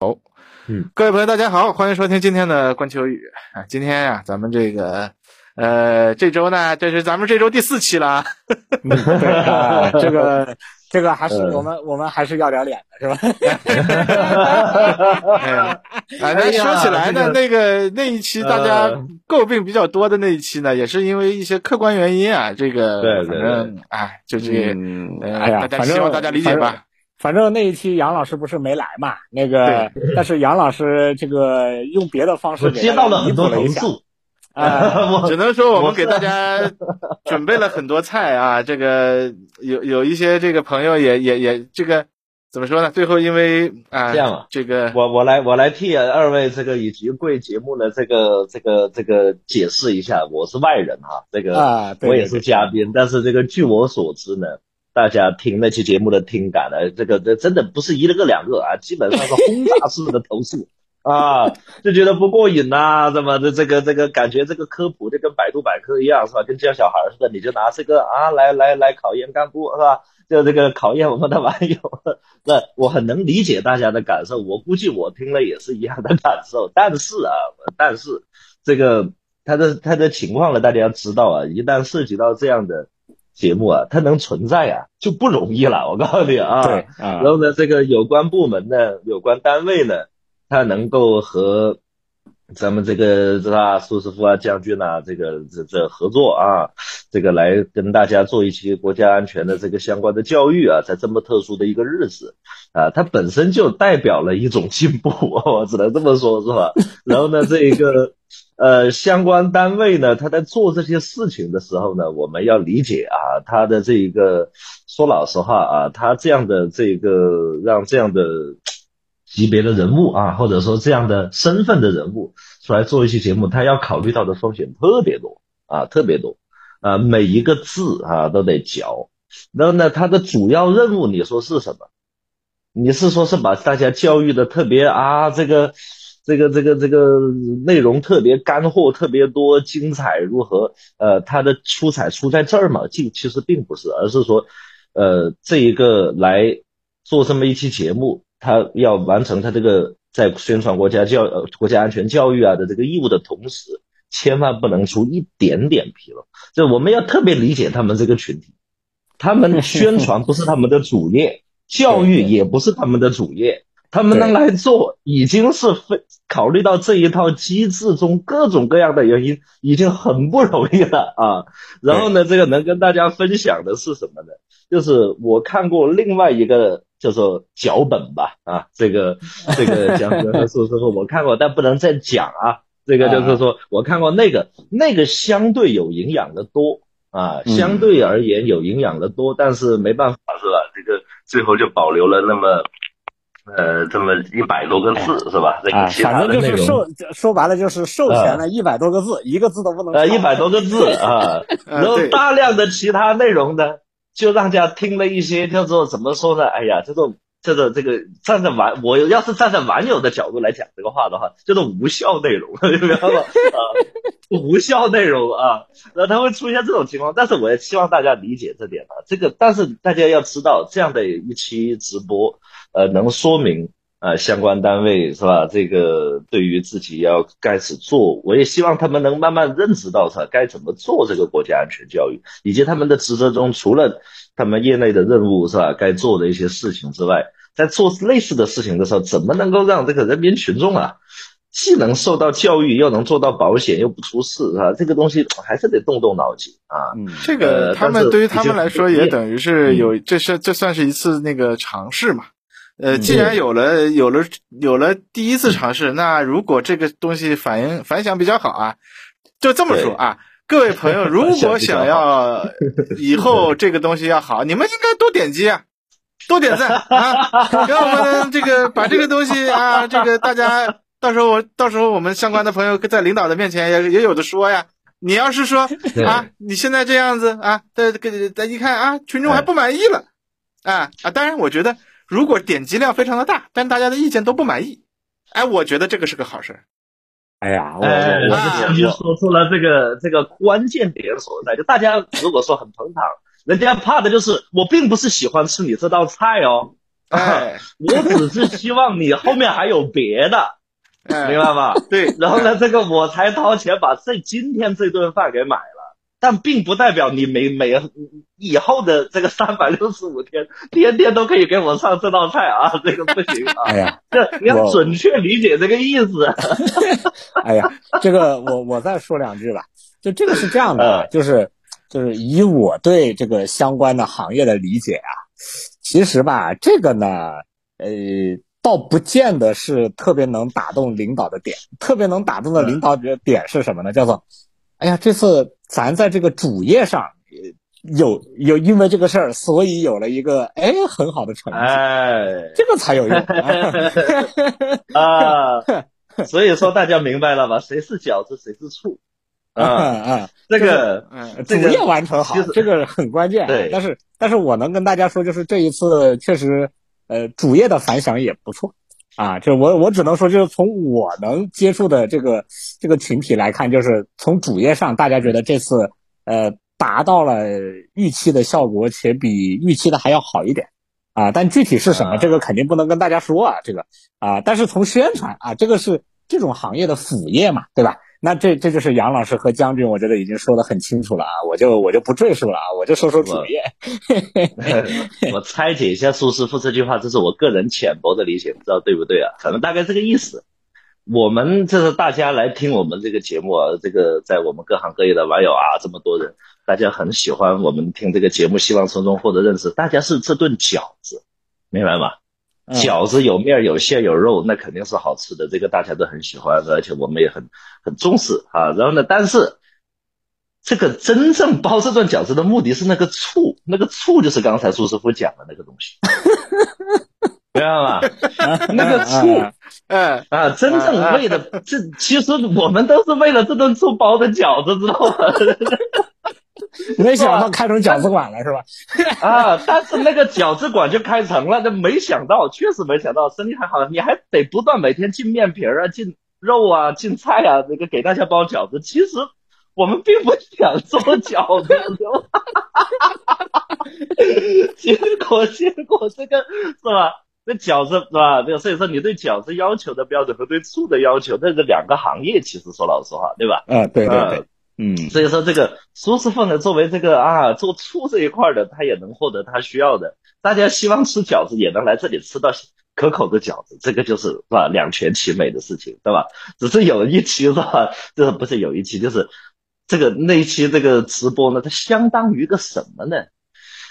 好，嗯，各位朋友，大家好，欢迎收听今天的观球语啊。今天呀、咱们这个呃，这周呢，这是咱们这周第四期了 对啊，这个 这个还是嗯我们我们还是要点脸的是吧？哎呀，啊，那说起来呢，那个那一期大家呃诟病比较多的那一期呢，也是因为一些客观原因啊。这个对对反正哎，就这个嗯，呃哎呀，大家反正希望大家理解吧。反正那一期杨老师不是没来嘛，那个，但是杨老师这个用别的方式我接到了很多投诉，啊，我只能说我们给大家 准备了很多菜啊，这个有有一些这个朋友也也也这个怎么说呢？最后因为啊，这样啊这个我我来我来替二位这个以及贵节目的这个这个这个解释一下，我是外人哈，这个啊对我也是嘉宾，但是这个据我所知呢，大家听那期节目的听感呢，这个这真的不是一个两个啊，基本上是轰炸式的投诉。啊，就觉得不过瘾呐、怎么的这个这个感觉这个科普就跟百度百科一样是吧？跟教小孩似的，你就拿这个啊来来来考验干部是吧？就这个考验我们的网友，那我很能理解大家的感受，我估计我听了也是一样的感受。但是啊，但是这个他的他的情况呢，大家要知道啊，一旦涉及到这样的节目啊，它能存在啊就不容易了。我告诉你啊，对啊然，后呢，这个有关部门呢，有关单位呢，它能够和咱们这个是吧，苏师傅啊、将军啊，这个这这合作啊，这个来跟大家做一期国家安全的这个相关的教育啊，在这么特殊的一个日子啊，它本身就代表了一种进步，我只能这么说，是吧？然后呢，这一个呃相关单位呢，他在做这些事情的时候呢，我们要理解啊，他的这一个说老实话啊，他这样的这个让这样的级别的人物啊，或者说这样的身份的人物出来做一期节目，他要考虑到的风险特别多啊，特别多啊，每一个字啊都得嚼。然后呢，他的主要任务你说是什么？你是说是把大家教育的特别啊，这个这个这个这个内容特别干货特别多，精彩如何？呃，它的出彩出在这儿嘛？其其实并不是，而是说，呃，这一个来做这么一期节目，他要完成他这个在宣传国家教呃国家安全教育啊的这个义务的同时，千万不能出一点点纰漏。就我们要特别理解他们这个群体，他们宣传不是他们的主业，教育也不是他们的主业，他们能来做，已经是非考虑到这一套机制中各种各样的原因，已经很不容易了啊。然后呢，这个能跟大家分享的是什么呢？就是我看过另外一个叫做脚本吧，啊，这个这个讲的是说,说我看过，但不能再讲啊。这个就是说我看过那个，那个相对有营养的多啊，嗯相对而言有营养的多，但是没办法是吧？这个最后就保留了那么。呃，这么一百多个字是吧？这啊，个其他反正的内容就是授说白了就是授权了一百多个字，一个字都不能呃，一百多个字 啊，然后大量的其他内容呢，就让大家听了一些叫做怎么说呢？哎呀，这种这个这个站在网，我要是站在网友的角度来讲这个话的话，叫做无效内容，你知道吗？啊，无效内容啊，然后它会出现这种情况，但是我也希望大家理解这点啊，这个但是大家要知道，这样的一期直播，呃，能说明。呃，相关单位是吧？这个对于自己要开始做，我也希望他们能慢慢认识到，是吧？该怎么做这个国家安全教育，以及他们的职责中，除了他们业内的任务是吧？该做的一些事情之外，在做类似的事情的时候，怎么能够让这个人民群众啊，既能受到教育，又能做到保险，又不出事，是吧？这个东西还是得动动脑筋啊。嗯，这个呃他们对于他们来说，也等于是嗯有，这是这算是一次那个尝试嘛。呃，嗯既然有了有了有了第一次尝试，那如果这个东西反应反响比较好啊，就这么说啊，各位朋友，如果想要以后 这个东西要好，你们应该多点击啊，多点赞啊，给我们这个把这个东西啊，这个大家到时候我到时候我们相关的朋友在领导的面前也也有的说呀。你要是说啊，你现在这样子啊，再给再一看啊，群众还不满意了，啊啊！当然，我觉得如果点击量非常的大，但大家的意见都不满意，哎，我觉得这个是个好事儿。哎呀，我哎，我啊将军说出了这个这个关键点所在，就大家如果说很捧场，人家怕的就是我并不是喜欢吃你这道菜哦，哎，我只是希望你后面还有别的，明白吧？对。然后呢，这个我才掏钱把这今天这顿饭给买了，但并不代表你每每以后的这个三百六十五天，天天都可以给我上这道菜啊，这个不行啊。哎呀，这你要准确理解这个意思。哎呀，这个我我再说两句吧。就这个是这样的，就是就是以我对这个相关的行业的理解啊。其实吧，这个呢，呃，倒不见得是特别能打动领导的点。特别能打动的领导的点是什么呢？叫做，哎呀，这次咱在这个主业上有有因为这个事儿，所以有了一个哎很好的成绩。哎，这个才有用 啊！所以说大家明白了吧？谁是饺子，谁是醋。嗯嗯，这个主业完成好，这个很关键。对，但是但是我能跟大家说，就是这一次确实，呃，主业的反响也不错啊。就我我只能说，就是从我能接触的这个这个群体来看，就是从主页上，大家觉得这次呃达到了预期的效果，且比预期的还要好一点啊。但具体是什么，这个肯定不能跟大家说啊。这个啊，但是从宣传啊，这个是这种行业的副业嘛，对吧？那这这就是杨老师和将军，我觉得已经说的很清楚了啊，我就我就不赘述了啊，我就说说主业。我拆解一下苏师傅这句话，这是我个人浅薄的理解，不知道对不对啊？可能大概这个意思。我们这是大家来听我们这个节目啊，这个在我们各行各业的网友啊，这么多人，大家很喜欢我们听这个节目，希望从中获得认识。大家是这顿饺子，明白吗？饺子有面有馅有肉，那肯定是好吃的，这个大家都很喜欢，而且我们也很很重视啊。然后呢，但是这个真正包这顿饺子的目的是那个醋，那个醋就是刚才苏师傅讲的那个东西，明白吗？那个醋，嗯啊，真正为了这其实我们都是为了这顿醋包的饺子，知道吗？没想到开成饺子馆了是吧？啊，但是那个饺子馆就开成了，这没想到，确实没想到，生意还好，你还得不断每天进面皮儿啊，进肉啊，进菜啊，这个给大家包饺子。其实我们并不想做饺子，结果结果这个是吧？那饺子是吧？这个所以说你对饺子要求的标准和对醋的要求，这是两个行业，其实说老实话，对吧？嗯，对对对。嗯，所以说这个苏师傅呢，作为这个啊做醋这一块的，他也能获得他需要的。大家希望吃饺子，也能来这里吃到可口的饺子，这个就是是吧？两全其美的事情，对吧？只是有一期是吧？就是不是有一期，就是这个那一期这个直播呢，它相当于个什么呢？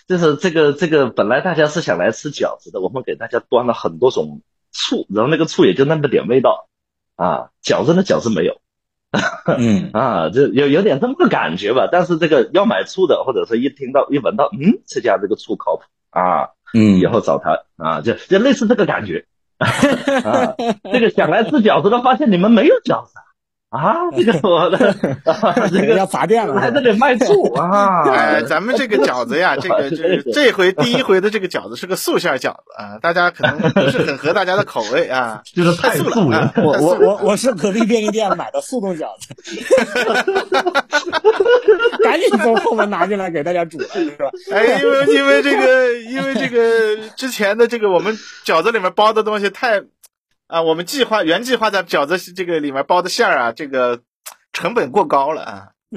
就是这个这个本来大家是想来吃饺子的，我们给大家端了很多种醋，然后那个醋也就那么点味道啊，饺子呢饺子没有。嗯 啊，就有有点这么个感觉吧。但是这个要买醋的，或者说一听到一闻到，嗯，这家这个醋靠谱啊，嗯，以后找他啊，就就类似这个感觉。啊，这个想来吃饺子的，发现你们没有饺子。啊，这个我的，这个要砸店了，还在这里卖醋啊！哎，咱们这个饺子呀，这个这这回第一回的这个饺子是个素馅饺子啊，大家可能不是很合大家的口味啊，就是太素了。我我我我是隔壁便利店买的速冻饺子，赶紧从后门拿进来给大家煮了，是吧？哎，因为因为这个因为这个之前的这个我们饺子里面包的东西太。啊，我们计划原计划在饺子这个里面包的馅儿啊，这个成本过高了啊。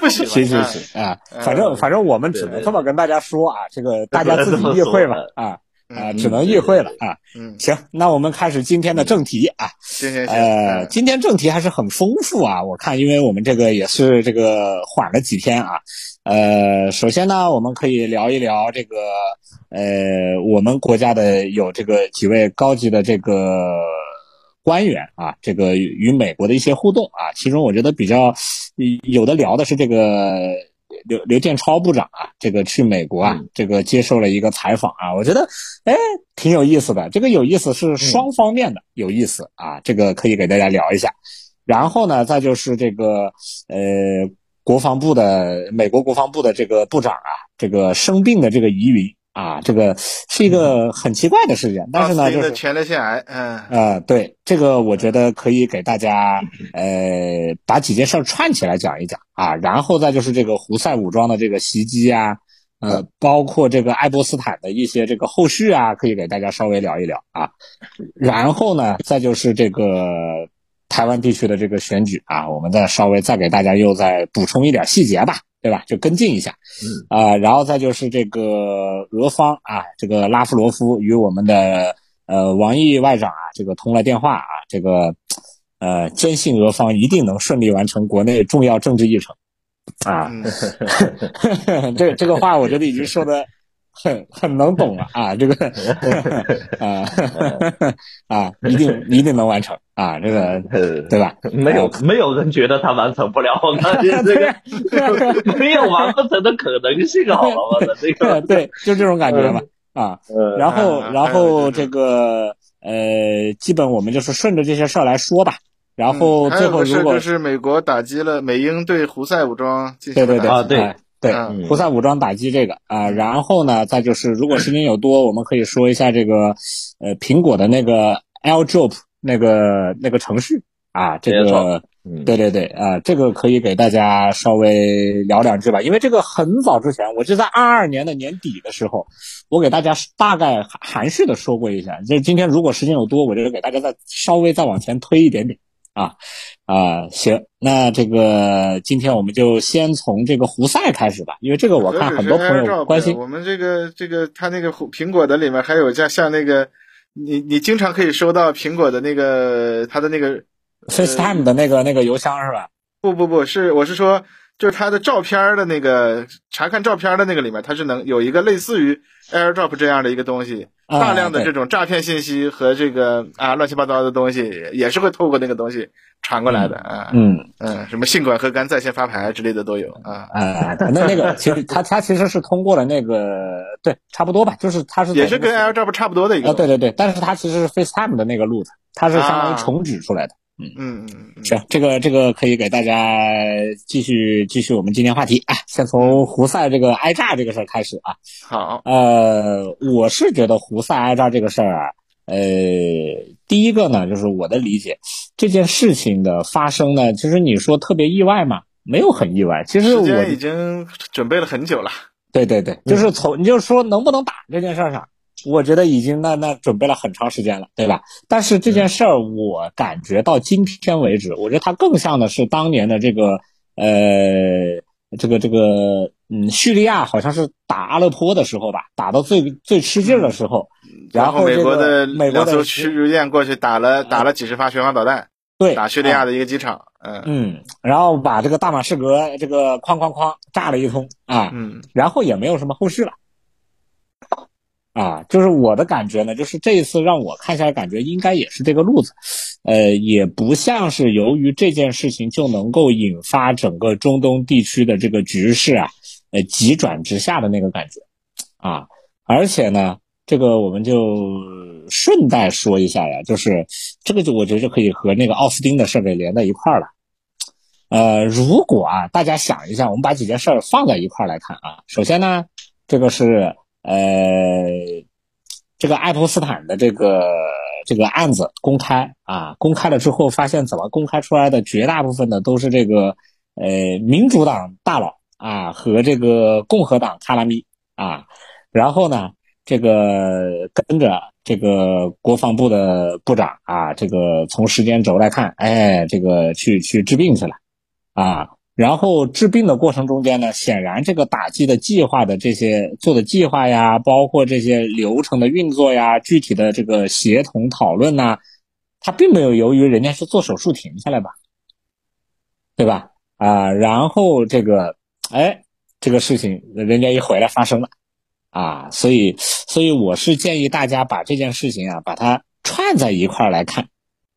不行，行行行啊，反正反正我们只能这么跟大家说啊，这个大家自己 意会吧啊啊，只能意会了啊。嗯，行，那我们开始今天的正题啊。行行行。呃，今天正题还是很丰富啊，我看，因为我们这个也是这个缓了几天啊。呃，首先呢，我们可以聊一聊这个，呃，我们国家的有这个几位高级的这个官员啊，这个与美国的一些互动啊，其中我觉得比较有的聊的是这个刘刘建超部长啊，这个去美国啊，这个接受了一个采访啊，我觉得哎挺有意思的，这个有意思是双方面的有意思啊，这个可以给大家聊一下，然后呢，再就是这个呃。国防部的美国国防部的这个部长啊，这个生病的这个疑云啊，这个是一个很奇怪的事件。但是呢，就是前列腺癌，嗯，呃，对这个，我觉得可以给大家呃把几件事串起来讲一讲啊。然后再就是这个胡塞武装的这个袭击啊，呃，包括这个爱波斯坦的一些这个后续啊，可以给大家稍微聊一聊啊。然后呢，再就是这个台湾地区的这个选举啊，我们再稍微再给大家又再补充一点细节吧，对吧？就跟进一下。嗯啊，然后再就是这个俄方啊，这个拉夫罗夫与我们的呃王毅外长啊，这个通了电话啊，这个呃坚信俄方一定能顺利完成国内重要政治议程啊。嗯 这这个话我觉得已经说的很很能懂了啊，这个 啊 啊，一定一定能完成啊，这个呃，对吧？没有没有人觉得他完成不了，我感觉这个 没有完不成的可能性，好了，我的这个，对，就这种感觉嘛啊。呃，然后，嗯然后这个呃，基本我们就是顺着这些事儿来说吧。然后最后如果就是美国打击了美英对胡塞武装进行对对对啊对哎对嗯胡塞武装打击这个啊，然后呢，再就是如果时间有多，我们可以说一下这个呃苹果的那个 AirDrop 那个那个程序啊，这个嗯，对对对啊，这个可以给大家稍微聊两句吧，因为这个很早之前，我就在二二年的年底的时候，我给大家大概含含蓄的说过一下。就是今天如果时间有多，我就给大家再稍微再往前推一点点啊啊，行，那这个今天我们就先从这个胡塞开始吧，因为这个我看很多朋友关心。我们这个这个，他那个苹果的里面还有像像那个，你你经常可以收到苹果的那个它的那个 FaceTime 的那个那个邮箱是吧？不不不是，我是说，就是它的照片的那个查看照片的那个里面，它是能有一个类似于 AirDrop 这样的一个东西，啊大量的这种诈骗信息和这个啊乱七八糟的东西，也是会透过那个东西传过来的啊。嗯。嗯，什么信管核干在线发牌之类的都有啊。啊，那那个其实它它其实是通过了那个对，差不多吧，就是它是也是跟 AirDrop 差不多的一个啊，对。对对，但是它其实是 FaceTime 的那个路子，它是相当于啊重指出来的。嗯嗯嗯，行，这个这个可以给大家继续继续我们今天话题啊，先从胡塞这个挨炸这个事儿开始啊。好，呃，我是觉得胡塞挨炸这个事儿啊，呃，第一个呢，就是我的理解，这件事情的发生呢，其实你说特别意外嘛，没有很意外。其实我已经准备了很久了。对对对，就是从你就说能不能打这件事儿上，我觉得已经那那准备了很长时间了，对吧？但是这件事儿，我感觉到今天为止，我觉得它更像的是当年的这个呃，这个这个嗯，叙利亚好像是打阿勒颇的时候吧，打到最最吃劲儿的时候，然后美国的美国的驱逐舰过去打了打了几十发巡航导弹，对打叙利亚的一个机场。嗯。嗯，然后把这个大马士革这个哐哐哐炸了一通啊，嗯。然后也没有什么后续了。啊，就是我的感觉呢，就是这一次让我看下来，感觉应该也是这个路子，呃，也不像是由于这件事情就能够引发整个中东地区的这个局势啊，呃，急转直下的那个感觉，啊，而且呢，这个我们就顺带说一下呀，就是这个就我觉得就可以和那个奥斯汀的事儿给连在一块儿了。呃，如果啊，大家想一下，我们把几件事儿放在一块儿来看啊，首先呢，这个是。呃，这个爱泼斯坦的这个这个案子公开啊，公开了之后，发现怎么公开出来的绝大部分的都是这个呃民主党大佬啊和这个共和党卡拉米啊，然后呢，这个跟着这个国防部的部长啊，这个从时间轴来看，哎，这个去去治病去了啊。然后治病的过程中间呢，显然这个打击的计划的这些做的计划呀，包括这些流程的运作呀，具体的这个协同讨论呐，他并没有由于人家是做手术停下来吧，对吧？啊，然后这个，哎，这个事情人家一回来发生了，啊，所以所以我是建议大家把这件事情啊，把它串在一块儿来看，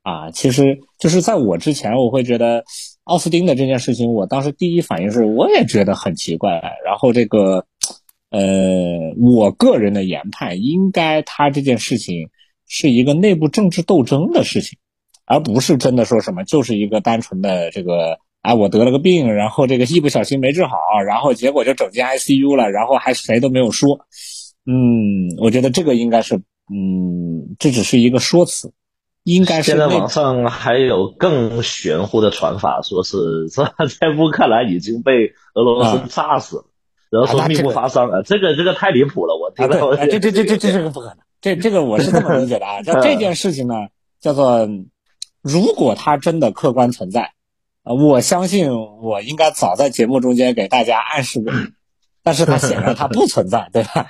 啊，其实就是在我之前，我会觉得。奥斯汀的这件事情，我当时第一反应是，我也觉得很奇怪。然后这个，呃，我个人的研判，应该他这件事情是一个内部政治斗争的事情，而不是真的说什么就是一个单纯的这个，哎，我得了个病，然后这个一不小心没治好，然后结果就整进 ICU 了，然后还谁都没有说。嗯，我觉得这个应该是，嗯，这只是一个说辞。应该是现在网上还有更玄乎的传法，说是是吧，在乌克兰已经被俄罗斯炸死了，然后说密不发丧啊，这个这个太离谱了，我听到。这这这这这是个不可能，这这个我是这么理解的啊，叫这件事情呢，叫做如果它真的客观存在，呃，我相信我应该早在节目中间给大家暗示过。但是它显然它不存在，对吧？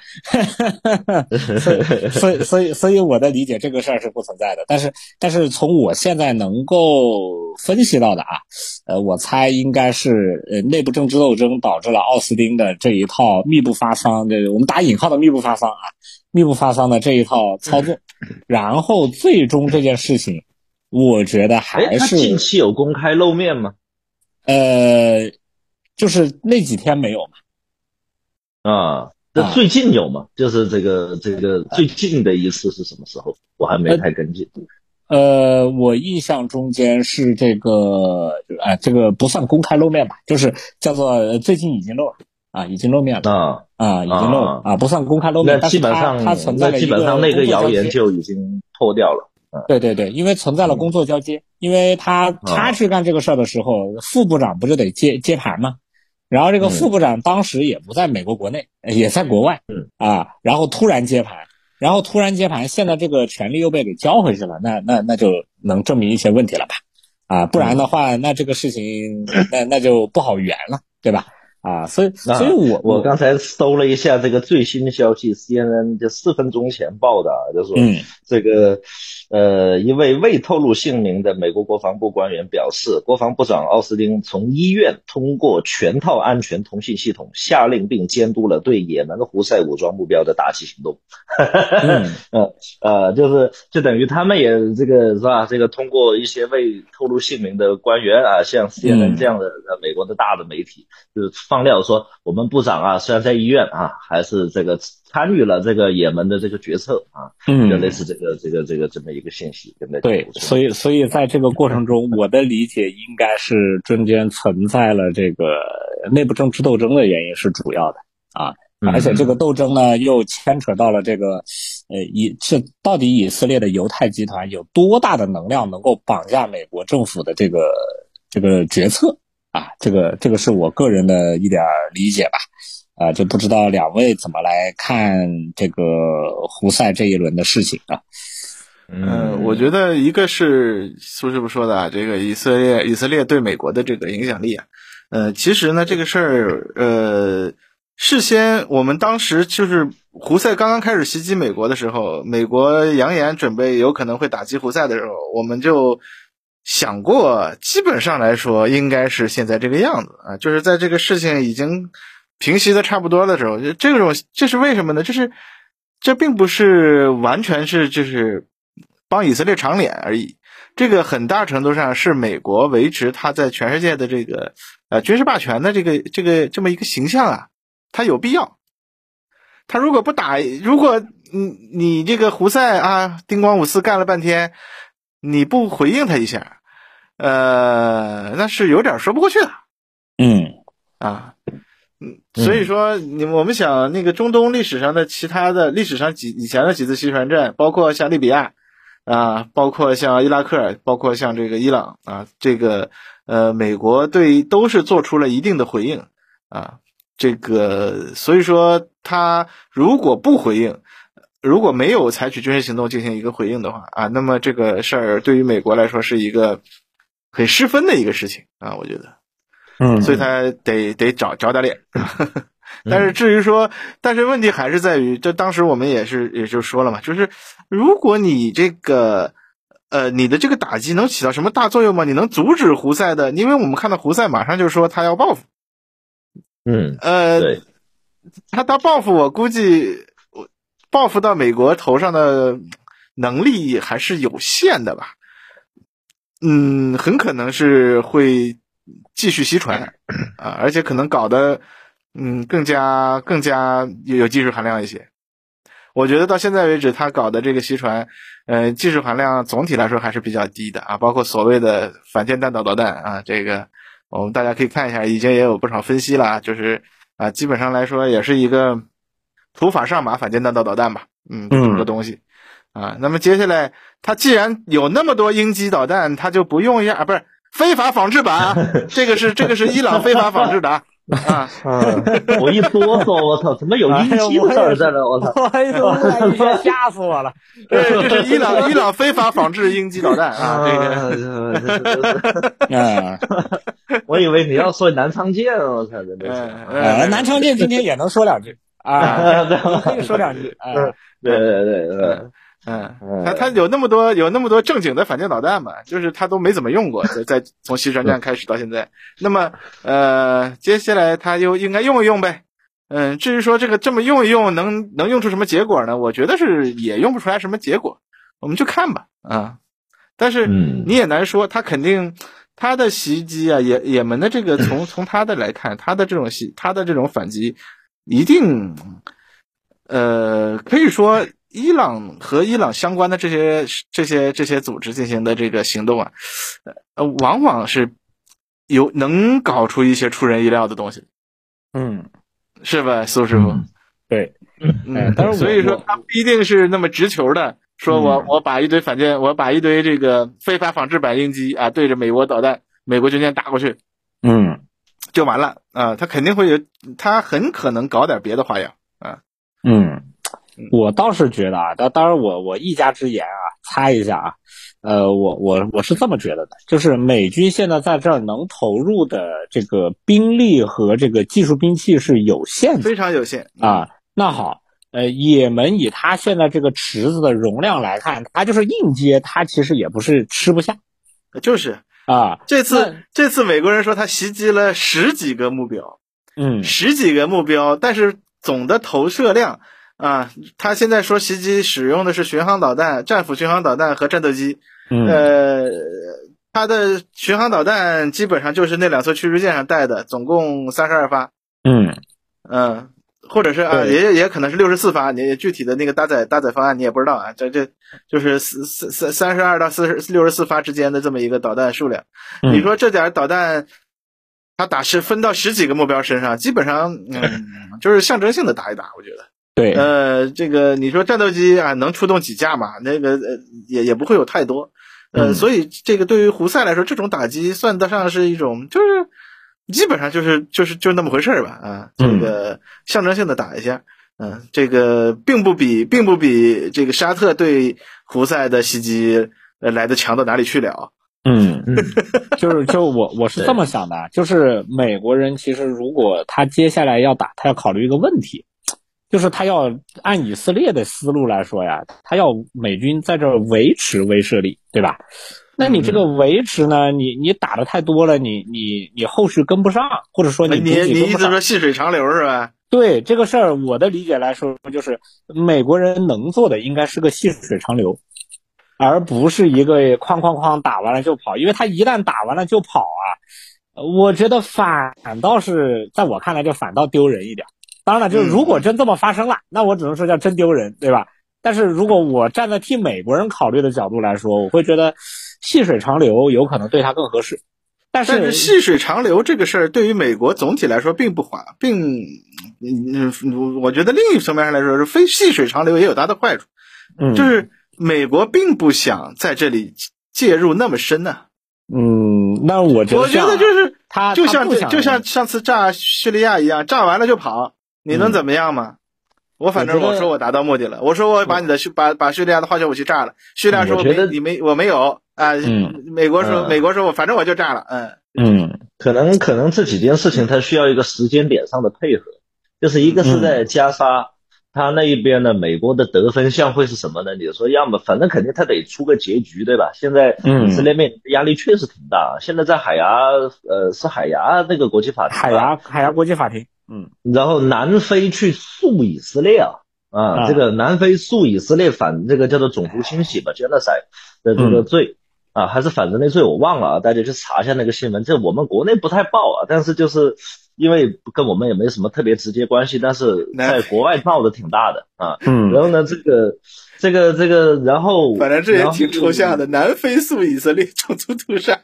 所以所以所以所以我的理解，这个事儿是不存在的。但是但是从我现在能够分析到的啊，呃，我猜应该是呃内部政治斗争导致了奥斯汀的这一套密不发丧的，我们打引号的密不发丧啊，密不发丧的这一套操作，然后最终这件事情，我觉得还是近期有公开露面吗？呃，就是那几天没有嘛。啊，那最近有吗？就是这个这个最近的一次是什么时候？我还没太跟进。呃，我印象中间是这个，哎，这个不算公开露面吧，就是叫做最近已经露了啊，已经露面了啊啊，已经露了啊，不算公开露面。那基本上它存在了基本上那个谣言就已经破掉了。对对对，因为存在了工作交接，因为他他去干这个事儿的时候，副部长不就得接接盘吗？然后这个副部长当时也不在美国国内，也在国外，嗯。啊，然后突然接盘，然后突然接盘，现在这个权利又被给交回去了，那那那就能证明一些问题了吧？啊，不然的话，那这个事情那那就不好圆了，对吧？啊，所以所以我我刚才搜了一下这个最新的消息，CNN 就四分钟前报的，就说这个呃一位未透露姓名的美国国防部官员表示，国防部长奥斯汀从医院通过全套安全通信系统下令并监督了对也门胡塞武装目标的打击行动。嗯呃呃，就是就等于他们也这个是吧？这个通过一些未透露姓名的官员啊，像 CNN 这样的呃美国的大的媒体，就是。放料说，我们部长啊，虽然在医院啊，还是这个参与了这个也门的这个决策啊，嗯，就类似这个这个这个这么一个信息，对不对？对，所以所以在这个过程中，我的理解应该是中间存在了这个内部政治斗争的原因是主要的啊，而且这个斗争呢又牵扯到了这个呃以这到底以色列的犹太集团有多大的能量能够绑架美国政府的这个这个决策。啊，这个这个是我个人的一点理解吧，啊，就不知道两位怎么来看这个胡塞这一轮的事情啊？嗯，我觉得一个是苏师傅说的啊，这个以色列以色列对美国的这个影响力啊，呃，其实呢这个事儿，呃，事先我们当时就是胡塞刚刚开始袭击美国的时候，美国扬言准备有可能会打击胡塞的时候，我们就。想过，基本上来说应该是现在这个样子啊，就是在这个事情已经平息的差不多的时候，就这种这是为什么呢？就是这并不是完全是就是帮以色列长脸而已，这个很大程度上是美国维持他在全世界的这个呃军事霸权的这个这个这么一个形象啊，他有必要。他如果不打，如果你你这个胡塞啊，丁光五四干了半天。你不回应他一下，呃，那是有点说不过去的。嗯，啊，嗯，所以说，你我们想，那个中东历史上的其他的历史上几以前的几次西船战，包括像利比亚啊，包括像伊拉克，包括像这个伊朗啊，这个呃，美国对都是做出了一定的回应啊，这个所以说他如果不回应。如果没有采取军事行动进行一个回应的话啊，那么这个事儿对于美国来说是一个很失分的一个事情啊，我觉得，嗯，所以他得得找找点脸。但是至于说，但是问题还是在于，这当时我们也是也就说了嘛，就是如果你这个呃你的这个打击能起到什么大作用吗？你能阻止胡塞的？因为我们看到胡塞马上就说他要报复，嗯，呃，他他报复，我估计。报复到美国头上的能力还是有限的吧，嗯，很可能是会继续袭船啊，而且可能搞得嗯更加更加有技术含量一些。我觉得到现在为止，他搞的这个袭船，呃，技术含量总体来说还是比较低的啊，包括所谓的反舰弹道导弹啊，这个我们大家可以看一下，已经也有不少分析了，就是啊，基本上来说也是一个。土法上马反舰弹道导弹吧，嗯，这么个东西，啊，那么接下来，他既然有那么多鹰击导弹，他就不用一下啊，不是非法仿制版，这个是这个是伊朗 非法仿制的啊，啊，我一哆嗦，我操，怎么有鹰击的事儿在这？我操！哎呦，吓死我了！对，这是伊朗伊朗非法仿制鹰击导弹啊！这个，啊，我以为你要说南昌舰，我操，真的是。南昌舰今天也能说两句啊，可以说两句。对对对对。嗯，他他有那么多有那么多正经的反舰导弹嘛？就是他都没怎么用过，在在 从西川站开始到现在。那么呃，接下来他又应该用一用呗。嗯，至于说这个这么用一用，能能用出什么结果呢？我觉得是也用不出来什么结果。我们就看吧啊。但是你也难说，他肯定他的袭击啊，也也门的这个从从他的来看，他的这种袭他的这种反击，一定呃可以说。伊朗和伊朗相关的这些这些这些组织进行的这个行动啊，呃，往往是有能搞出一些出人意料的东西，嗯，是吧，苏师傅？对，嗯，但是所以说他不一定是那么直球的，说我我把一堆反舰，我把一堆这个非法仿制版鹰击啊，对着美国导弹、美国军舰打过去，嗯，就完了。啊，他肯定会有，他很可能搞点别的花样啊，嗯。我倒是觉得啊，当当然我我一家之言啊，猜一下啊，呃，我我我是这么觉得的，就是美军现在在这儿能投入的这个兵力和这个技术兵器是有限的，非常有限啊。那好，呃，也门以他现在这个池子的容量来看，他就是硬接，他其实也不是吃不下，就是啊。这次这次美国人说他袭击了十几个目标，嗯，十几个目标，但是总的投射量。啊，他现在说袭击使用的是巡航导弹、战斧巡航导弹和战斗机。呃，他的巡航导弹基本上就是那两艘驱逐舰上带的，总共三十二发。嗯嗯，或者是啊，也也可能是六十四发。你具体的那个搭载搭载方案你也不知道啊。这这就是四四三三十二到四十六十四发之间的这么一个导弹数量。你说这点导弹，他打是分到十几个目标身上，基本上嗯，就是象征性的打一打，我觉得。对，呃，这个你说战斗机啊，能出动几架嘛？那个呃，也也不会有太多，呃，所以这个对于胡塞来说，这种打击算得上是一种，就是基本上就是就是就那么回事儿吧，啊，这个象征性的打一下，嗯，这个并不比并不比这个沙特对胡塞的袭击来的强到哪里去了，嗯。嗯，就是就我我是这么想的，就是美国人其实如果他接下来要打，他要考虑一个问题。就是他要按以色列的思路来说呀，他要美军在这维持威慑力，对吧？那你这个维持呢？你你打的太多了，你你你后续跟不上，或者说你你你意思说细水长流是吧？对这个事儿，我的理解来说，就是美国人能做的应该是个细水长流，而不是一个哐哐哐打完了就跑，因为他一旦打完了就跑啊，我觉得反倒是在我看来就反倒丢人一点。当然了，就是如果真这么发生了，那我只能说叫真丢人，对吧？但是如果我站在替美国人考虑的角度来说，我会觉得细水长流有可能对他更合适。但是细水长流这个事儿对于美国总体来说并不划，并嗯，我觉得另一层面上来说是非细水长流也有它的坏处，嗯，就是美国并不想在这里介入那么深呢。嗯，那我觉得我觉得就是他就像就像上次炸叙利亚一样，炸完了就跑。你能怎么样吗？我反正我说我达到目的了。我说我把你的叙把把叙利亚的化学武器炸了。叙利亚说我没你没我没有啊。美国说美国说我反正我就炸了。嗯嗯，可能可能这几件事情它需要一个时间点上的配合，就是一个是在加沙，他那一边呢，美国的得分项会是什么呢？你说要么反正肯定他得出个结局，对吧？现在以色列面临的压力确实挺大。现在在海牙呃是海牙那个国际法庭，海牙海牙国际法庭。嗯，然后南非去诉以色列啊啊，这个南非诉以色列反这个叫做种族清洗吧，genocide 的这个罪啊，还是反人类罪，我忘了啊，大家去查一下那个新闻。这我们国内不太报啊，但是就是因为跟我们也没什么特别直接关系，但是在国外闹的挺大的啊。嗯，然后呢，这个。这个这个，然后反正这也挺抽象的。南非诉以色列种族屠杀。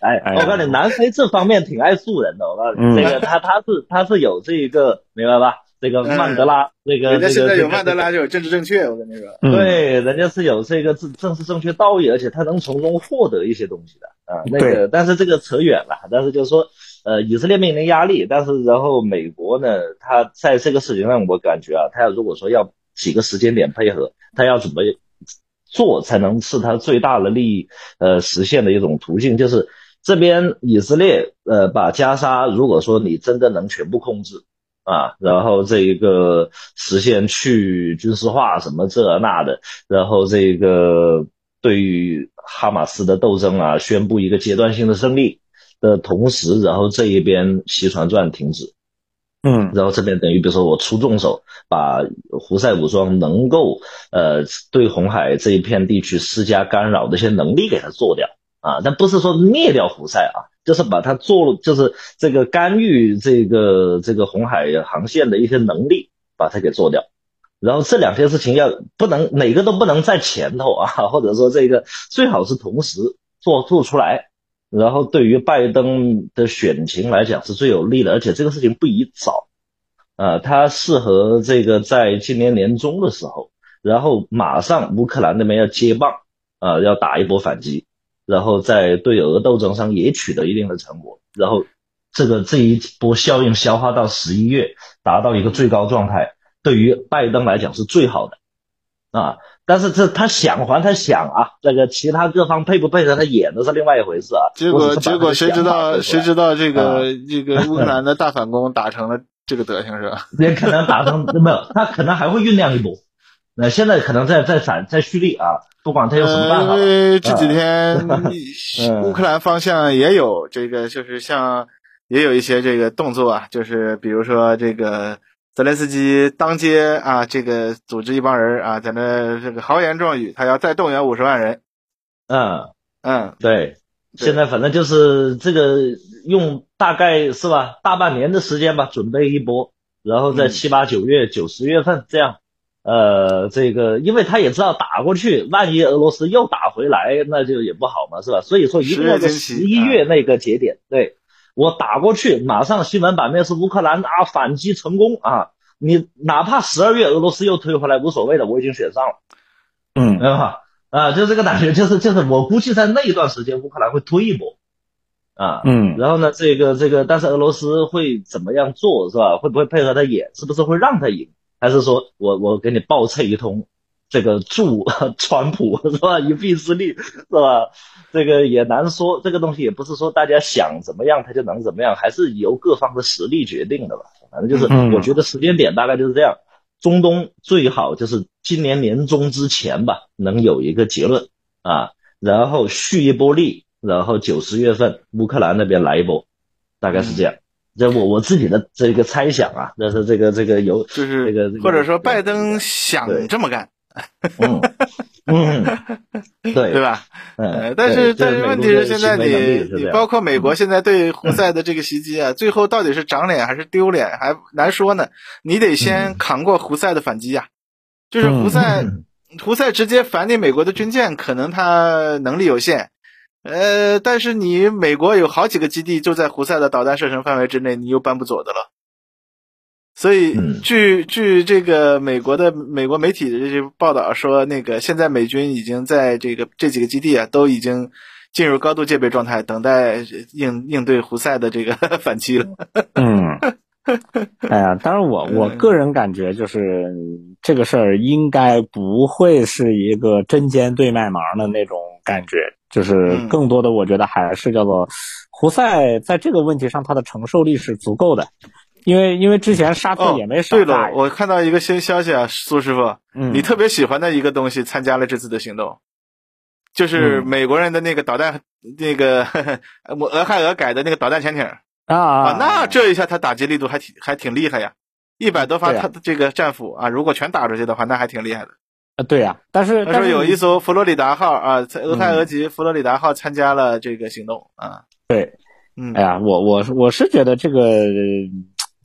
哎，我告诉你，南非这方面挺爱诉人的。我告诉你，这个他他是他是有这一个，明白吧？这个曼德拉，那个人家现在有曼德拉就有政治正确。我跟你说，对，人家是有这个政政治正确道义，而且他能从中获得一些东西的。啊。那个，但是这个扯远了。但是就是说，呃，以色列面临压力，但是然后美国呢，他在这个事情上，我感觉啊，他要如果说要几个时间点配合，他要怎么做才能是他最大的利益呃实现的一种途径，就是这边以色列呃把加沙，如果说你真的能全部控制。啊，然后这一个实现去军事化什么这那的，然后这个对于哈马斯的斗争啊，宣布一个阶段性的胜利的同时，然后这一边西船转停止，嗯，然后这边等于比如说我出重手，把胡塞武装能够呃对红海这一片地区施加干扰的一些能力给它做掉啊，但不是说灭掉胡塞啊。就是把它做，就是这个干预这个这个红海航线的一些能力，把它给做掉。然后这两件事情要不能哪个都不能在前头啊，或者说这个最好是同时做做出来。然后对于拜登的选情来讲是最有利的，而且这个事情不宜早啊，它适合这个在今年年中的时候，然后马上乌克兰那边要接棒啊，要打一波反击。然后在对俄斗争上也取得一定的成果，然后这个这一波效应消化到十一月，达到一个最高状态，对于拜登来讲是最好的啊。但是这他想还他想啊，这个其他各方配不配合他演的是另外一回事啊。结果结果谁知道谁知道这个这个乌克兰的大反攻打成了这个德行是吧？也可能打成没有，他可能还会酝酿一波。那现在可能在在攒在蓄力啊。不管他有什么办法，因为这几天乌克兰方向也有这个，就是像也有一些这个动作啊，就是比如说这个泽连斯基当街啊，这个组织一帮人啊，在那这个豪言壮语，他要再动员五十万人。嗯嗯，对，现在反正就是这个用大概是吧，大半年的时间吧，准备一波，然后在七八九月、九十月份这样。呃，这个，因为他也知道打过去，万一俄罗斯又打回来，那就也不好嘛，是吧？所以说一定要在十一月那个节点，对我打过去，马上新闻版面是乌克兰啊反击成功啊，你哪怕十二月俄罗斯又推回来无所谓的，我已经选上了，嗯，啊啊，就这个感觉，就是就是我估计在那一段时间乌克兰会推一波，啊，嗯，然后呢，这个这个，但是俄罗斯会怎么样做，是吧？会不会配合他演？是不是会让他赢？还是说我我给你报测一通，这个助川普是吧？一臂之力是吧？这个也难说，这个东西也不是说大家想怎么样他就能怎么样，还是由各方的实力决定的吧。反正就是，我觉得时间点大概就是这样。中东最好就是今年年中之前吧，能有一个结论啊，然后蓄一波力，然后九十月份乌克兰那边来一波，大概是这样。这我我自己的这个猜想啊，但是这个这个有就是这个或者说拜登想这么干，嗯嗯，对对吧？嗯，但是但是问题是现在你你包括美国现在对胡塞的这个袭击啊，最后到底是长脸还是丢脸还难说呢？你得先扛过胡塞的反击呀，就是胡塞 胡塞直接反你美国的军舰，可能他能力有限。呃，但是你美国有好几个基地就在胡塞的导弹射程范围之内，你又搬不走的了。所以，据据这个美国的美国媒体的这些报道说，那个现在美军已经在这个这几个基地啊，都已经进入高度戒备状态，等待应应对胡塞的这个 反击了。嗯，哎呀，当然我我个人感觉就是这个事儿应该不会是一个针尖对麦芒的那种感觉。就是更多的，我觉得还是叫做胡塞在这个问题上，他的承受力是足够的，因为因为之前沙特也没少。对了，我看到一个新消息啊，苏师傅，你特别喜欢的一个东西参加了这次的行动，就是美国人的那个导弹，那个 俄亥俄改的那个导弹潜艇啊啊，那这一下他打击力度还挺还挺厉害呀，一百多发他的这个战斧啊，如果全打出去的话，那还挺厉害的。啊，对呀，但是他说有一艘佛罗里达号啊，俄亥俄级佛罗里达号参加了这个行动啊。对，嗯，哎呀，我我我是觉得这个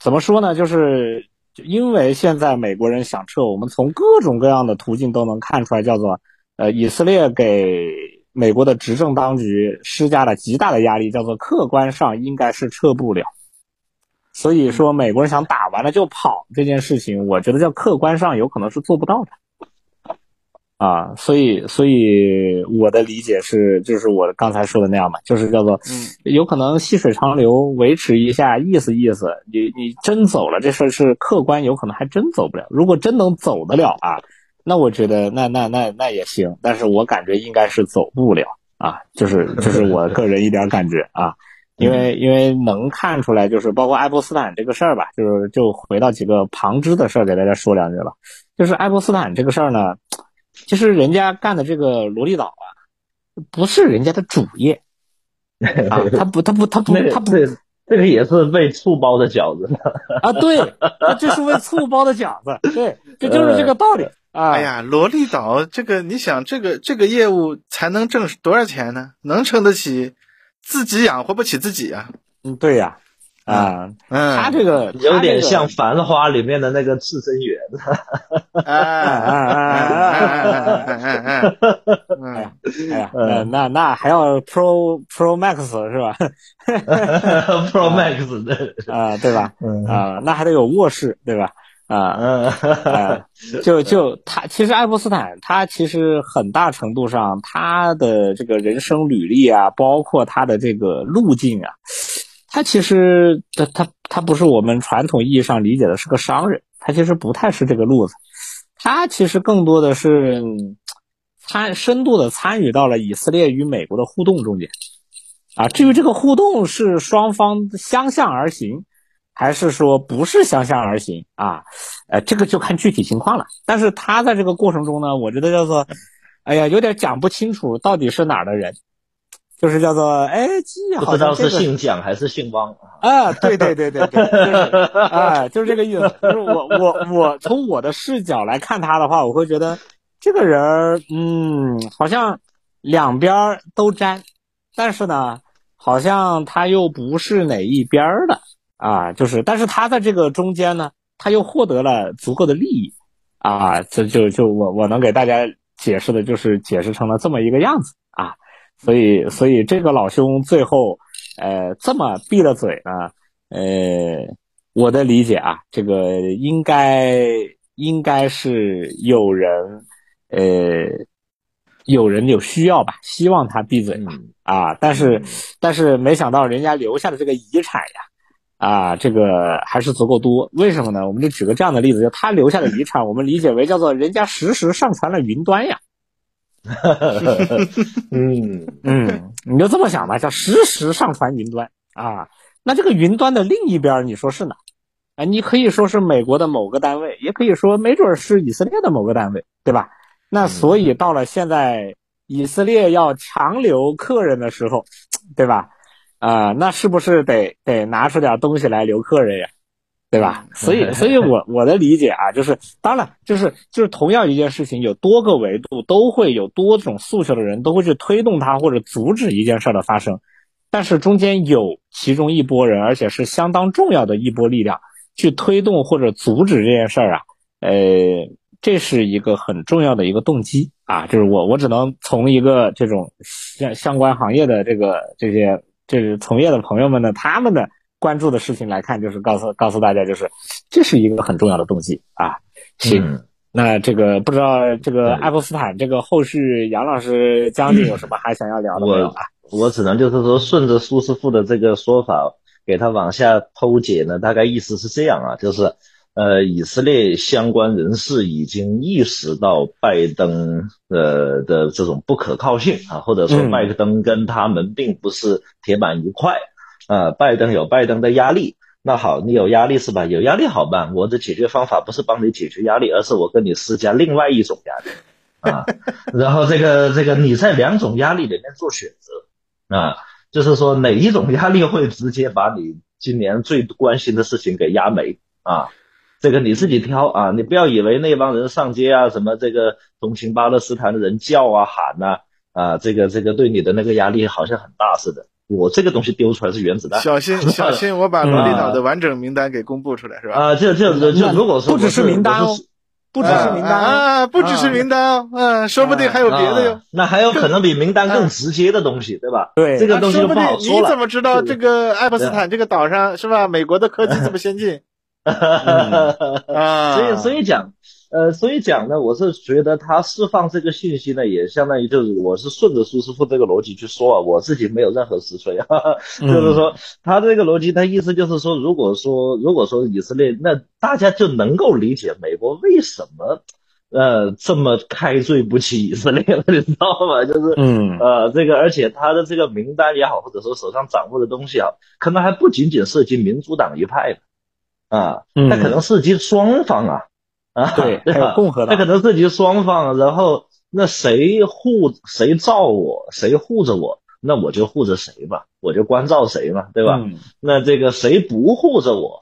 怎么说呢？就是因为现在美国人想撤，我们从各种各样的途径都能看出来，叫做呃，以色列给美国的执政当局施加了极大的压力，叫做客观上应该是撤不了。所以说，美国人想打完了就跑这件事情，我觉得叫客观上有可能是做不到的。啊，所以所以我的理解是，就是我刚才说的那样嘛，就是叫做，嗯，有可能细水长流，维持一下意思意思。你你真走了，这事儿是客观，有可能还真走不了。如果真能走得了啊，那我觉得那那那那也行，但是我感觉应该是走不了啊，就是就是 我个人一点感觉啊。因为因为能看出来，就是包括爱泼斯坦这个事儿吧，就是就回到几个旁支的事儿，给大家说两句了。就是爱泼斯坦这个事儿呢，其实人家干的这个萝莉岛啊，不是人家的主业 啊，他不他不他不他不，这个也是为醋包的饺子啊，对，这是为醋包的饺子，对，这就是这个道理 啊。哎呀，萝莉岛这个，你想这个这个业务才能挣多少钱呢？能撑得起？自己养活不起自己啊！嗯，对呀，啊，嗯，他这个有点像《繁花》里面的那个刺身员。哎哎哎哎哎哎！哎呀，那那那还要 Pro Pro Max 是吧？Pro Max 的啊，对吧？啊，那还得有卧室，对吧？啊，嗯，就就他其实爱泼斯坦，他其实很大程度上他的这个人生履历啊，包括他的这个路径啊，他其实他他他不是我们传统意义上理解的是个商人，他其实不太是这个路子，他其实更多的是参深度的参与到了以色列与美国的互动中间，啊，至于这个互动是双方相向而行。还是说不是相向而行啊？呃，这个就看具体情况了。但是他在这个过程中呢，我觉得叫做，哎呀，有点讲不清楚到底是哪儿的人，就是叫做，哎，不知道是姓蒋还是姓汪啊？对对对对对，啊，就是这个意思。就是我我我从我的视角来看他的话，我会觉得这个人，嗯，好像两边都沾，但是呢，好像他又不是哪一边的。啊，就是，但是他在这个中间呢，他又获得了足够的利益，啊，这就就我我能给大家解释的，就是解释成了这么一个样子啊，所以所以这个老兄最后，呃，这么闭了嘴呢，呃，我的理解啊，这个应该应该是有人，呃，有人有需要吧，希望他闭嘴吧，啊，但是但是没想到人家留下的这个遗产呀。啊，这个还是足够多，为什么呢？我们就举个这样的例子，就他留下的遗产，我们理解为叫做人家实时上传了云端呀。嗯嗯，你就这么想吧，叫实时上传云端啊。那这个云端的另一边，你说是哪？啊，你可以说是美国的某个单位，也可以说没准是以色列的某个单位，对吧？那所以到了现在，以色列要强留客人的时候，对吧？啊，那是不是得得拿出点东西来留客人呀，对吧？所以，所以我我的理解啊，就是当然，就是就是同样一件事情，有多个维度，都会有多种诉求的人，都会去推动它或者阻止一件事的发生。但是中间有其中一波人，而且是相当重要的一波力量，去推动或者阻止这件事儿啊，呃，这是一个很重要的一个动机啊。就是我我只能从一个这种相相关行业的这个这些。就是从业的朋友们呢，他们的关注的事情来看，就是告诉告诉大家，就是这是一个很重要的动机啊。行，那这个不知道这个爱泼斯坦这个后续，杨老师将军有什么还想要聊的没有啊？我只能就是说，顺着苏师傅的这个说法，给他往下剖解呢，大概意思是这样啊，就是呃，以色列相关人士已经意识到拜登呃的这种不可靠性啊，或者说拜登跟他们并不是铁板一块啊，拜登有拜登的压力。那好，你有压力是吧？有压力好办，我的解决方法不是帮你解决压力，而是我跟你施加另外一种压力啊。然后这个这个你在两种压力里面做选择啊，就是说哪一种压力会直接把你今年最关心的事情给压没啊？这个你自己挑啊，你不要以为那帮人上街啊，什么这个同情巴勒斯坦的人叫啊喊呐啊，这个这个对你的那个压力好像很大似的。我这个东西丢出来是原子弹，小心小心，我把罗丽岛的完整名单给公布出来是吧？啊，这这这如果说不只是名单哦，不只是名单啊，不只是名单哦，嗯，说不定还有别的哟。那还有可能比名单更直接的东西，对吧？对，这个东西就不好说了。你怎么知道这个爱泼斯坦这个岛上是吧？美国的科技这么先进？啊，所以所以讲，呃，所以讲呢，我是觉得他释放这个信息呢，也相当于就是我是顺着苏师傅这个逻辑去说啊，我自己没有任何实锤，哈 哈，就是说他这个逻辑，他意思就是说，如果说如果说以色列，那大家就能够理解美国为什么。呃，这么开罪不起以色列了，你知道吗？就是，嗯，呃，这个，而且他的这个名单也好，或者说手上掌握的东西啊，可能还不仅仅涉及民主党一派的，啊，他可能涉及双方啊，啊，对，对吧？共和党，他可能涉及双方，然后那谁护谁罩我，谁护着我，那我就护着谁吧，我就关照谁嘛，对吧？那这个谁不护着我？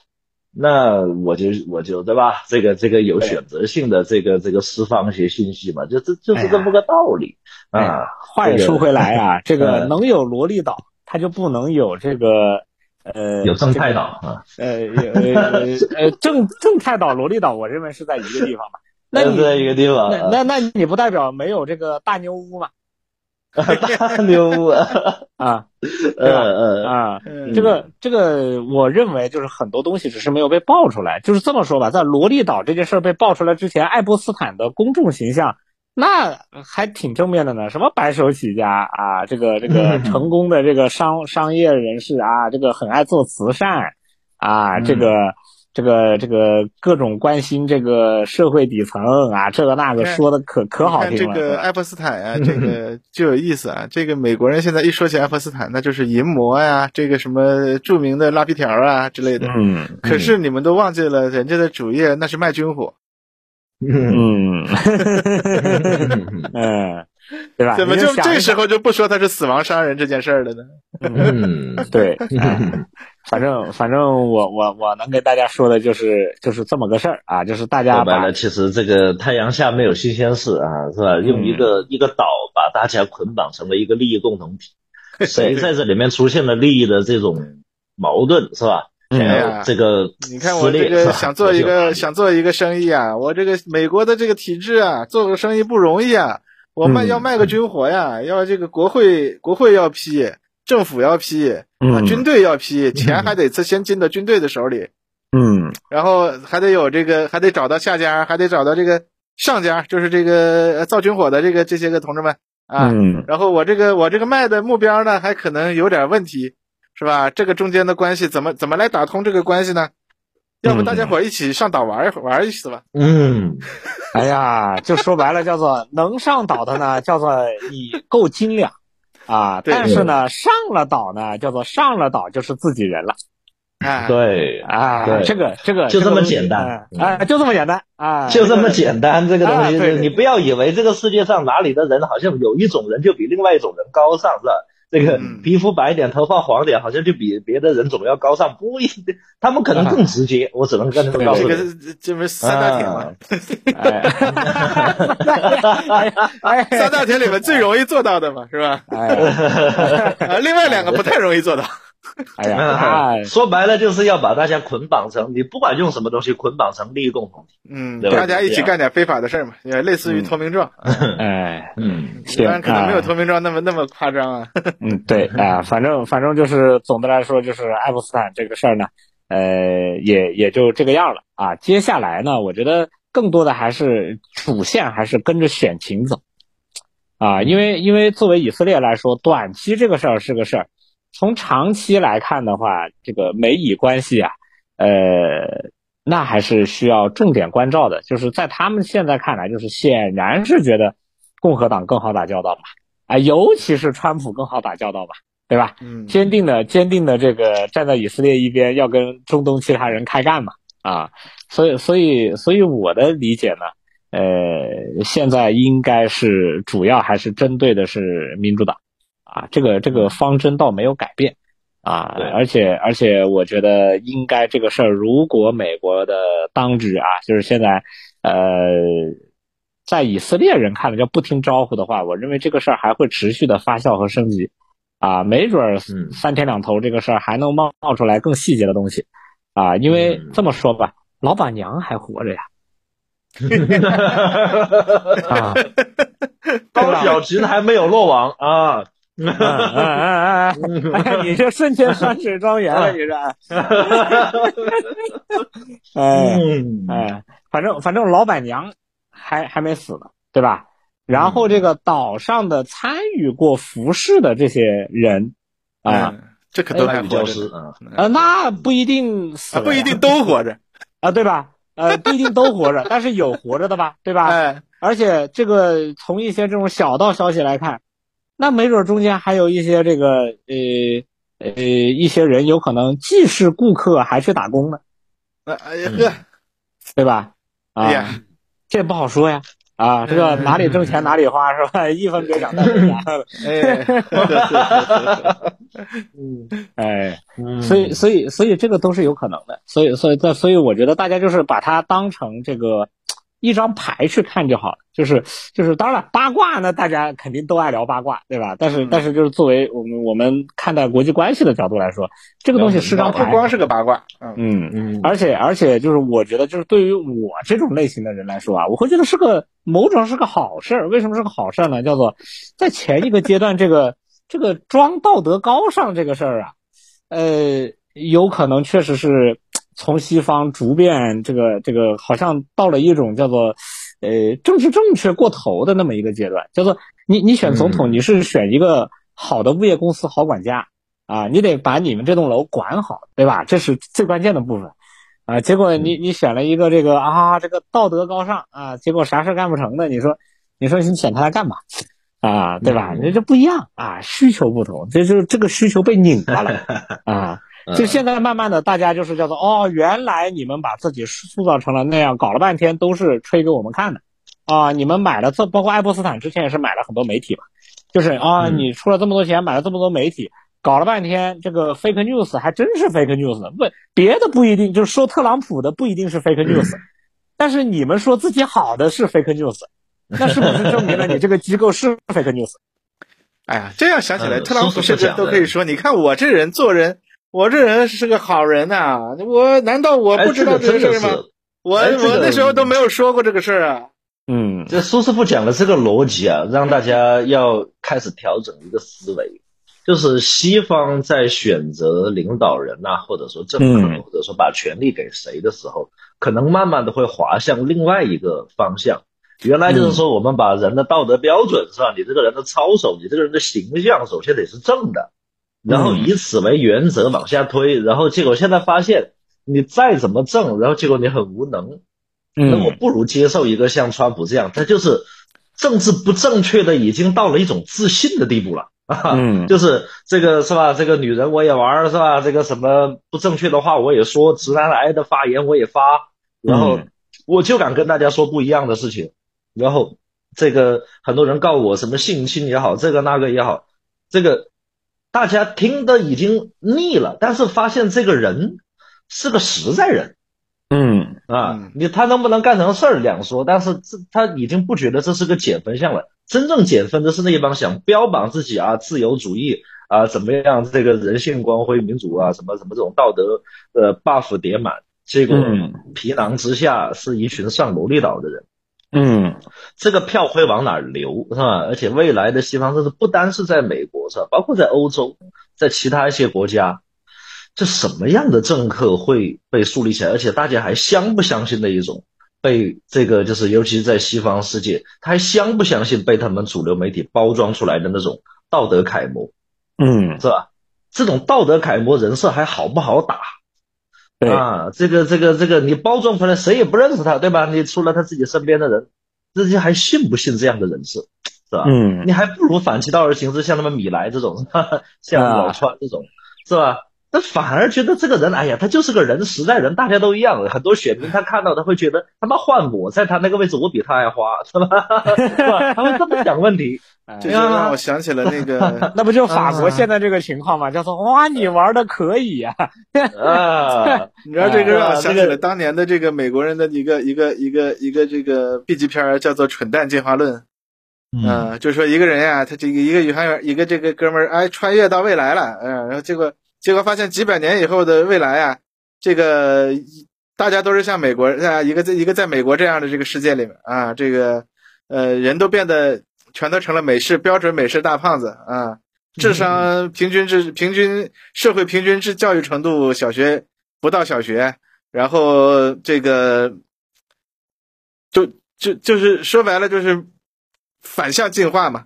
那我就我就对吧？这个这个有选择性的这个这个释放一些信息嘛，就这就是这么个道理啊。话也说回来啊，这个 能有萝莉岛，它就不能有这个呃有正太岛啊？呃呃呃正正太岛、萝莉岛，我认为是在一个地方嘛。那你在一个地方，那那那你不代表没有这个大妞屋嘛？大妞啊 啊，嗯嗯啊，这个这个，我认为就是很多东西只是没有被爆出来。就是这么说吧，在萝莉岛这件事被爆出来之前，爱泼斯坦的公众形象那还挺正面的呢。什么白手起家啊，这个这个成功的这个商商业人士啊，这个很爱做慈善啊，这个。这个这个各种关心这个社会底层啊，这个那个说的可可好听了。这个爱泼斯坦啊，这个就有意思啊。这个美国人现在一说起爱泼斯坦，那就是淫魔呀，这个什么著名的拉皮条啊之类的。嗯。可是你们都忘记了，人家的主业那是卖军火。嗯。嗯。对吧？怎么就这时候就不说他是死亡商人这件事儿了呢？嗯，对，反正反正我我我能给大家说的就是就是这么个事儿啊，就是大家白了，其实这个太阳下没有新鲜事啊，是吧？用一个一个岛把大家捆绑成了一个利益共同体，谁在这里面出现了利益的这种矛盾，是吧？哎呀，这个你看我这个想做一个想做一个生意啊，我这个美国的这个体制啊，做个生意不容易啊。我卖要卖个军火呀，要这个国会国会要批，政府要批，啊，军队要批，钱还得先进到军队的手里，嗯，然后还得有这个，还得找到下家，还得找到这个上家，就是这个造军火的这个这些个同志们啊，然后我这个我这个卖的目标呢，还可能有点问题，是吧？这个中间的关系怎么怎么来打通这个关系呢？要不大家伙一起上岛玩一会玩一次吧？嗯，哎呀，就说白了，叫做能上岛的呢，叫做你够斤两啊。但是呢，上了岛呢，叫做上了岛就是自己人了。啊，对，啊，这个这个就这么简单，啊，就这么简单啊，就这么简单。这个东西，你不要以为这个世界上哪里的人好像有一种人就比另外一种人高尚，是吧？这个皮肤白点，头发黄点，好像就比别的人总要高尚，不一定，他们可能更直接。我只能跟他们告诉你，这个这不是三大铁吗？三大铁里面最容易做到的嘛，是吧？啊，另外两个不太容易做到。哎呀，说白了就是要把大家捆绑成，你不管用什么东西捆绑成利益共同体。嗯，大家一起干点非法的事儿嘛，也类似于投名状。哎，嗯，虽然可能没有投名状那么那么夸张啊。嗯，对 啊，反正反正就是总的来说，就是爱泼斯坦这个事儿呢，呃，也也就这个样了啊。接下来呢，我觉得更多的还是主线还是跟着选情走啊，因为因为作为以色列来说，短期这个事儿是个事儿。从长期来看的话，这个美以关系啊，呃，那还是需要重点关照的。就是在他们现在看来，就是显然是觉得共和党更好打交道嘛，啊，尤其是川普更好打交道嘛，对吧？嗯，坚定的坚定的这个站在以色列一边，要跟中东其他人开干嘛，啊，所以所以所以我的理解呢，呃，现在应该是主要还是针对的是民主党。啊，这个这个方针倒没有改变，啊，而且而且我觉得应该这个事儿，如果美国的当局啊，就是现在，呃，在以色列人看来叫不听招呼的话，我认为这个事儿还会持续的发酵和升级，啊，没准儿三天两头这个事儿还能冒冒出来更细节的东西，啊，因为这么说吧，老板娘还活着呀。啊高小琴还没有落网啊！嗯嗯嗯嗯，你这瞬间山水庄园了，你这。哎哎，反正反正老板娘还还没死呢，对吧？然后这个岛上的参与过服饰的这些人啊，这可都还活着啊，那不一定死，不一定都活着啊，对吧？呃，不一定都活着，但是有活着的吧，对吧？哎，而且这个从一些这种小道消息来看，那没准中间还有一些这个呃呃一些人有可能既是顾客还去打工呢。哎呀呵，对吧？啊，这不好说呀。啊，这个哪里挣钱哪里花是吧？一分给两分钱。哎，哎，所以所以所以这个都是有可能的。所以所以在所以我觉得大家就是把它当成这个。一张牌去看就好了，就是就是，当然了，八卦呢，大家肯定都爱聊八卦，对吧？但是但是，就是作为我们我们看待国际关系的角度来说，这个东西是张牌，不光是个八卦，嗯嗯，而且而且，就是我觉得，就是对于我这种类型的人来说啊，我会觉得是个某种是个好事儿。为什么是个好事儿呢？叫做在前一个阶段，这个这个装道德高尚这个事儿啊，呃，有可能确实是。从西方逐变，这个这个好像到了一种叫做，呃，政治正确过头的那么一个阶段，叫做你你选总统，你是选一个好的物业公司好管家啊，你得把你们这栋楼管好，对吧？这是最关键的部分啊。结果你你选了一个这个啊，这个道德高尚啊，结果啥事干不成的，你说你说你选他来干嘛啊？对吧？你这不一样啊，需求不同，这就这个需求被拧巴了 啊。就现在慢慢的，大家就是叫做哦，原来你们把自己塑造成了那样，搞了半天都是吹给我们看的，啊，你们买了这，包括爱泼斯坦之前也是买了很多媒体嘛，就是啊，你出了这么多钱买了这么多媒体，搞了半天这个 fake news 还真是 fake news，不，别的不一定，就是说特朗普的不一定是 fake news，但是你们说自己好的是 fake news，那是不是证明了 你这个机构是 fake news？哎呀，这样想起来，特朗普甚至都可以说，你看我这人做人。我这人是个好人呐，我难道我不知道这个事儿吗？我我那时候都没有说过这个事儿啊。嗯，这苏师傅讲的这个逻辑啊，让大家要开始调整一个思维，就是西方在选择领导人呐，或者说政客，或者说把权力给谁的时候，可能慢慢的会滑向另外一个方向。原来就是说，我们把人的道德标准是吧？你这个人的操守，你这个人的形象，首先得是正的。然后以此为原则往下推，然后结果现在发现你再怎么挣，然后结果你很无能，那我不如接受一个像川普这样，他就是政治不正确的已经到了一种自信的地步了 啊，就是这个是吧？这个女人我也玩是吧？这个什么不正确的话我也说，直男癌的发言我也发，然后我就敢跟大家说不一样的事情，然后这个很多人告我什么性侵也好，这个那个也好，这个。大家听得已经腻了，但是发现这个人是个实在人，嗯啊，你他能不能干成事儿两说，但是这他已经不觉得这是个减分项了。真正减分的是那一帮想标榜自己啊自由主义啊怎么样这个人性光辉民主啊什么什么这种道德呃 buff 叠满，结果皮囊之下是一群上萝莉岛的人。嗯，这个票会往哪流是吧？而且未来的西方，甚至不单是在美国是吧？包括在欧洲，在其他一些国家，这什么样的政客会被树立起来？而且大家还相不相信的一种被这个就是，尤其是在西方世界，他还相不相信被他们主流媒体包装出来的那种道德楷模？嗯，是吧？这种道德楷模人设还好不好打？啊，这个这个这个，你包装出来谁也不认识他，对吧？你除了他自己身边的人，自己还信不信这样的人设，是吧？嗯，你还不如反其道而行之，像他们米莱这种，像老川这种，是吧？那反而觉得这个人，哎呀，他就是个人，实在人，大家都一样。很多选民他看到他会觉得，他妈换我在他那个位置，我比他还花，是吧？是吧？他会这么想问题。这就让我想起了那个，那不就法国现在这个情况吗？叫做哇，你玩的可以呀！啊，你知道这个让我想起了当年的这个美国人的一个一个一个一个这个 B 级片叫做《蠢蛋进化论》。嗯，就说一个人呀，他这个一个宇航员，一个这个哥们儿，哎，穿越到未来了，嗯，然后结果。结果发现几百年以后的未来啊，这个大家都是像美国啊，一个在一个在美国这样的这个世界里面啊，这个呃人都变得全都成了美式标准美式大胖子啊，智商平均智平均社会平均智教育程度小学不到小学，然后这个就就就是说白了就是反向进化嘛，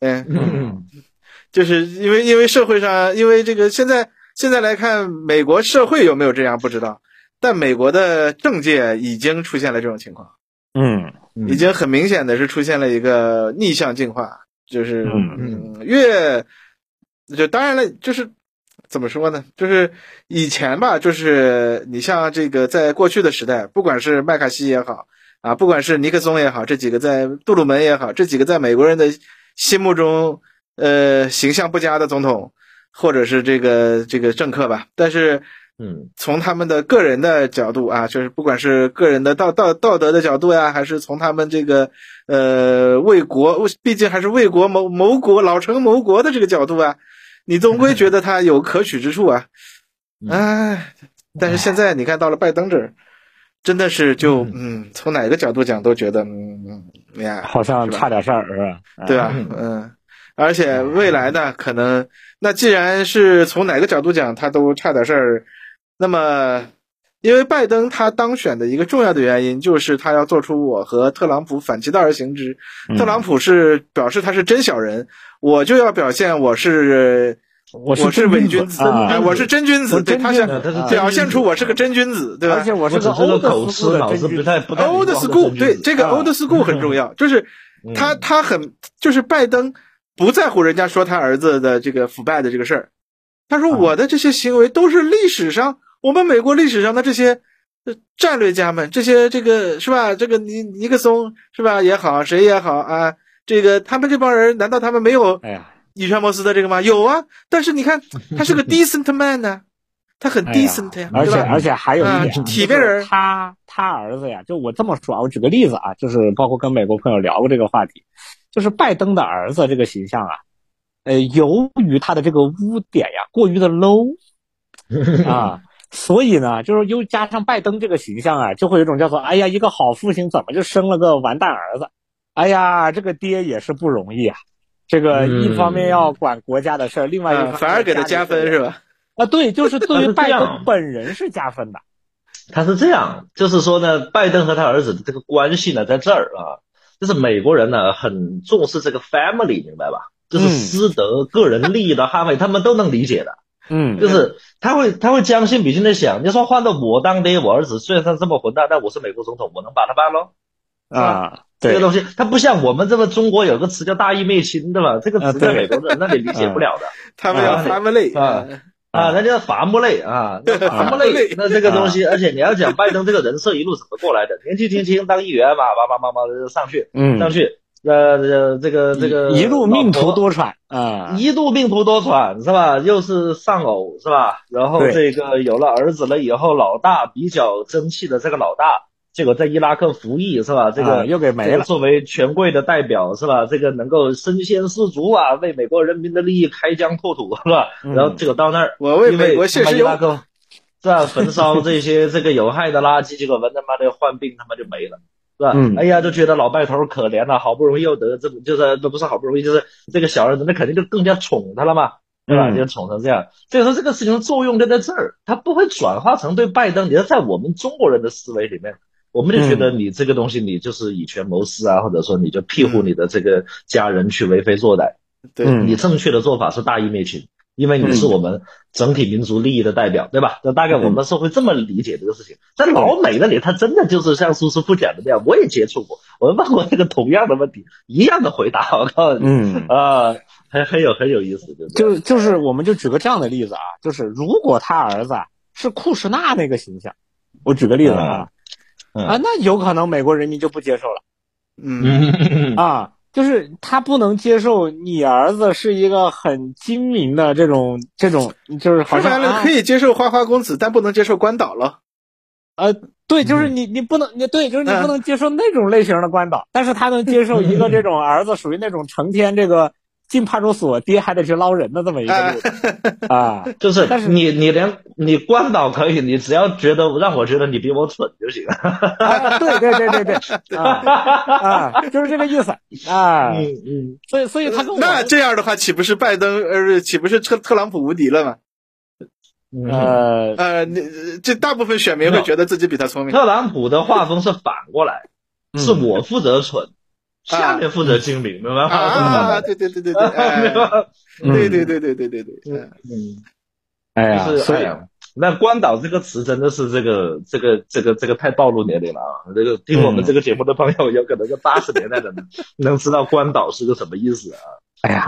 嗯，就是因为因为社会上因为这个现在现在来看美国社会有没有这样不知道，但美国的政界已经出现了这种情况，嗯，已经很明显的是出现了一个逆向进化，就是嗯越。就当然了，就是怎么说呢？就是以前吧，就是你像这个，在过去的时代，不管是麦卡锡也好啊，不管是尼克松也好，这几个在杜鲁门也好，这几个在美国人的心目中呃形象不佳的总统，或者是这个这个政客吧，但是。嗯，从他们的个人的角度啊，就是不管是个人的道道道德的角度呀，还是从他们这个呃为国，毕竟还是为国谋谋国、老成谋国的这个角度啊，你总归觉得他有可取之处啊。哎，但是现在你看到了拜登这儿，真的是就嗯，从哪个角度讲都觉得嗯嗯呀，好像差点事儿是吧？对吧？嗯，而且未来呢，可能那既然是从哪个角度讲，他都差点事儿。那么，因为拜登他当选的一个重要的原因，就是他要做出我和特朗普反其道而行之。特朗普是表示他是真小人，我就要表现我是我是伪君子，我是真君子，对他想表现出我是个真君子，对吧？而且我是个 old school，old school，对这个 old school 很重要，就是他他很就是拜登不在乎人家说他儿子的这个腐败的这个事儿。他说：“我的这些行为都是历史上我们美国历史上的这些战略家们，这些这个是吧？这个尼尼克松是吧也好，谁也好啊，这个他们这帮人难道他们没有哎呀伊川莫斯的这个吗？有啊，但是你看 他是个 decent man 呢，他很 decent 呀，而且而且还有一点体面人，他他儿子呀，就我这么说啊，我举个例子啊，就是包括跟美国朋友聊过这个话题，就是拜登的儿子这个形象啊。”呃，由于他的这个污点呀过于的 low 啊，所以呢，就是又加上拜登这个形象啊，就会有一种叫做哎呀，一个好父亲怎么就生了个完蛋儿子？哎呀，这个爹也是不容易啊。这个一方面要管国家的事儿，另外一方面反而给他加分是吧？啊，对，就是对于拜登本人是加分的。他是这样，就是说呢，拜登和他儿子的这个关系呢，在这儿啊，就是美国人呢很重视这个 family，明白吧？就是师德、个人利益的捍卫，他们都能理解的。嗯，就是他会他会将心比心的想，你说换到我当爹，我儿子虽然他这么混蛋，但我是美国总统，我能把他办喽？啊，这个东西他不像我们这个中国有个词叫大义灭亲，对吧？这个词在美国人那里理解不了的。他们要伐木累啊啊，那叫伐木累啊，伐木累。那这个东西，而且你要讲拜登这个人设一路怎么过来的？年纪轻轻当议员嘛，叭叭叭叭的上去，嗯，上去。呃，这个这个一路命途多舛啊，一路命途多舛是吧？又是丧偶是吧？然后这个有了儿子了以后，老大比较争气的这个老大，结果在伊拉克服役是吧？这个又给没了。作为权贵的代表是吧？这个能够身先士卒啊，为美国人民的利益开疆拓土是吧？然后结果到那儿，我为美国献身。伊拉克是吧？焚烧这些这个有害的垃圾，结果闻他妈的患病，他妈就没了。是吧？嗯，哎呀，就觉得老拜头可怜了，好不容易又得这么，就是都不是好不容易，就是这个小儿子，那肯定就更加宠他了嘛，对吧？就宠成这样。所以说这个事情的作用就在这儿，他不会转化成对拜登。你要在我们中国人的思维里面，我们就觉得你这个东西，你就是以权谋私啊，或者说你就庇护你的这个家人去为非作歹。对你正确的做法是大义灭亲。因为你是我们整体民族利益的代表，对吧？那大概我们是会这么理解这个事情。在老美那里，他真的就是像苏师傅讲的那样，我也接触过，我问过那个同样的问题，一样的回答。我告诉你，嗯啊，很很有很有意思，就就是，我们就举个这样的例子啊，就是如果他儿子是库什纳那个形象，我举个例子啊，啊，那有可能美国人民就不接受了，嗯 啊。就是他不能接受你儿子是一个很精明的这种这种，就是好像可以接受花花公子，但不能接受关岛了。呃，对，就是你你不能你对，就是你不能接受那种类型的关岛，但是他能接受一个这种儿子属于那种成天这个进派出所，爹还得去捞人的这么一个路 啊。就是但是你你连你关岛可以，你只要觉得让我觉得你比我蠢就行了。啊，对对对对 对，啊啊，就是这个意思 啊。嗯嗯，所以所以他跟我那这样的话，岂不是拜登呃，岂不是特特朗普无敌了吗？嗯呃呃，你这大部分选民会觉得自己比他聪明。特朗普的画风是反过来，嗯是我负责蠢，下面负责经理，明白吗？啊，对对对对对，哎明白吗？对对对对对对对，嗯嗯，哎呀，就是所以哎呀，那关岛这个词真的是这个这个这个这个太暴露年龄了啊！这个听我们这个节目的朋友，有可能是八十年代的人 能知道关岛是个什么意思啊？哎呀，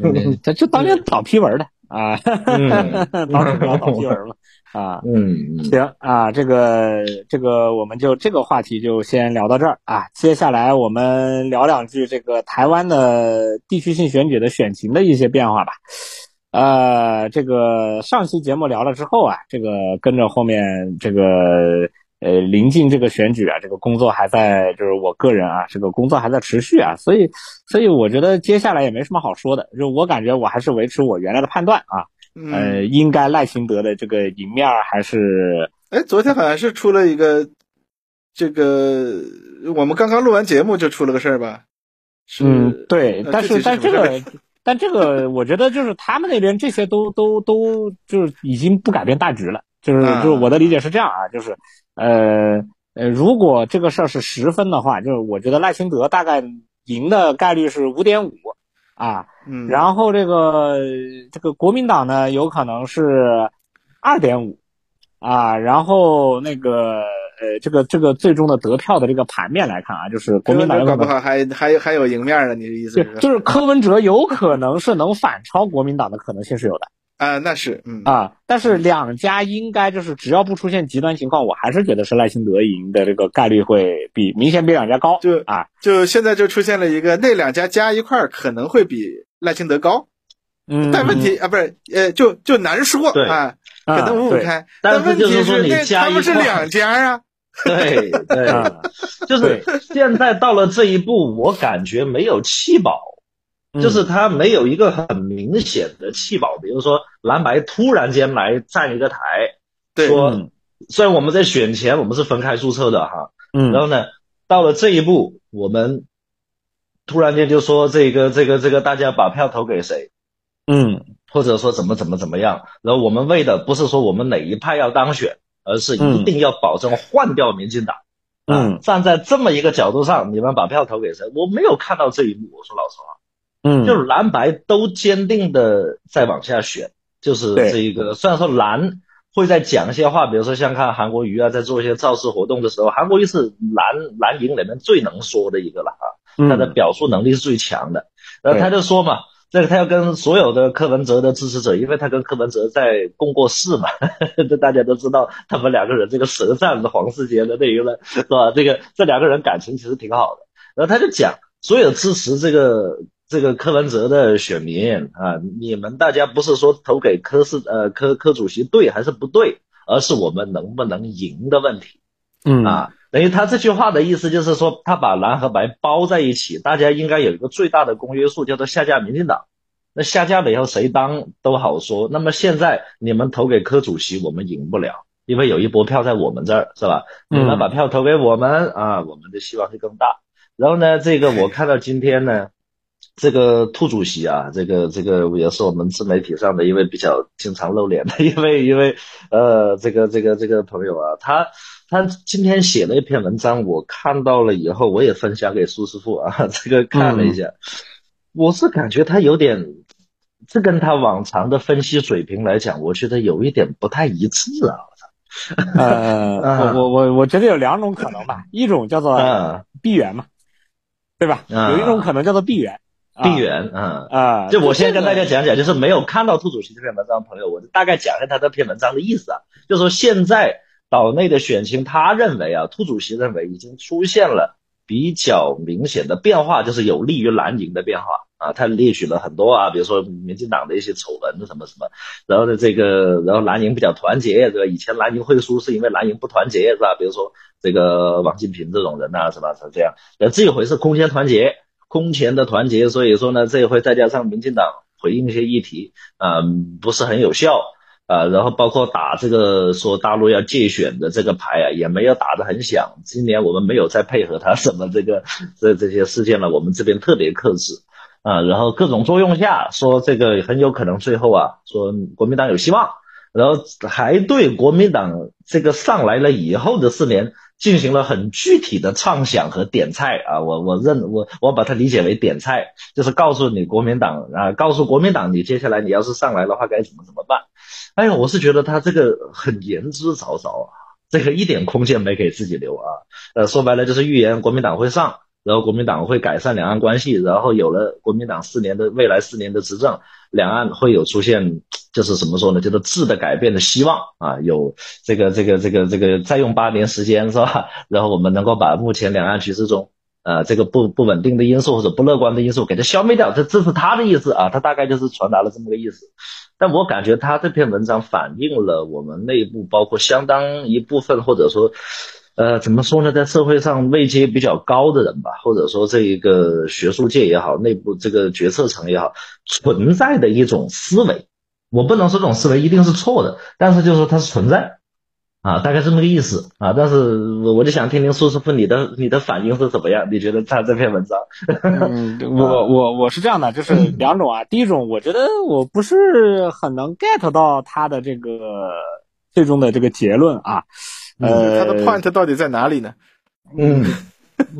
你看这这当年搞批文的啊，嗯 当时搞搞批文嘛啊。嗯，行啊，这个这个我们就这个话题就先聊到这儿啊。接下来我们聊两句这个台湾的地区性选举的选情的一些变化吧。呃，这个上期节目聊了之后啊，这个跟着后面这个呃临近这个选举啊，这个工作还在，就是我个人啊，这个工作还在持续啊，所以所以我觉得接下来也没什么好说的，就我感觉我还是维持我原来的判断啊，呃，嗯，应该赖清德的这个赢面儿还是。哎，昨天好像是出了一个这个，我们刚刚录完节目就出了个事儿吧？是嗯，对，呃但是但这个，但这个，我觉得就是他们那边这些都都都就是已经不改变大局了，就是啊就是我的理解是这样啊，就是呃呃，如果这个事儿是十分的话，就是我觉得赖清德大概赢的概率是五点五啊，嗯，然后这个这个国民党呢有可能是二点五啊，然后那个呃这个这个最终的得票的这个盘面来看啊，就是国民党有可能搞不好还还还有赢面呢？你的意思就是就是柯文哲有可能是能反超国民党的可能性是有的啊？那是，嗯啊，但是两家应该就是只要不出现极端情况，我还是觉得是赖清德赢的这个概率会比明显比两家高就啊，就现在就出现了一个，那两家加一块儿可能会比赖清德高，嗯，但问题啊，不是，呃，就就难说对。啊，啊可能五五开。但问题是就是说你那他加一块们是两家啊，对对。啊，就是现在到了这一步，我感觉没有弃保，嗯。就是他没有一个很明显的弃保，比如说蓝白突然间来站一个台，对，说嗯。虽然我们在选前我们是分开注册的哈，嗯。然后呢，到了这一步，我们突然间就说这个这个这个大家把票投给谁，嗯或者说怎么怎么怎么样，然后我们为的不是说我们哪一派要当选，而是一定要保证换掉民进党。嗯站在这么一个角度上，你们把票投给谁？我没有看到这一幕。我说老实话，嗯，就是蓝白都坚定的在往下选，就是这一个。虽然说蓝会在讲一些话，比如说像看韩国瑜啊，在做一些造势活动的时候，韩国瑜是蓝蓝营里面最能说的一个了啊，他的嗯表述能力是最强的。然后他就说嘛，这个他要跟所有的柯文哲的支持者，因为他跟柯文哲在共过事嘛，这大家都知道，他们两个人这个舌战的黄世杰的那一个是吧？这个这两个人感情其实挺好的。然后他就讲，所有支持这个这个柯文哲的选民啊，你们大家不是说投给柯市呃柯柯主席对还是不对，而是我们能不能赢的问题。嗯啊，等于他这句话的意思就是说，他把蓝和白包在一起，大家应该有一个最大的公约数，叫做下架民进党。那下架了以后谁当都好说。那么现在你们投给柯主席，我们赢不了，因为有一波票在我们这儿，是吧？你们把票投给我们啊，我们的希望会更大。然后呢，这个我看到今天呢，这个兔主席啊，这个这个也是我们自媒体上的一位比较经常露脸的一位一位呃这个这个这个朋友啊，他他今天写了一篇文章，我看到了以后，我也分享给苏师傅啊，这个看了一下，我是感觉他有点，这跟他往常的分析水平来讲，我觉得有一点不太一致啊。我我我我觉得有两种可能吧，一种叫做啊闭源嘛，对吧？啊有一种可能叫做闭源，啊闭源啊。啊，就我先跟大家讲讲，就是没有看到兔主席这篇文章的朋友，我就大概讲一下他这篇文章的意思啊。就说现在岛内的选情，他认为啊，兔主席认为已经出现了比较明显的变化，就是有利于蓝营的变化啊。他列举了很多啊，比如说民进党的一些丑闻什么什么，然后呢这个，然后蓝营比较团结，对吧？以前蓝营会输是因为蓝营不团结，是吧？比如说这个王金平这种人呐、是吧？是这样。那，这一回是空前团结。空前的团结，所以说呢，这一回再加上民进党回应一些议题嗯，不是很有效啊，然后包括打这个说大陆要借选的这个牌啊，也没有打得很响。今年我们没有再配合他什么这个这这些事件了，我们这边特别克制啊，然后各种作用下说这个很有可能最后啊，说国民党有希望，然后还对国民党这个上来了以后的四年。进行了很具体的畅想和点菜啊，我我认我我把它理解为点菜，就是告诉你国民党啊，告诉国民党你接下来你要是上来的话该怎么怎么办。哎呀，我是觉得他这个很言之凿凿啊，这个一点空间没给自己留啊。呃，说白了就是预言国民党会上，然后国民党会改善两岸关系，然后有了国民党四年的未来四年的执政，两岸会有出现。就是怎么说呢？就是质的改变的希望啊，有这个这个这个这个再用八年时间是吧？然后我们能够把目前两岸局势中呃这个不不稳定的因素或者不乐观的因素给它消灭掉，这这是他的意思啊，他大概就是传达了这么个意思。但我感觉他这篇文章反映了我们内部包括相当一部分或者说呃怎么说呢，在社会上位阶比较高的人吧，或者说这一个学术界也好，内部这个决策层也好，存在的一种思维。我不能说这种思维一定是错的，但是就是说它是存在，啊，大概这么个意思啊。但是我我就想听听苏师傅你的你的反应是怎么样？你觉得他这篇文章？嗯，我我我是这样的，就是 两种啊。第一种，我觉得我不是很能 get 到他的这个最终的这个结论啊。呃，他的 point 到底在哪里呢？嗯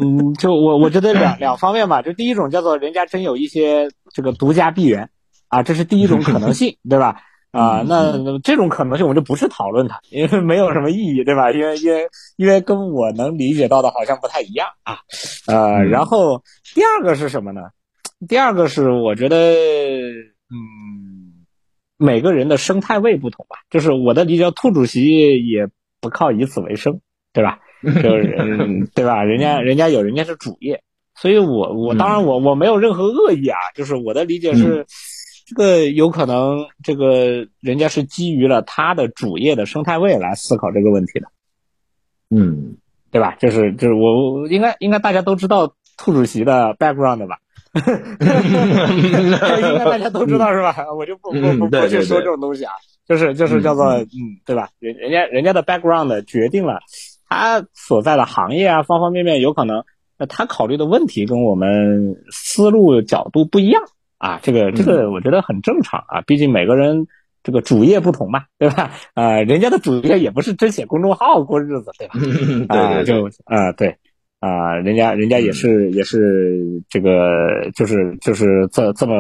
嗯，就我我觉得两两方面吧。就第一种叫做人家真有一些这个独家闭源。啊，这是第一种可能性，对吧？啊，那这种可能性我们就不去讨论它，因为没有什么意义，对吧？因为因为因为跟我能理解到的好像不太一样啊。呃，然后第二个是什么呢？第二个是我觉得，嗯，每个人的生态位不同吧。就是我的理解，兔主席也不靠以此为生，对吧？就是 对吧？人家人家有人家是主业，所以我我当然我我没有任何恶意啊，就是我的理解是。这个有可能，这个人家是基于了他的主业的生态位来思考这个问题的，嗯，对吧？就是就是我应该应该大家都知道兔主席的 background 吧？应该大家都知道是吧？我就不不不不去说这种东西啊，就是就是叫做嗯，对吧？人人家人家的 background 决定了他所在的行业啊，方方面面有可能，那他考虑的问题跟我们思路角度不一样。啊，这个这个我觉得很正常啊，毕竟每个人这个主业不同嘛，对吧？啊，人家的主业也不是真写公众号过日子，对吧？啊，就啊，对啊，人家人家也是也是这个就是就是这这么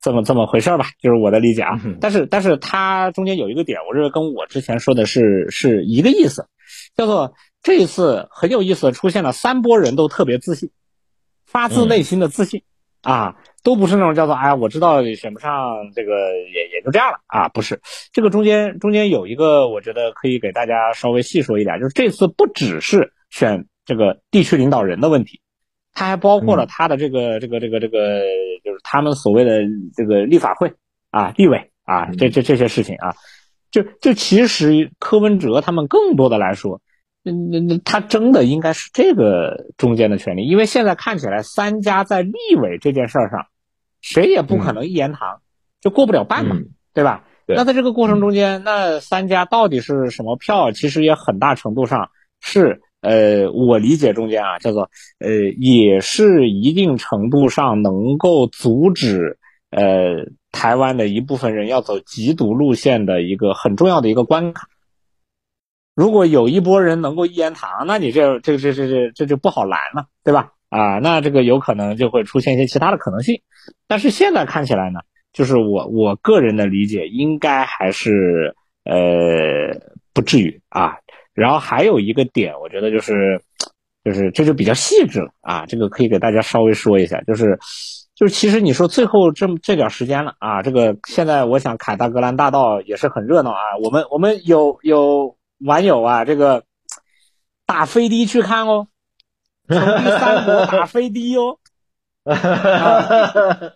这么这么回事吧，就是我的理解啊。但是但是他中间有一个点，我认为跟我之前说的是是一个意思，叫做这一次很有意思，出现了三波人都特别自信，发自内心的自信啊。都不是那种叫做哎呀，我知道选不上这个也也就这样了啊，不是这个中间中间有一个，我觉得可以给大家稍微细说一点，就是这次不只是选这个地区领导人的问题，它还包括了他的这个这个这个这个，就是他们所谓的这个立法会啊立委啊，这这这些事情啊，就就其实柯文哲他们更多的来说。那那那他争的应该是这个中间的权利，因为现在看起来三家在立委这件事儿上。谁也不可能一言堂，就过不了半嘛，对吧？那在这个过程中间，那三家到底是什么票？其实也很大程度上是，呃，我理解中间啊，叫做，呃，也是一定程度上能够阻止，呃，台湾的一部分人要走极独路线的一个很重要的一个关卡。如果有一波人能够一言堂，那你这这这这这这就不好拦了，对吧？啊，那这个有可能就会出现一些其他的可能性，但是现在看起来呢，就是我我个人的理解，应该还是呃不至于啊。然后还有一个点，我觉得就是就是这就比较细致了啊，这个可以给大家稍微说一下，就是就是其实你说最后这么这点时间了啊，这个现在我想凯达格兰大道也是很热闹啊，我们我们有有网友啊，这个打飞的去看哦。从第三国打飞的哦，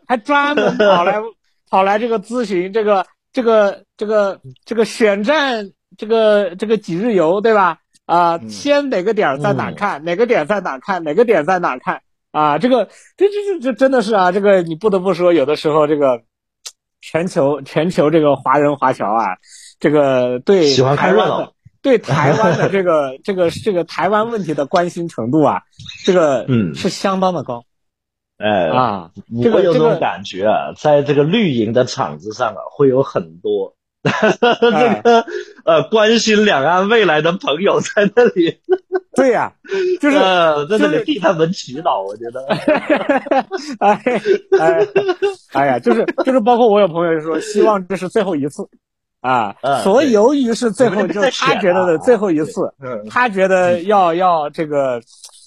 还专门跑来跑来这个咨询这个这个这个这个选战这个这个几日游对吧？啊，先哪个点在哪看，哪个点在哪看，哪个点在哪看。啊，这个这这这这真的是啊，这个你不得不说，有的时候这个全球全球这个华人华侨啊，这个对喜欢看热闹，对台湾的这个这个这个台湾问题的关心程度啊，这个嗯是相当的高。哎啊，我这个这个有种感觉啊，在这个绿营的场子上啊，会有很多 这个呃关心两岸未来的朋友在那里，对呀，就是呃在那里替他们祈祷，我觉得。哎哎哎呀，就是就是，包括我有朋友就说，希望这是最后一次啊。嗯所以由于是最后，就是他觉得的啊最后一次，嗯他觉得要要这个，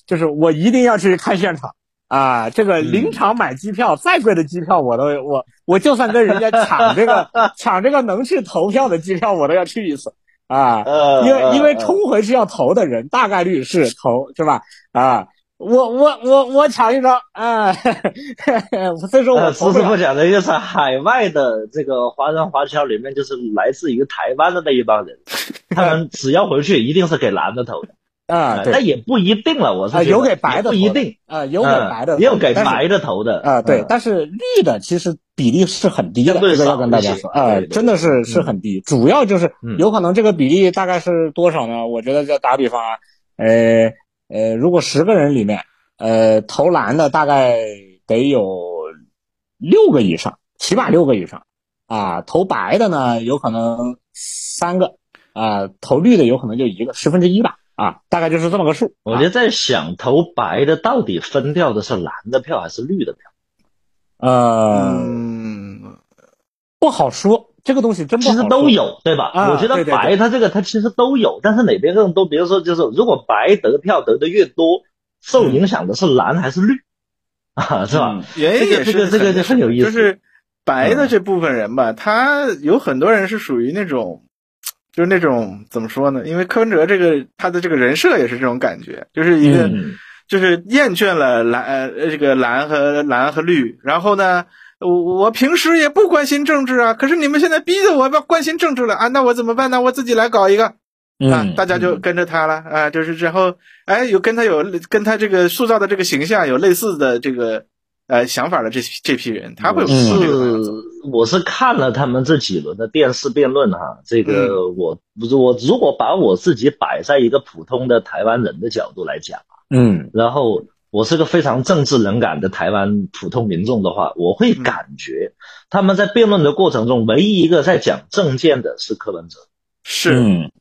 就是我一定要去看现场啊。这个嗯临场买机票，再贵的机票我都我我就算跟人家抢这个 抢这个能去投票的机票，我都要去一次啊。呃，因为因为呃冲回去要投的人大概率是投是吧？啊，我我我我抢一张啊，所以说我呃，投不了苏师傅讲的就是海外的这个华人华侨里面，就是来自于台湾的那一帮人，他们只要回去一定是给蓝的投的，啊，呃对但也不一定了，我是有给白的不一定，啊，有给嗯白的，也有给白的投的啊，对嗯，但是绿的其实比例是很低的，这个要跟大家说，啊，对对真的是是很低，主要就是嗯。有可能这个比例大概是多少呢？我觉得就打比方啊，呃呃，如果十个人里面，呃，投蓝的大概得有六个以上，起码六个以上，啊，投白的呢有可能三个，啊，投绿的有可能就一个，十分之一吧，啊，大概就是这么个数。我就在想，投白的到底分掉的是蓝的票还是绿的票？呃，嗯，不好说，这个东西真不其。实都有，对吧？啊我觉得白他这个他其实都有，但是哪边更多？比如说，就是如果白得票得的越多，受影响的是蓝还是绿 啊？是吧？嗯原因也是这个这个很很有意思就是白的这部分人吧，他有很多人是属于那种，就是那种怎么说呢？因为柯文哲这个他的这个人设也是这种感觉，就是一个、嗯就是厌倦了蓝呃这个蓝和蓝和绿，然后呢。我我平时也不关心政治啊，可是你们现在逼着我要关心政治了啊，那我怎么办呢？我自己来搞一个，啊嗯，，大家就跟着他了啊，就是然后哎，有跟他有跟他这个塑造的这个形象有类似的这个呃想法的这这批人，他会有嗯。这个方向走是我是看了他们这几轮的电视辩论哈，这嗯。个我不是我如果把我自己摆在一个普通的台湾人的角度来讲，嗯。然后我是个非常政治冷感的台湾普通民众的话，我会感觉他们在辩论的过程中，唯一一个在讲政见的是柯文哲，是嗯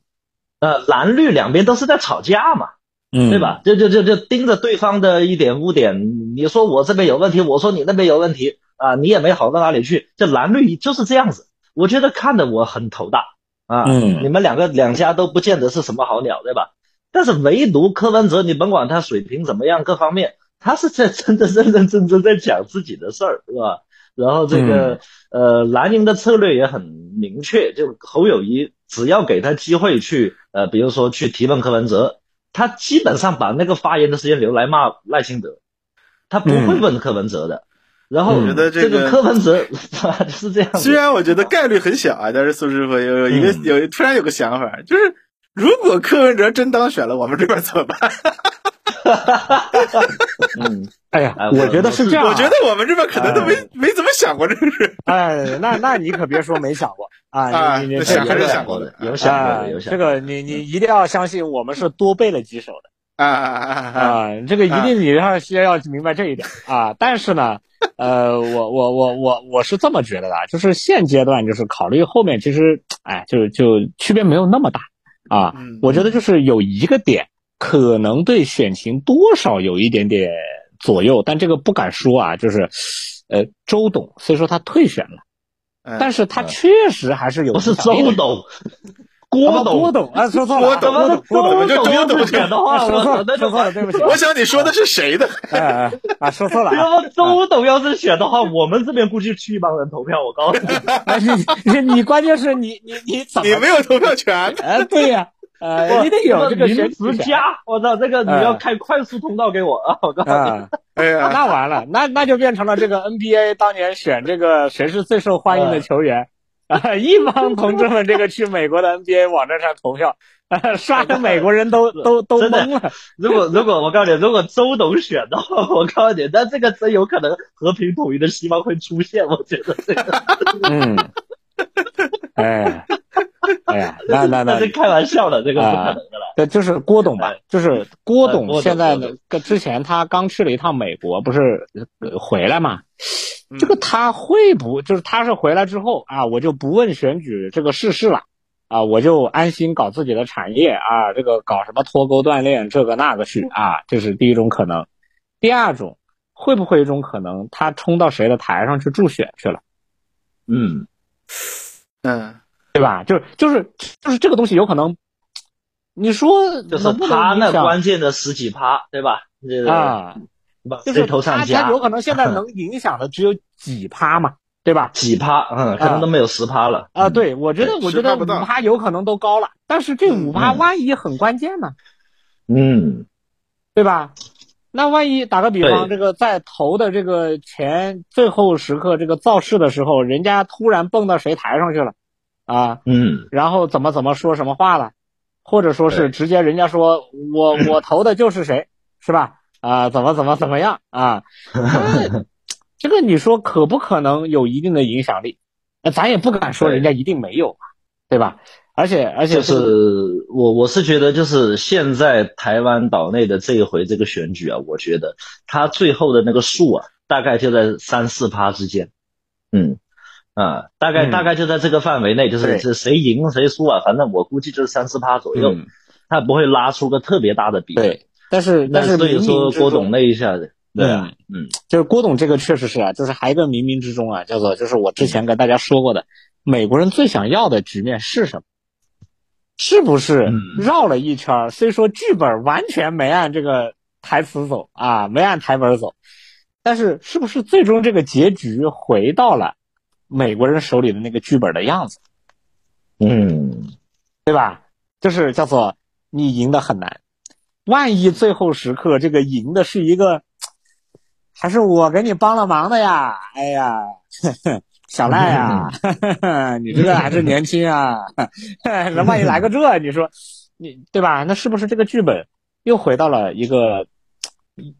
呃，蓝绿两边都是在吵架嘛，嗯，对？吧？就就就就盯着对方的一点污点，你说我这边有问题，我说你那边有问题啊，你也没好到哪里去。这蓝绿就是这样子，我觉得看得我很头大啊。嗯你们两个两家都不见得是什么好鸟，对吧？但是唯独柯文哲，你甭管他水平怎么样，各方面他是在真的认认真真在讲自己的事儿，是吧？然后这个、呃，蓝营的策略也很明确，就侯友谊只要给他机会去呃，比如说去提问柯文哲，他基本上把那个发言的时间留来骂赖清德，他不会问柯文哲的。然后我觉得这这个柯文哲就 是这样，虽然我觉得概率很小啊，但是苏师傅有有一个、嗯有突然有个想法，就是如果柯文哲真当选了，我们这边怎么办？嗯，哎呀哎，我觉得是这样啊。我觉得我们这边可能都没、没怎么想过这个事。哎，那那你可别说没想过啊啊！你你你想还是想过的，有想过啊的，有，想这过的。个你你一定要相信，我们是多备了几手的啊啊啊啊啊！啊！这个一定你要先要明白这一点啊。但是呢，呃，我我我我我是这么觉得的，就是现阶段就是考虑后面，其实哎，就就区别没有那么大啊。嗯我觉得就是有一个点可能对选情多少有一点点左右，但这个不敢说啊。就是呃，周董虽说他退选了，嗯但是他确实还是有不是周董，郭董郭董。董啊，说错了啊，郭董郭董，郭董，就周董要周董选的话，说错了，我说错了，对不起。我想你说的是谁的？哎哎啊，说错了啊！要不周董要是选的话，我们这边估计去一帮人投票。我告诉你，哎你你你关键是你你你怎么？你没有投票权。哎，对呀，呃，你得有这个选举权临时加，我操，这个你要开快速通道给我啊！我告诉你，啊。哎呀，那完了，那那就变成了这个 NBA 当年选这个谁是最受欢迎的球员啊，一帮同志们这个去美国的 NBA 网站上投票，刷的美国人都都都懵了。如果如果我告诉你，如果周董选的话，我告诉你，那这个真有可能和平统一的希望会出现。我觉得这个，嗯，哎，哎呀，那那那是开玩笑的，这个不可能的了。对，就是郭董吧，就是郭董现在呢，之前他刚去了一趟美国，不是回来嘛？这个他会不就是他是回来之后啊，我就不问选举这个事事了啊，我就安心搞自己的产业啊，这个搞什么脱钩锻炼这个那个去啊，这是第一种可能。第二种会不会一种可能，他冲到谁的台上去助选去了？嗯嗯，对吧？就是就是就是这个东西有可能，你说就是他那关键的十几趴，对吧？啊。就是他，他有可能现在能 影响的只有几趴嘛，对吧？几趴，嗯，可能都没有十趴了。啊，对，我觉得，我觉得五趴有可能都高了，但是这五趴万一很关键呢？嗯，对吧？那万一打个比方，这个在投的这个前最后时刻这个造势的时候，人家突然蹦到谁台上去了，啊，嗯，然后怎么怎么说什么话了，或者说是直接人家说我我投的就是谁，是吧？啊，怎么怎么怎么样啊？这个你说可不可能有一定的影响力？那咱也不敢说人家一定没有，对吧？而且而且就是我我是觉得，就是现在台湾岛内的这一回这个选举啊，我觉得它最后的那个数啊，大概就在三四趴之间。嗯啊，大概大概就在这个范围内，就是是谁赢谁输啊，反正我估计就是三四趴左右，它不会拉出个特别大的比。对。但是但是，所以说郭董那一下子，对啊，嗯，就是郭董这个确实是啊，就是还一个冥冥之中啊，叫做就是我之前跟大家说过的，美国人最想要的局面是什么？是不是绕了一圈？虽说剧本完全没按这个台词走啊，没按台本走，但是是不是最终这个结局回到了美国人手里的那个剧本的样子？嗯，对吧？就是叫做你赢的很难。万一最后时刻这个赢的是一个，还是我给你帮了忙的呀？哎呀，小赖呀，你这个还是年轻啊，那万一来个这，你说你对吧？那是不是这个剧本又回到了一个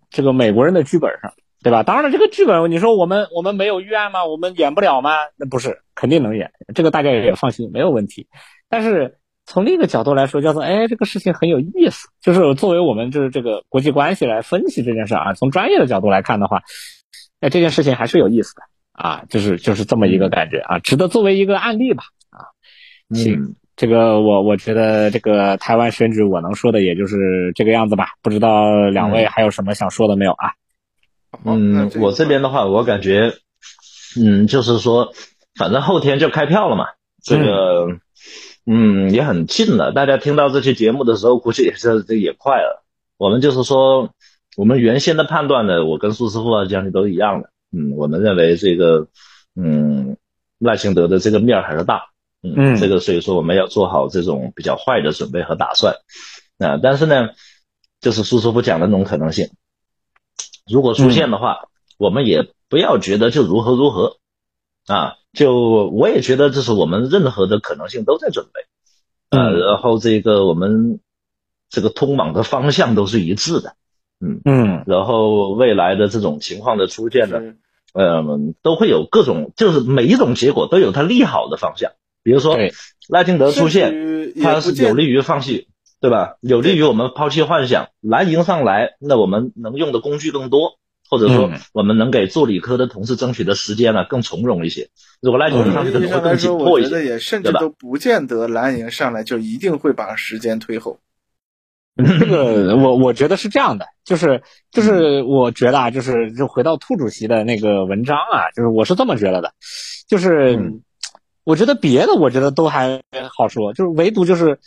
这个美国人的剧本上，对吧？当然了，这个剧本你说我们我们没有预案吗？我们演不了吗？那不是，肯定能演，这个大家也放心，没有问题。但是。从另一个角度来说，叫做哎，这个事情很有意思。就是作为我们就是这个国际关系来分析这件事啊，从专业的角度来看的话，哎，这件事情还是有意思的啊，就是就是这么一个感觉啊，值得作为一个案例吧啊。行，这个我我觉得这个台湾选举我能说的也就是这个样子吧。不知道两位还有什么想说的没有啊？嗯，我这边的话，我感觉，嗯，就是说，反正后天就开票了嘛，这个。嗯，也很近了。大家听到这期节目的时候，估计也是这也快了。我们就是说，我们原先的判断呢，我跟苏师傅啊将军都一样的。嗯，我们认为这个，嗯，赖清德的这个面还是大。嗯，这个所以说我们要做好这种比较坏的准备和打算。啊，但是呢，就是苏师傅讲的那种可能性，如果出现的话，我们也不要觉得就如何如何。啊，就我也觉得这是我们任何的可能性都在准备，呃，然后这个我们这个通往的方向都是一致的，嗯。嗯，然后未来的这种情况的出现呢，嗯，都会有各种，就是每一种结果都有它利好的方向，比如说赖清德出现，它是有利于放弃，对吧？有利于我们抛弃幻想，蓝营上来，那我们能用的工具更多。或者说，我们能给做理科的同事争取的时间呢更从容一些。如果蓝营上来可能会更紧迫一些，我觉得也甚至都不见得蓝营上来就一定会把时间推后。这个我我觉得是这样的，就是就是我觉得啊，就是就回到兔主席的那个文章啊，就是我是这么觉得的，就是我觉得别的我觉得都还好说，就是唯独就是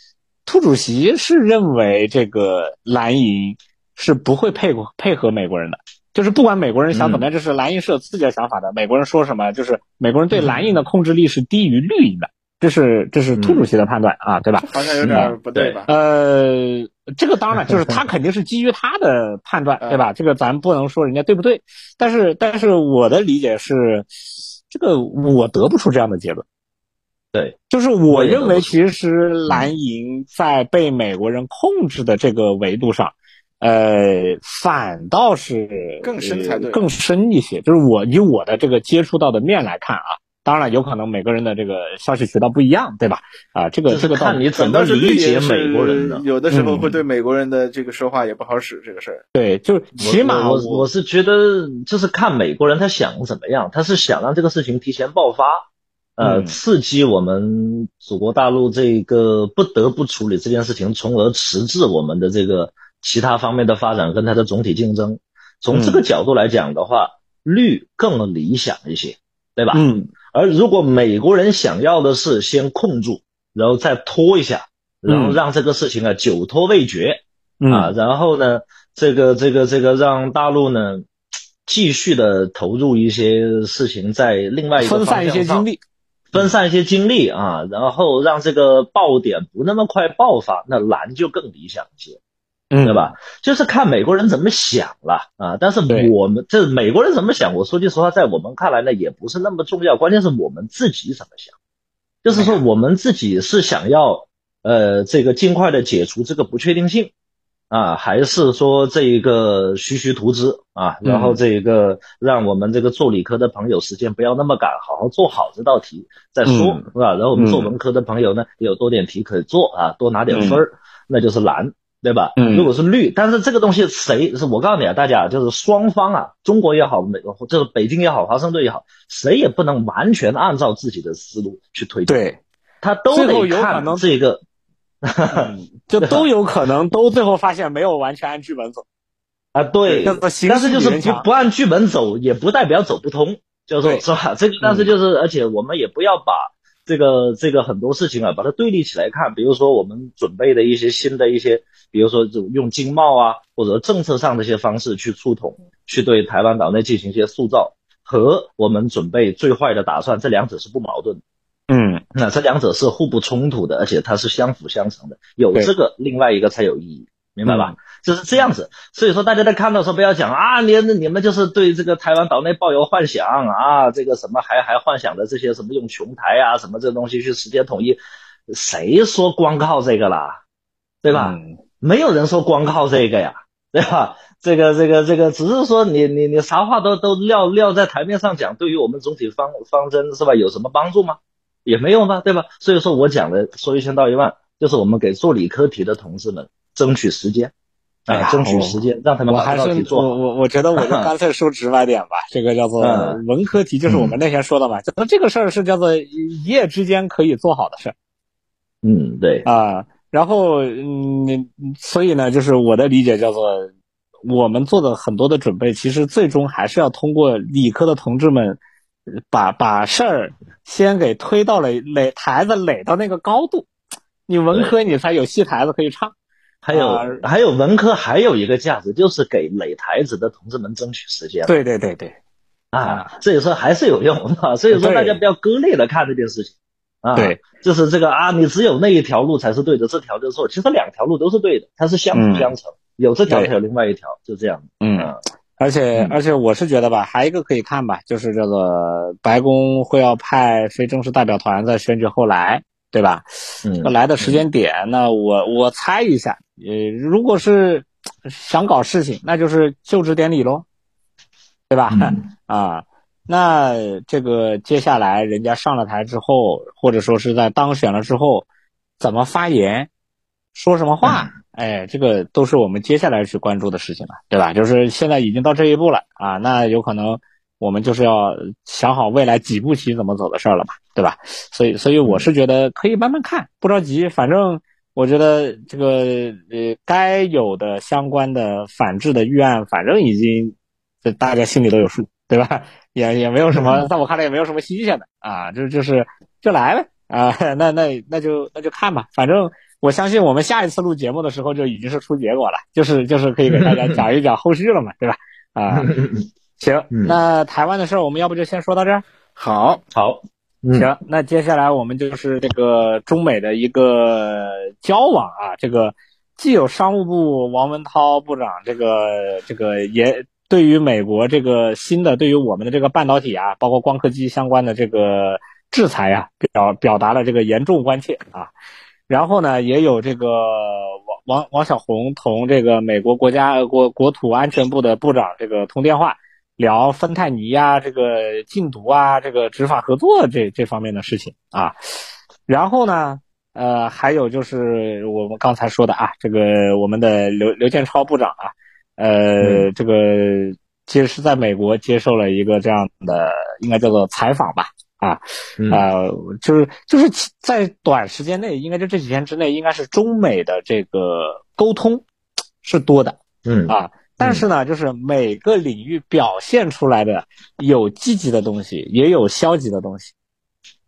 兔主席是认为这个蓝营是不会配合配合美国人的。就是不管美国人想怎么样，就是蓝营是有自己的想法的。美国人说什么，就是美国人对蓝营的控制力是低于绿营的，这是这是兔主席的判断啊，对吧？好像有点不对吧？呃，这个当然就是他肯定是基于他的判断，对吧？这个咱不能说人家对不对，但是但是我的理解是，这个我得不出这样的结论。对，就是我认为，其实蓝营在被美国人控制的这个维度上，呃，反倒是更深才对，更深一些。就是我以我的这个接触到的面来看啊，当然有可能每个人的这个消息渠道不一样，对吧？啊，这个这个看你怎么理解美国人的，有的时候会对美国人的这个说话也不好使这个事儿。对，就是起码我我是觉得，就是看美国人他想怎么样，他是想让这个事情提前爆发。呃，刺激我们祖国大陆这个不得不处理这件事情，从而迟滞我们的这个其他方面的发展跟它的总体竞争。从这个角度来讲的话，绿更理想一些，对吧？嗯。而如果美国人想要的是先控住，然后再拖一下，然后让这个事情啊久拖未决啊，然后呢，这个这个这个让大陆呢继续的投入一些事情在另外一个分散一些精力。分散一些精力啊，然后让这个爆点不那么快爆发，那蓝就更理想一些，对吧？就是看美国人怎么想了啊。但是我们这美国人怎么想，我说句实话，在我们看来呢，也不是那么重要。关键是我们自己怎么想，就是说我们自己是想要呃这个尽快的解除这个不确定性。啊，还是说这一个虚虚图之啊，然后这一个让我们这个做理科的朋友时间不要那么赶，好好做好这道题再说，是吧？然后我们做文科的朋友呢，也有多点题可以做啊，多拿点分儿，那就是蓝，对吧？如果是绿，但是这个东西谁是我告诉你啊，大家就是双方啊，中国也好，美国就是北京也好，华盛顿也好，谁也不能完全按照自己的思路去推进，对，他都得看这个。就都有可能，都最后发现没有完全按剧本走啊，对，但是就是不不按剧本走，也不代表走不通，就是是吧？这个但是就是，而且我们也不要把这个这个很多事情啊，把它对立起来看。比如说我们准备的一些新的一些，比如说用经贸啊，或者政策上的一些方式去触统，去对台湾岛内进行一些塑造，和我们准备最坏的打算，这两者是不矛盾。嗯，那这两者是互不冲突的，而且它是相辅相成的。有这个，另外一个才有意义，明白吧？就是这样子。所以说，大家在看到时候不要讲啊，你你们就是对这个台湾岛内抱有幻想啊，这个什么还还幻想着这些什么用琼台啊什么这东西去实现统一，谁说光靠这个啦？对吧？没有人说光靠这个呀，对吧？这个这个这个，只是说你你你啥话都都撂撂在台面上讲，对于我们总体方方针是吧，有什么帮助吗？也没用吧，对吧？所以说我讲的说一千道一万，就是我们给做理科题的同志们争取时间，啊，争取时间，让他们把这道题做。我我我觉得我就干脆说直白点吧，这个叫做文科题，就是我们那天说的嘛，就这个事儿是叫做一夜之间可以做好的事儿。嗯，对啊，然后嗯，所以呢，就是我的理解叫做，我们做的很多的准备，其实最终还是要通过理科的同志们。把把事儿先给推到了垒台子垒到那个高度，你文科你才有戏台子可以唱，还有还有文科还有一个价值就是给垒台子的同志们争取时间。对对对对，啊，所以说还是有用啊，所以说大家不要割裂的看这件事情。啊，对，就是这个啊，你只有那一条路才是对的，这条就是错，其实两条路都是对的，它是相辅相成，有这条才有另外一条，就这样，嗯。而且而且我是觉得吧，还一个可以看吧，就是这个白宫会要派非正式代表团在选举后来，对吧？嗯，来的时间点，那我我猜一下，呃，如果是想搞事情，那就是就职典礼喽，对吧？啊，那这个接下来人家上了台之后，或者说是在当选了之后，怎么发言，说什么话？哎，这个都是我们接下来去关注的事情了，对吧？就是现在已经到这一步了啊，那有可能我们就是要想好未来几步棋怎么走的事儿了嘛，对吧？所以，所以我是觉得可以慢慢看，不着急。反正我觉得这个呃，该有的相关的反制的预案，反正已经这大家心里都有数，对吧？也也没有什么，在我看来也没有什么新鲜的啊，就就是就来呗啊，那那那就那就看吧，反正。我相信我们下一次录节目的时候就已经是出结果了，就是就是可以给大家讲一讲后续了嘛，对吧？啊，行，那台湾的事儿我们要不就先说到这儿。好，好，行，那接下来我们就是这个中美的一个交往啊，这个既有商务部王文涛部长，这个这个也对于美国这个新的对于我们的这个半导体啊，包括光刻机相关的这个。制裁啊，表表达了这个严重关切啊。然后呢，也有这个王王王小红同这个美国国家国国土安全部的部长这个通电话，聊芬太尼呀，这个禁毒啊，这个执法合作这这方面的事情啊。然后呢，呃，还有就是我们刚才说的啊，这个我们的刘刘建超部长啊，呃，这个其实是在美国接受了一个这样的，应该叫做采访吧。啊，呃，就是就是在短时间内，应该就这几天之内，应该是中美的这个沟通是多的，嗯啊，但是呢，就是每个领域表现出来的有积极的东西，也有消极的东西，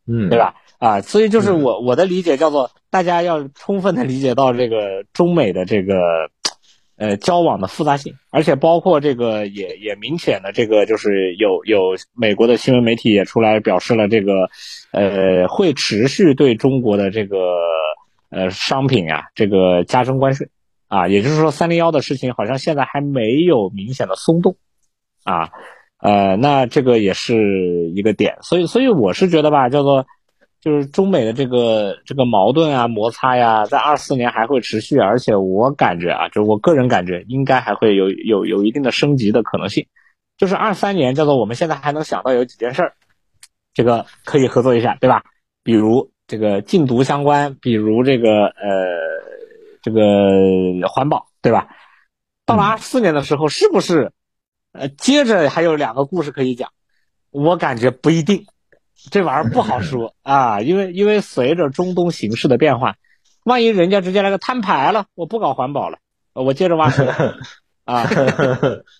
嗯，对吧？啊，所以就是我我的理解叫做，大家要充分的理解到这个中美的这个。呃，交往的复杂性，而且包括这个也也明显的这个就是有有美国的新闻媒体也出来表示了这个，呃，会持续对中国的这个呃商品啊这个加征关税，啊，也就是说三零幺的事情好像现在还没有明显的松动，啊，呃，那这个也是一个点，所以所以我是觉得吧，叫做。就是中美的这个这个矛盾啊摩擦呀，在二四年还会持续，而且我感觉啊，就我个人感觉，应该还会有有有一定的升级的可能性。就是二三年叫做我们现在还能想到有几件事儿，这个可以合作一下，对吧？比如这个禁毒相关，比如这个呃这个环保，对吧？到了二四年的时候，是不是呃接着还有两个故事可以讲？我感觉不一定。这玩意儿不好说啊，因为因为随着中东形势的变化，万一人家直接来个摊牌了，我不搞环保了，我接着挖水 啊，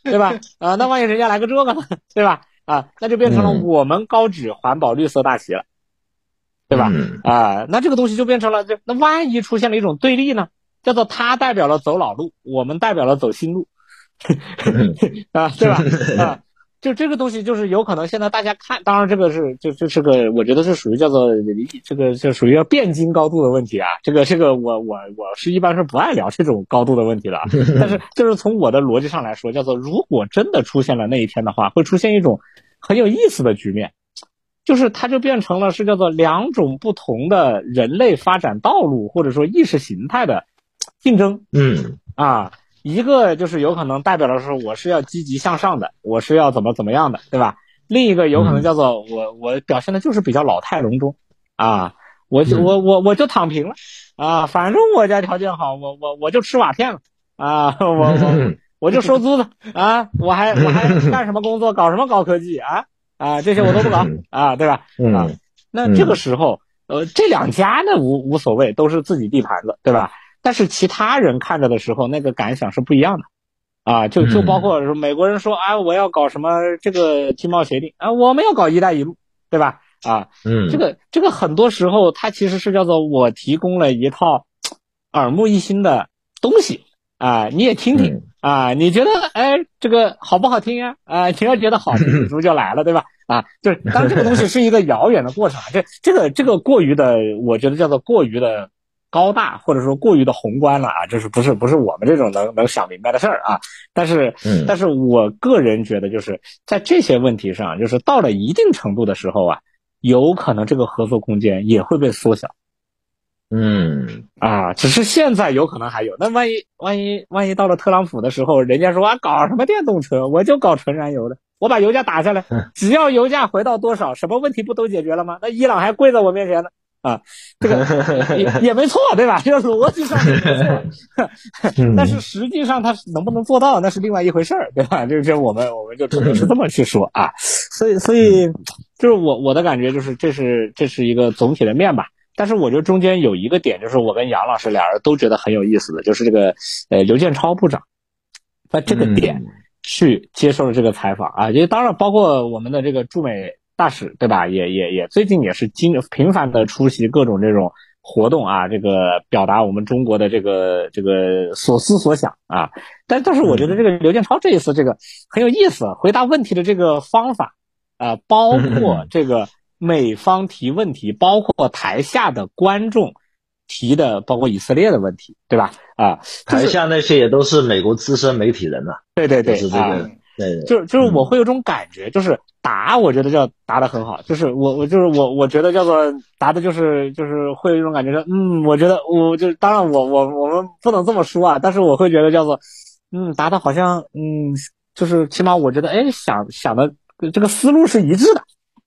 对吧？啊，那万一人家来个这个呢，对吧？啊，那就变成了我们高举环保绿色大旗了，对吧？啊，那这个东西就变成了，这那万一出现了一种对立呢？叫做他代表了走老路，我们代表了走新路，啊，对吧？啊。就这个东西，就是有可能现在大家看，当然这个是就就是个，我觉得是属于叫做这个就属于要变精高度的问题啊。这个这个我我我是一般是不爱聊这种高度的问题的。但是就是从我的逻辑上来说，叫做如果真的出现了那一天的话，会出现一种很有意思的局面，就是它就变成了是叫做两种不同的人类发展道路或者说意识形态的竞争。嗯啊。一个就是有可能代表的是我是要积极向上的，我是要怎么怎么样的，对吧？另一个有可能叫做我我表现的就是比较老态龙钟，啊，我就我我我就躺平了，啊，反正我家条件好，我我我就吃瓦片了，啊，我我我就收租子，啊，我还我还 干什么工作，搞什么高科技啊啊，这些我都不搞啊，对吧？啊，那这个时候，呃，这两家呢无无所谓，都是自己地盘子，对吧？但是其他人看着的时候，那个感想是不一样的，啊，就就包括说美国人说啊，我要搞什么这个经贸协定啊，我们要搞一带一路，对吧？啊，嗯，这个这个很多时候它其实是叫做我提供了一套耳目一新的东西啊，你也听听啊，你觉得哎这个好不好听呀？啊，你要觉得好听，主就来了，对吧？啊，就是当这个东西是一个遥远的过程，这这个这个过于的，我觉得叫做过于的。高大或者说过于的宏观了啊，就是不是不是我们这种能能想明白的事儿啊。但是，但是我个人觉得，就是在这些问题上，就是到了一定程度的时候啊，有可能这个合作空间也会被缩小。嗯，啊，只是现在有可能还有。那万一万一万一到了特朗普的时候，人家说啊，搞什么电动车，我就搞纯燃油的，我把油价打下来，只要油价回到多少，什么问题不都解决了吗？那伊朗还跪在我面前呢。啊，这个也也没错，对吧？这个逻辑上没错，但是实际上他能不能做到，那是另外一回事儿，对吧？这这我们我们就只能是这么去说啊。所以所以就是我我的感觉就是这是这是一个总体的面吧。但是我觉得中间有一个点，就是我跟杨老师俩人都觉得很有意思的，就是这个呃刘建超部长在这个点去接受了这个采访啊，因为当然包括我们的这个驻美。大使对吧？也也也最近也是经频繁的出席各种这种活动啊，这个表达我们中国的这个这个所思所想啊。但但是我觉得这个刘建超这一次这个很有意思，回答问题的这个方法啊，包括 这个美方提问题，包括台下的观众提的，包括以色列的问题，对吧？啊，台下那些也都是美国资深媒体人呐。对对对，是这个。对，就是就是我会有种感觉，就是答，我觉得叫答的很好，就是我我就是我我觉得叫做答的就是就是会有一种感觉说，嗯，我觉得我就当然我我我们不能这么说啊，但是我会觉得叫做，嗯，答的好像嗯，就是起码我觉得哎想想的这个思路是一致的。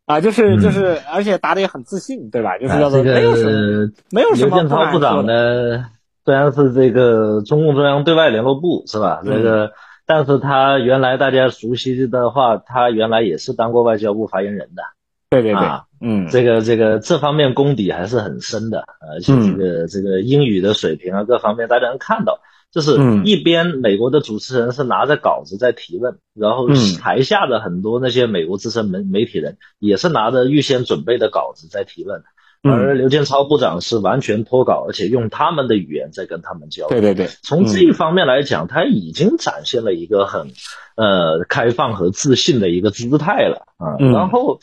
啊，就是就是，而且答的也很自信，对吧？就是叫做没有什么，没有什么。刘建超部长呢，虽然是这个中共中央对外联络部是吧？这个，但是他原来大家熟悉的话，他原来也是当过外交部发言人的。对对对，嗯，这个这个这方面功底还是很深的，而且这个这个英语的水平啊，各方面大家能看到。就是一边美国的主持人是拿着稿子在提问，然后台下的很多那些美国资深媒媒体人也是拿着预先准备的稿子在提问，而刘建超部长是完全脱稿，而且用他们的语言在跟他们交流。对对对，从这一方面来讲，他已经展现了一个很呃开放和自信的一个姿态了啊。然后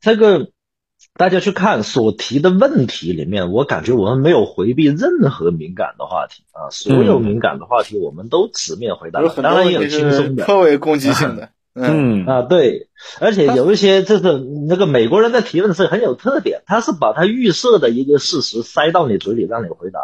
这个。大家去看所提的问题里面，我感觉我们没有回避任何敏感的话题啊，所有敏感的话题我们都直面回答，当然也有轻松的，颇为攻击性的。嗯啊，对，而且有一些就是那个美国人的提问是很有特点，他是把他预设的一个事实塞到你嘴里让你回答，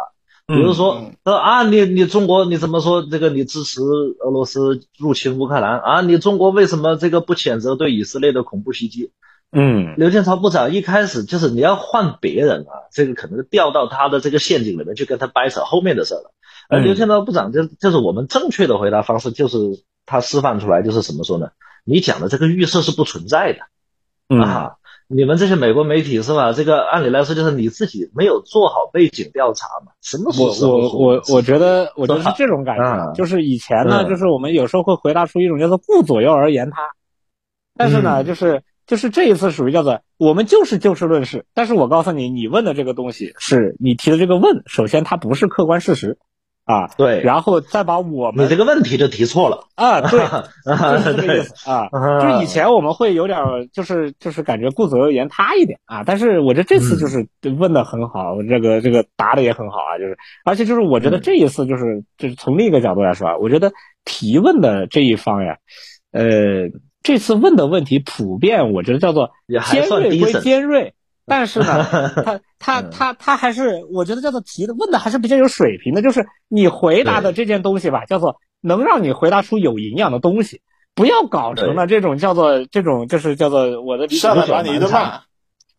比如说说啊，你你中国你怎么说这个你支持俄罗斯入侵乌克兰啊？你中国为什么这个不谴责对以色列的恐怖袭击？嗯，刘建超部长一开始就是你要换别人啊，这个可能掉到他的这个陷阱里面去跟他掰扯后面的事了。而刘建超部长就就是我们正确的回答方式，就是他示范出来就是怎么说呢？你讲的这个预设是不存在的啊！你们这些美国媒体是吧？这个按理来说就是你自己没有做好背景调查嘛？什么？我我我我觉得我觉得是这种感觉，就是以前呢，就是我们有时候会回答出一种叫做顾左右而言他，但是呢，就是。就是这一次属于叫做我们就是就事论事，但是我告诉你，你问的这个东西是你提的这个问，首先它不是客观事实，啊，对，然后再把我们你这个问题就提错了。啊，对，就是这个意思 啊，就是以前我们会有点就是就是感觉顾左右言他一点啊，但是我觉得这次就是问的很好，这个这个答的也很好啊，就是而且就是我觉得这一次就是就是从另一个角度来说啊，我觉得提问的这一方呀，呃。这次问的问题普遍，我觉得叫做尖锐归尖锐，但是呢，他他他他还是我觉得叫做提的问的还是比较有水平的，就是你回答的这件东西吧，叫做能让你回答出有营养的东西，不要搞成了这种叫做这种就是叫做我的上来把你一顿骂，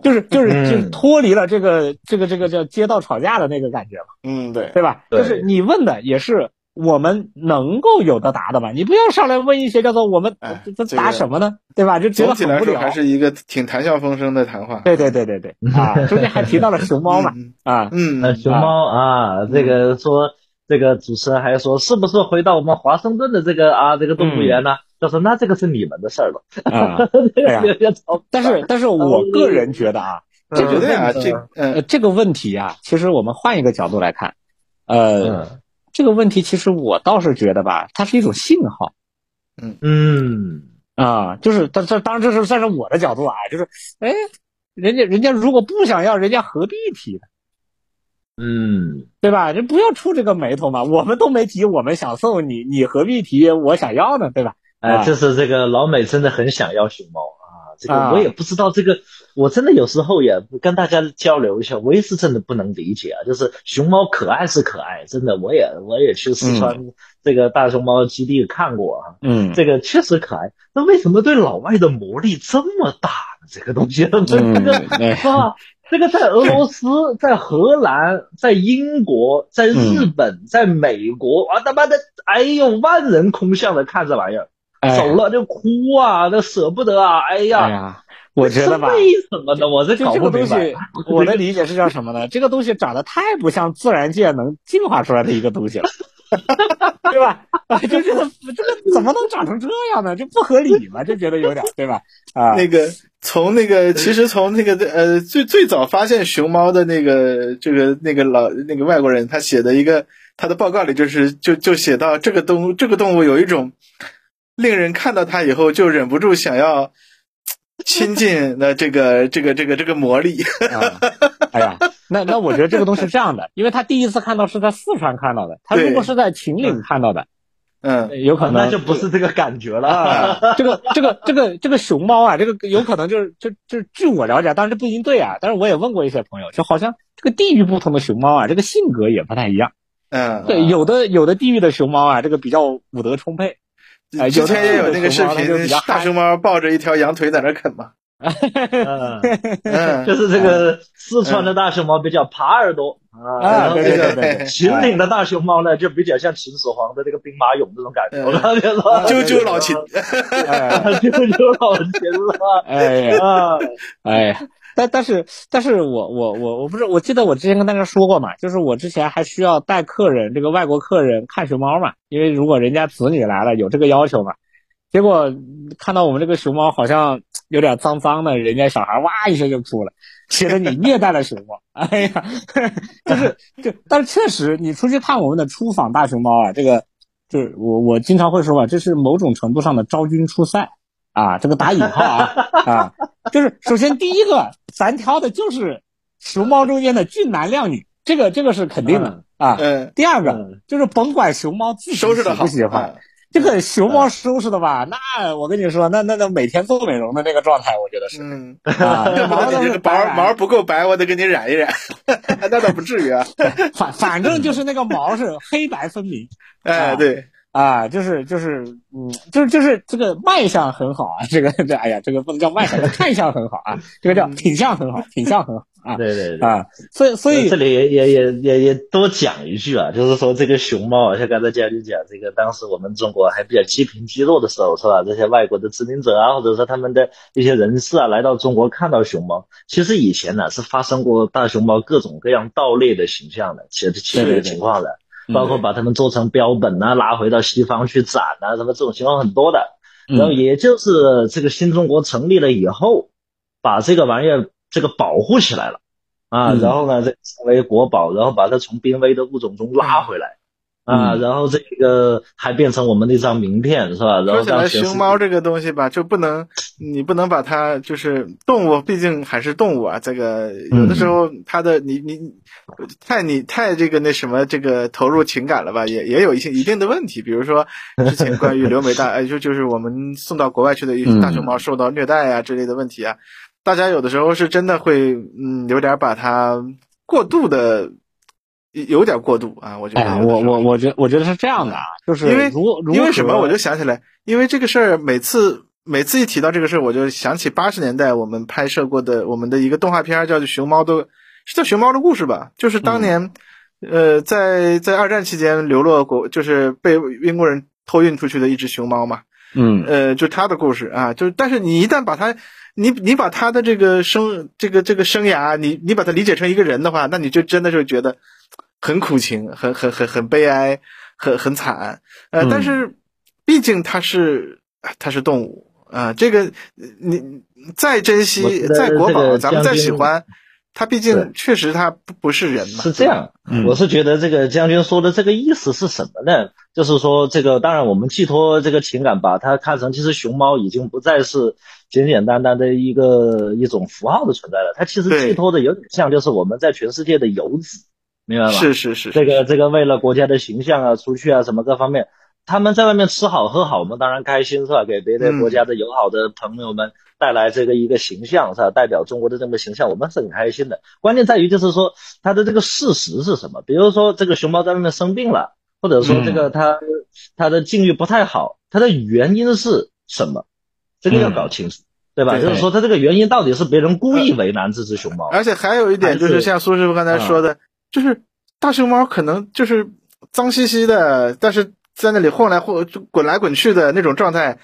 就是就是就脱离了这个这个这个叫街道吵架的那个感觉嘛，嗯对。对吧？就是你问的也是。我们能够有的答的吧，你不要上来问一些叫做我们这答什么呢，对吧？就总体来说还是一个挺谈笑风生的谈话。对对对对对 啊，中间还提到了熊猫嘛啊，嗯，熊猫啊，这个说这个主持人还说是不是回到我们华盛顿的这个啊这个动物园呢？他说那这个是你们的事儿了啊。对，但是但是我个人觉得啊，这个问这呃这个问题啊，其实我们换一个角度来看，呃。这个问题其实我倒是觉得吧，它是一种信号，嗯嗯啊，就是这这当然这是算是我的角度啊，就是哎，人家人家如果不想要，人家何必提呢？嗯，对吧？人不要触这个眉头嘛，我们都没提，我们想送你，你何必提我想要呢？对吧？哎，就是这个老美真的很想要熊猫啊，这个我也不知道这个。我真的有时候也跟大家交流一下，我也是真的不能理解啊。就是熊猫可爱是可爱，真的，我也我也去四川这个大熊猫基地看过啊。嗯，这个确实可爱。那为什么对老外的魔力这么大呢？这个东西，这个 啊，这个在俄罗斯、在荷兰、在英国、在日本、在美国，啊他妈的，哎呦，万人空巷的看这玩意儿，走了就哭啊，那舍不得啊，哎呀。我觉得吧，为什么呢？我这这个东西，我的理解是叫什么呢？这个东西长得太不像自然界能进化出来的一个东西了，对吧？啊，就这个这个怎么能长成这样呢？就不合理嘛？就觉得有点，对吧？啊，那个从那个其实从那个呃最最早发现熊猫的那个这个那个老那个外国人他写的一个他的报告里就是就就写到这个动物这个动物有一种令人看到它以后就忍不住想要。亲近的这个 这个这个这个魔力，哎呀，那那我觉得这个东西是这样的，因为他第一次看到是在四川看到的，他如果是在秦岭看到的，嗯，有可能那就不是这个感觉了。啊，这个这个这个这个熊猫啊，这个有可能就是就就据我了解，当然这不一定对啊，但是我也问过一些朋友，就好像这个地域不同的熊猫啊，这个性格也不太一样。嗯，对，有的有的地域的熊猫啊，这个比较武德充沛。哎之前也有那个视频大熊猫抱着一条羊腿在那啃嘛。嗯，嗯，就是这个四川的大熊猫比较耙耳朵啊，啊然后这个秦岭的大熊猫呢，就比较像秦始皇的这个兵马俑这种感觉。嗯。我刚才说，啾啾老秦，哎。啾啾老秦了。哎呀啊，哎，但但是但是我我我我不是我记得我之前跟大家说过嘛，就是我之前还需要带客人这个外国客人看熊猫嘛，因为如果人家子女来了有这个要求嘛，结果看到我们这个熊猫好像有点脏脏的，人家小孩哇一声就哭了，觉得你虐待了熊猫。哎呀，就是就但是确实你出去看我们的出访大熊猫啊，这个就是我我经常会说嘛，这是某种程度上的昭君出塞啊，这个打引号啊 啊，就是首先第一个咱挑的就是熊猫中间的俊男靓女，这个这个是肯定的啊。嗯，第二个嗯就是甭管熊猫自己喜收拾的好，不喜欢，嗯这个熊猫收拾的吧，那我跟你说，那那那每天做美容的那个状态，我觉得是嗯，啊，这毛毛不够白，我得给你染一染，那倒不至于啊。反反正就是那个毛是黑白分明哎，对，啊，就是就是嗯，就是就是这个卖相很好啊，这个这哎呀，这个不能叫卖相，看相很好啊，这个叫品相很好，品相很好啊对对对。啊，所以所以这里也也也也也多讲一句啊，就是说这个熊猫啊，像刚才嘉宾讲，这个当时我们中国还比较积贫积弱的时候，是吧？这些外国的殖民者啊，或者说他们的一些人士啊，来到中国看到熊猫，其实以前呢是发生过大熊猫各种各样盗猎的形象的，其实其实情况的，嗯包括把它们做成标本啊，拉回到西方去展啊，什么这种情况很多的。然后嗯也就是这个新中国成立了以后，把这个玩意儿这个保护起来了啊，嗯然后呢，这成为国宝，然后把它从濒危的物种中拉回来。啊，嗯然后这个还变成我们的一张名片，是吧？然后说起来，当全世熊猫这个东西吧，就不能，你不能把它就是动物，毕竟还是动物啊。这个有的时候它的你你太你太这个那什么这个投入情感了吧，也也有一些一定的问题。比如说之前关于留美大，呃，就就是我们送到国外去的一些大熊猫受到虐待啊之类的问题啊，大家有的时候是真的会嗯有点把它过度的。有点过度啊，我觉得哎，我我我觉我觉得是这样的啊，就是因为如如因为什么？我就想起来，因为这个事儿，每次每次一提到这个事儿，我就想起八十年代我们拍摄过的我们的一个动画片儿，叫做《熊猫的》，是叫《熊猫的故事》吧？就是当年，呃，在在二战期间流落国，就是被英国人偷运出去的一只熊猫嘛。嗯呃，就他的故事啊，就但是你一旦把它，你你把他的这个生这个这个生涯，你你把它理解成一个人的话，那你就真的就觉得很苦情，很很很很悲哀，很很惨。呃，嗯但是毕竟它是它是动物啊、这个你再珍惜再国宝，咱们再喜欢，它毕竟确实它不不是人嘛。是这样，嗯我是觉得这个将军说的这个意思是什么呢？就是说，这个当然我们寄托这个情感，把它看成其实熊猫已经不再是简简单单的一个一种符号的存在了，它其实寄托的有点像就是我们在全世界的游子，明白吗？是是是，这个这个为了国家的形象啊，出去啊什么各方面，他们在外面吃好喝好，我们当然开心是吧？给别的国家的友好的朋友们带来这个一个形象是吧？代表中国的这么个形象，我们是很开心的。关键在于就是说他的这个事实是什么？比如说这个熊猫在外面生病了，或者说这个他他的境遇不太好，它的原因是什么？这个要搞清楚。对吧？就是说，他这个原因到底是别人故意为难这只熊猫，而且还有一点就是是像苏师傅刚才说的，就是大熊猫可能就是脏兮兮的，但是在那里晃来晃就滚来滚去的那种状态。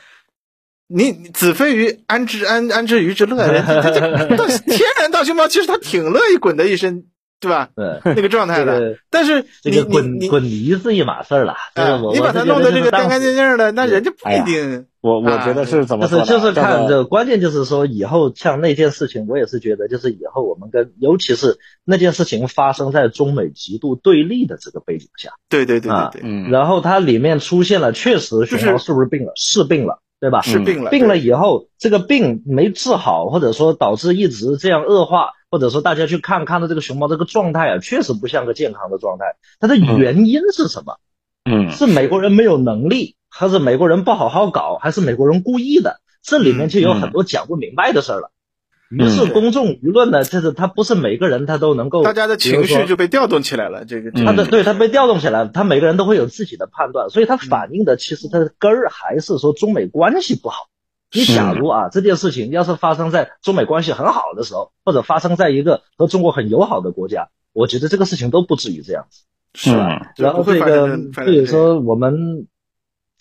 你子非鱼，安知安安知鱼之乐？人家这这这天然大熊猫其实它挺乐意滚的一身，对吧？对。那个状态的。这个但是这个滚你滚泥是一码事儿了，这啊我你把它弄得这个干干净净的，那人家不一定。我我觉得是怎么？就是就是看这个关键就是说以后像那件事情，我也是觉得就是以后我们跟尤其是那件事情发生在中美极度对立的这个背景下，对对对啊对对，嗯，然后它里面出现了确实是熊猫是不是病了？是病了，对吧？是病了，病了以后，这个病没治好，或者说导致一直这样恶化，或者说大家去看看到这个熊猫这个状态啊，确实不像个健康的状态。它的原因是什么？嗯，是美国人没有能力，还是美国人不好好搞，还是美国人故意的？这里面就有很多讲不明白的事儿了。于是公众舆论呢，就是他不是每个人他都能够，大家的情绪就被调动起来了。这个他的对他被调动起来了，他每个人都会有自己的判断，所以他反映的其实他的根儿还是说中美关系不好。你假如啊这件事情要是发生在中美关系很好的时候，或者发生在一个和中国很友好的国家，我觉得这个事情都不至于这样子，是吧？然后这个比如说我们。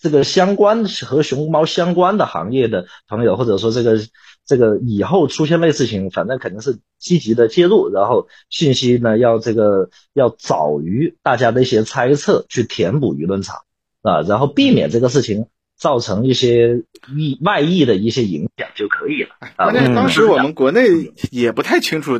这个相关和熊猫相关的行业的朋友，或者说这个这个以后出现类似情，反正肯定是积极的介入，然后信息呢要这个要早于大家的一些猜测去填补舆论场啊，然后避免这个事情造成一些意外溢的一些影响就可以了。关键当时我们国内也不太清楚。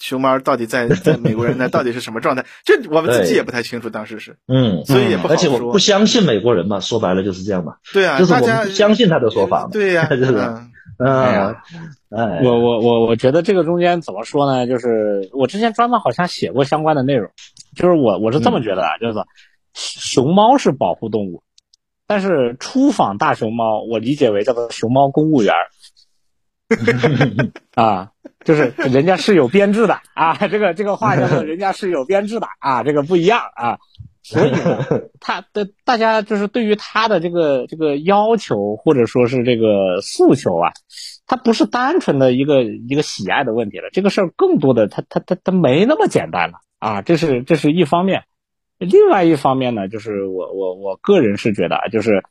熊猫到底在在美国人那到底是什么状态？这我们自己也不太清楚，当时是，嗯，所以也不好说。而且我不相信美国人嘛，说白了就是这样嘛。对啊，就是我们不相信他的说法嘛。对呀，就是，嗯，哎，我我我我觉得这个中间怎么说呢？就是我之前专门好像写过相关的内容，就是我我是这么觉得啊，就是说，熊猫是保护动物，但是出访大熊猫，我理解为叫做熊猫公务员。啊，就是人家是有编制的啊，这个这个话叫做人家是有编制的啊，这个不一样啊，所以 他的大家就是对于他的这个这个要求或者说是这个诉求啊，他不是单纯的一个一个喜爱的问题了，这个事儿更多的他他他他没那么简单了啊，这是这是一方面，另外一方面呢，就是我我我个人是觉得啊，就是。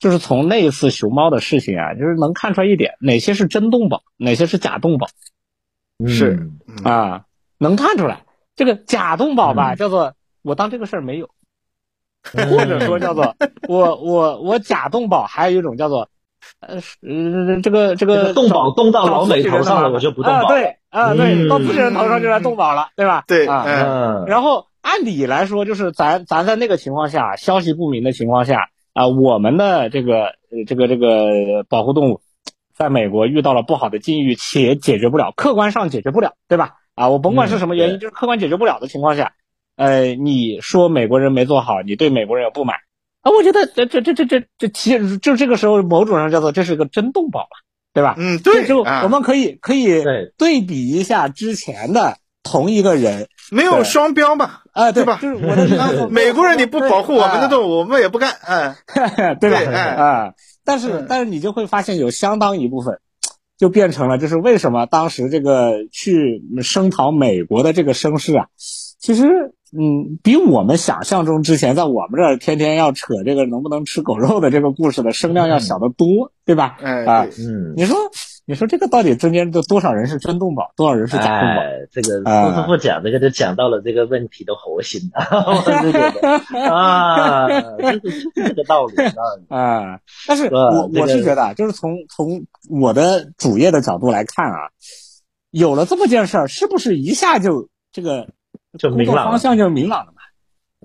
就是从那一次熊猫的事情啊，就是能看出来一点，哪些是真动保，哪些是假动保，是啊，能看出来。这个假动保吧，叫做我当这个事儿没有，或者说叫做我我我假动保，还有一种叫做呃这个这个动保动到老美头上了，我就不动保。对啊，对，到自己人头上就来动保了，对吧？对啊，然后按理来说，就是咱咱在那个情况下，消息不明的情况下。啊，我们的这个呃，这个这个保护动物，在美国遇到了不好的境遇，且解决不了，客观上解决不了，对吧？啊，我甭管是什么原因，就是客观解决不了的情况下，呃，你说美国人没做好，你对美国人有不满，啊，我觉得这这这这这这其实就这个时候，某种上叫做这是个真动保嘛，对吧？嗯，对，就我们可以可以对比一下之前的同一个人。没有双标嘛？啊，对吧？就是我的 美国人你不保护我们的动物，我们也不干，哎，对吧？啊，但是但是你就会发现有相当一部分，就变成了就是为什么当时这个去声讨美国的这个声势啊，其实嗯，比我们想象中之前在我们这儿天天要扯这个能不能吃狗肉的这个故事的声量要小得多，对吧？啊，嗯，你说。你说这个到底中间都多少人是真动保，多少人是假动保？这个不不不讲这个就讲到了这个问题的核心 我是 觉得啊，就是这个道理啊。但是我我是觉得，就是从从我的主业的角度来看啊，有了这么件事儿，是不是一下就这个就明朗方向就明朗了嘛？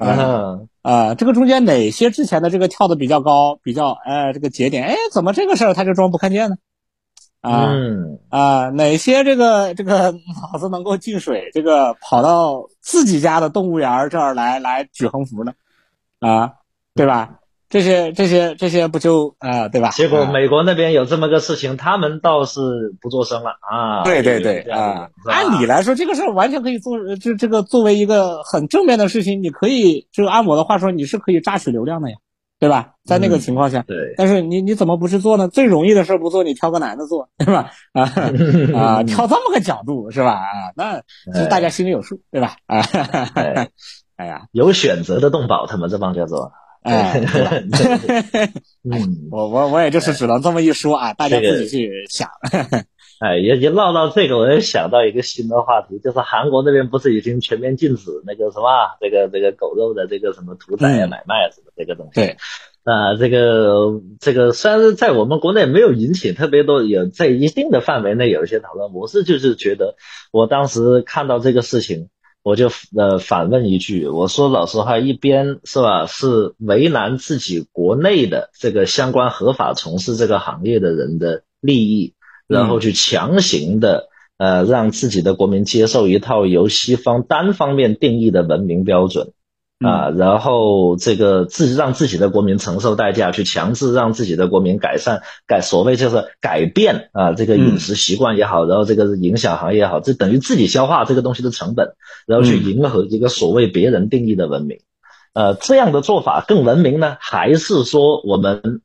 啊啊，这个中间哪些之前的这个跳的比较高，比较哎这个节点，哎怎么这个事儿他就装不看见呢？啊啊，哪些这个这个脑子能够进水，这个跑到自己家的动物园这儿来来举横幅呢？啊，对吧？这些这些这些不就啊，对吧？结果美国那边有这么个事情，他们倒是不做声了啊。对对对啊，按理来说这个事儿完全可以做，这这个作为一个很正面的事情，你可以就按我的话说，你是可以榨取流量的呀。对吧？在那个情况下，对，但是你你怎么不去做呢？最容易的事不做，你挑个难的做，对吧？啊 啊，挑这么个角度是吧？啊，那其实大家心里有数，对吧？啊，哎呀，有选择的动保，他们这帮叫做，哎，嗯，我我我也就是只能这么一说啊，大家自己去想。哎，也也唠到这个，我也想到一个新的话题，就是韩国那边不是已经全面禁止那个什么，这个这个狗肉的这个什么屠宰呀、买卖什么这个东西。对，啊，这个这个虽然是在我们国内没有引起特别多，有在一定的范围内有一些讨论。我是就是觉得，我当时看到这个事情，我就呃反问一句，我说老实话，一边是吧，是为难自己国内的这个相关合法从事这个行业的人的利益。然后去强行的，呃，让自己的国民接受一套由西方单方面定义的文明标准，啊，然后这个自己让自己的国民承受代价，去强制让自己的国民改善改所谓就是改变啊这个饮食习惯也好，然后这个影响行业也好，这等于自己消化这个东西的成本，然后去迎合一个所谓别人定义的文明，呃，这样的做法更文明呢，还是说我们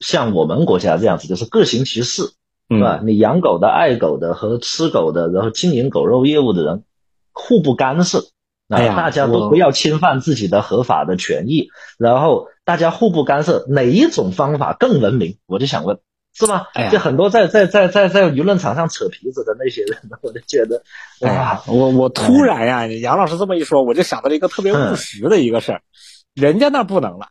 像我们国家这样子，就是各行其事，是吧？你养狗的、爱狗的和吃狗的，然后经营狗肉业务的人互不干涉。哎呀，大家都不要侵犯自己的合法的权益，然后大家互不干涉，哪一种方法更文明？我就想问，是吗？就很多在在在在在舆论场上扯皮子的那些人，我就觉得，哎呀，我我突然呀，杨老师这么一说，我就想到了一个特别务实的一个事儿，人家那不能了，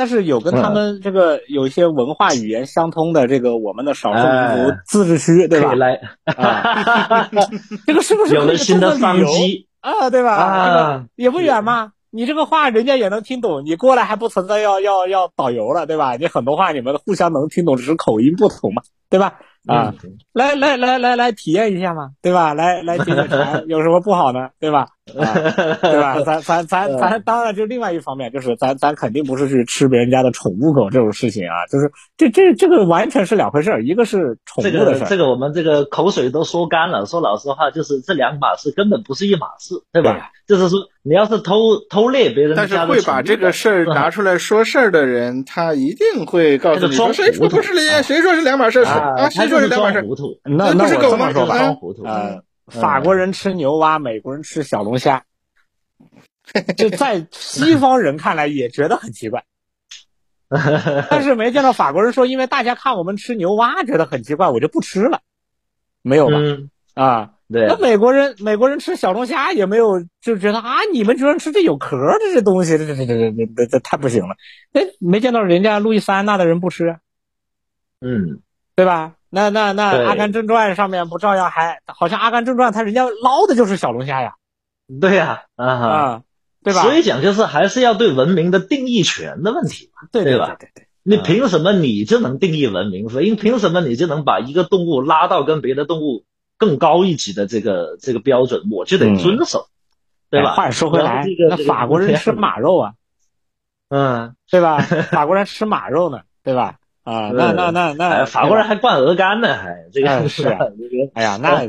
但是有跟他们这个有一些文化语言相通的这个我们的少数民族自治区，对吧？来，这个是不是有了新的商机？啊，对吧？啊，也不远嘛。你这个话人家也能听懂，你过来还不存在要要要导游了，对吧？你很多话你们互相能听懂，只是口音不同嘛，对吧？啊，来来来来来体验一下嘛，对吧？来来听听看 有什么不好呢，对吧？对吧？咱咱咱咱当然就另外一方面，就是咱咱肯定不是去吃别人家的宠物狗这种事情啊，就是这这这个完全是两回事儿，一个是宠物的事儿。这个这个我们这个口水都说干了，说老实话，就是这两码事根本不是一码事，对吧？就是说你要是偷偷猎别人家的但是会把这个事儿拿出来说事儿的人，他一定会告诉你说谁说不是两谁说是两码事啊？谁说是两码事？那那我这么说吧，呃。法国人吃牛蛙，美国人吃小龙虾，就在西方人看来也觉得很奇怪，但是没见到法国人说，因为大家看我们吃牛蛙觉得很奇怪，我就不吃了，没有吧？啊，对。那美国人美国人吃小龙虾也没有，就觉得啊，你们居然吃这有壳的这东西，这这这这这这这太不行了。哎，没见到人家路易斯安那的人不吃，嗯，对吧？那那那《阿甘正传》上面不照样还好像《阿甘正传》他人家捞的就是小龙虾呀，对呀，啊，对吧？所以讲就是还是要对文明的定义权的问题嘛，对对吧？对对，你凭什么你就能定义文明？所以凭什么你就能把一个动物拉到跟别的动物更高一级的这个这个标准，我就得遵守，对吧？话说回来，那法国人吃马肉啊，嗯，对吧？法国人吃马肉呢，对吧？啊，那那那那，法国人还灌鹅肝呢，还这个 是啊，哎呀，那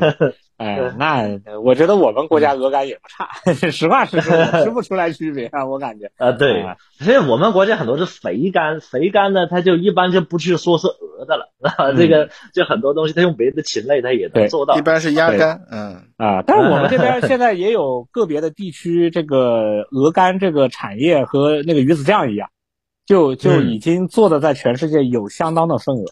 哎那，我觉得我们国家鹅肝也不差，实话实说，吃不出来区别啊，我感觉啊，对，所以我们国家很多是肥肝，肥肝呢，它就一般就不去说是鹅的了，啊，这个就很多东西它用别的禽类它也能做到，一般是鸭肝，嗯啊，但是我们这边现在也有个别的地区，这个鹅肝这个产业和那个鱼子酱一样。就就已经做的在全世界有相当的份额。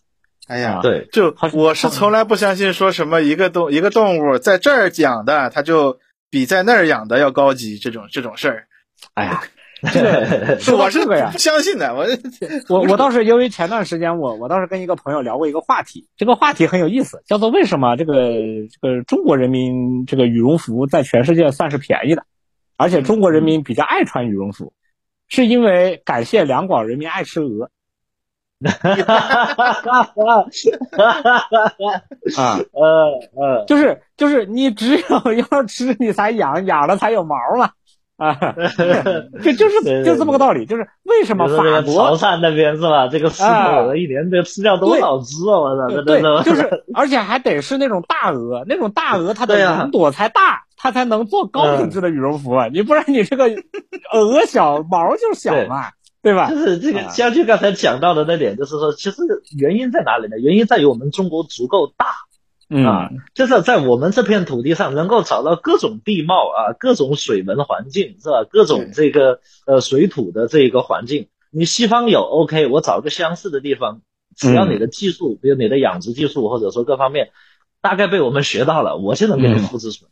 哎呀，对，就我是从来不相信说什么一个动一个动物在这儿养的，它就比在那儿养的要高级这种这种事儿。哎呀，这个 我是个呀，不相信的。我我我倒是因为前段时间我我倒是跟一个朋友聊过一个话题，这个话题很有意思，叫做为什么这个这个中国人民这个羽绒服在全世界算是便宜的，而且中国人民比较爱穿羽绒服。是因为感谢两广人民爱吃鹅，啊，呃呃，就是就是你只有 要吃你才养，养了才有毛嘛。啊，就就是就这么个道理，就是为什么法国潮汕那边是吧？这个狮子鹅一年得吃掉多少只啊？我操，对，就是而且还得是那种大鹅，那种大鹅它的云朵才大，它才能做高品质的羽绒服啊！你不然你这个 鹅小毛就小嘛，对吧？就是这个，像就刚才讲到的那点，就是说，其实原因在哪里呢？原因在于我们中国足够大。啊，就是在我们这片土地上能够找到各种地貌啊，各种水文环境是吧？各种这个呃水土的这个环境，你西方有 OK，我找个相似的地方，只要你的技术，比如你的养殖技术或者说各方面，大概被我们学到了，我就能给你复制出来。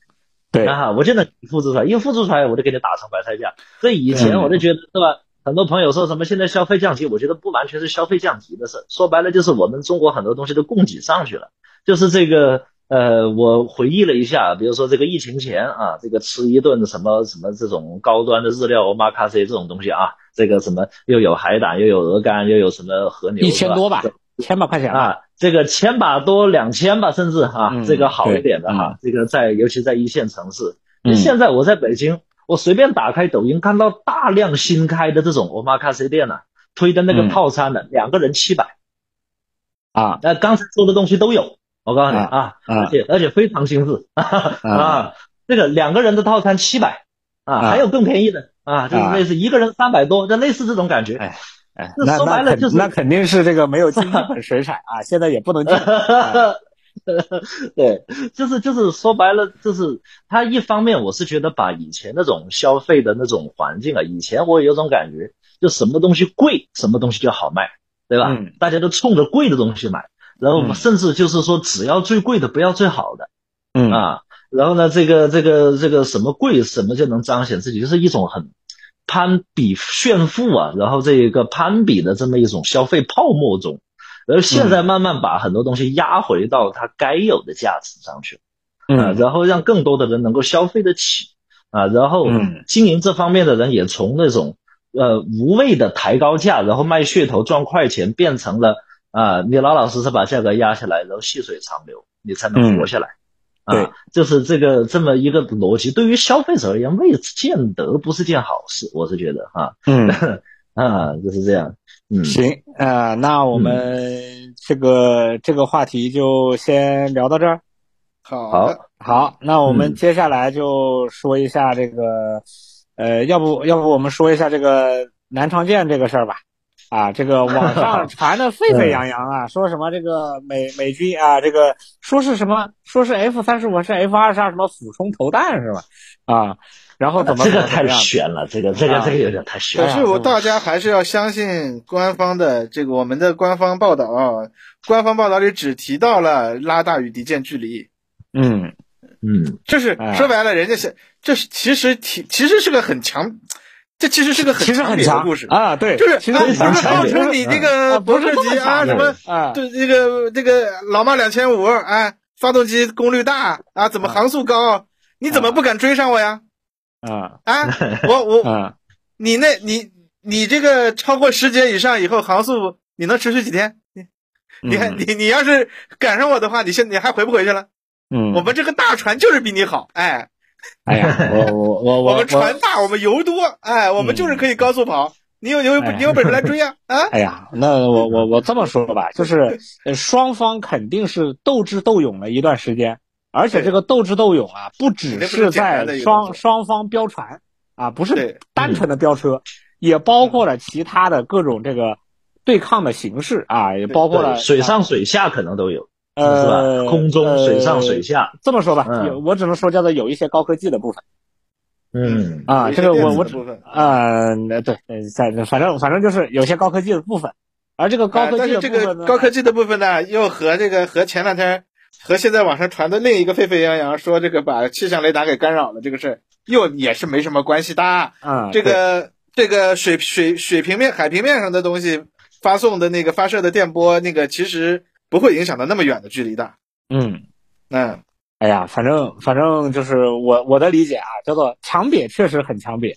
对啊，我就能复制出来，一复制出来我就给你打成白菜价。所以以前我就觉得是吧？很多朋友说什么现在消费降级，我觉得不完全是消费降级的事，说白了就是我们中国很多东西都供给上去了。就是这个，呃，我回忆了一下，比如说这个疫情前啊，这个吃一顿什么什么这种高端的日料 omakase 这种东西啊，这个什么又有海胆，又有鹅肝，又有什么和牛，一千多吧，千把块钱啊，这个千把多两千吧，甚至哈，这个好一点的哈，这个在尤其在一线城市，现在我在北京，我随便打开抖音，看到大量新开的这种欧玛卡西店呢，推的那个套餐的，两个人七百，啊，那刚才说的东西都有，我告诉你啊，而且而且非常精致。啊，这个两个人的套餐七百啊，还有更便宜的啊，就是类似一个人三百多，就类似这种感觉。哎，那说白了就是那肯定是这个没有进一本水产啊，现在也不能进。对，就是就是说白了，就是他一方面我是觉得把以前那种消费的那种环境啊，以前我有种感觉，就什么东西贵，什么东西就好卖，对吧？大家都冲着贵的东西买，然后甚至就是说只要最贵的，不要最好的，嗯啊，然后呢，这个这个这个什么贵，什么就能彰显自己，就是一种很攀比炫富啊，然后这一个攀比的这么一种消费泡沫中。而现在慢慢把很多东西压回到它该有的价值上去，啊，然后让更多的人能够消费得起，啊，然后经营这方面的人也从那种呃无谓的抬高价，然后卖噱头赚快钱，变成了啊，你老老实实把价格压下来，然后细水长流，你才能活下来，对，就是这个这么一个逻辑，对于消费者而言，未见得不是件好事，我是觉得哈，嗯，啊，就是这样。嗯，行，呃，那我们这个这个话题就先聊到这儿。好，好，那我们接下来就说一下这个，呃，要不要不我们说一下这个南昌舰这个事儿吧？啊，这个网上 传的沸沸扬扬啊，说什么这个美美军啊，这个说是什么，说是 F 三十五是 F 二十二什么俯冲投弹是吧？啊。然后怎么这个太悬了，这个这个这个有点太悬。可是我大家还是要相信官方的这个我们的官方报道啊，官方报道里只提到了拉大与敌舰距离。嗯嗯，就是说白了，人家是这是其实挺其实是个很强，这其实是个很强的故事啊。对，就是其实号称你这个不是级啊什么啊，对这个这个老马两千五哎，发动机功率大啊，怎么航速高？你怎么不敢追上我呀？啊啊！我我，你那，你你这个超过十节以上以后航速，你能持续几天？你你还你你要是赶上我的话，你现你还回不回去了？嗯，我们这个大船就是比你好，哎，哎呀，我我我我们船大，我们油多，哎，我们就是可以高速跑。你有你有你有本事来追呀？啊！哎呀，那我我我这么说吧，就是双方肯定是斗智斗勇了一段时间。而且这个斗智斗勇啊，不只是在双双方飙船啊，不是单纯的飙车，也包括了其他的各种这个对抗的形式啊，也包括了水上水下可能都有，呃，是吧？空中、水上、水下。这么说吧，有我只能说叫做有一些高科技的部分。嗯啊，这个我我只啊，对，在反正反正就是有些高科技的部分，而这个高科技的部分这个高科技的部分呢，又和这个和前两天。和现在网上传的另一个沸沸扬扬说这个把气象雷达给干扰了这个事，又也是没什么关系的。啊，这个这个水水水平面海平面上的东西发送的那个发射的电波，那个其实不会影响到那么远的距离的。嗯嗯，哎呀，反正反正就是我我的理解啊，叫做强瘪确实很强瘪，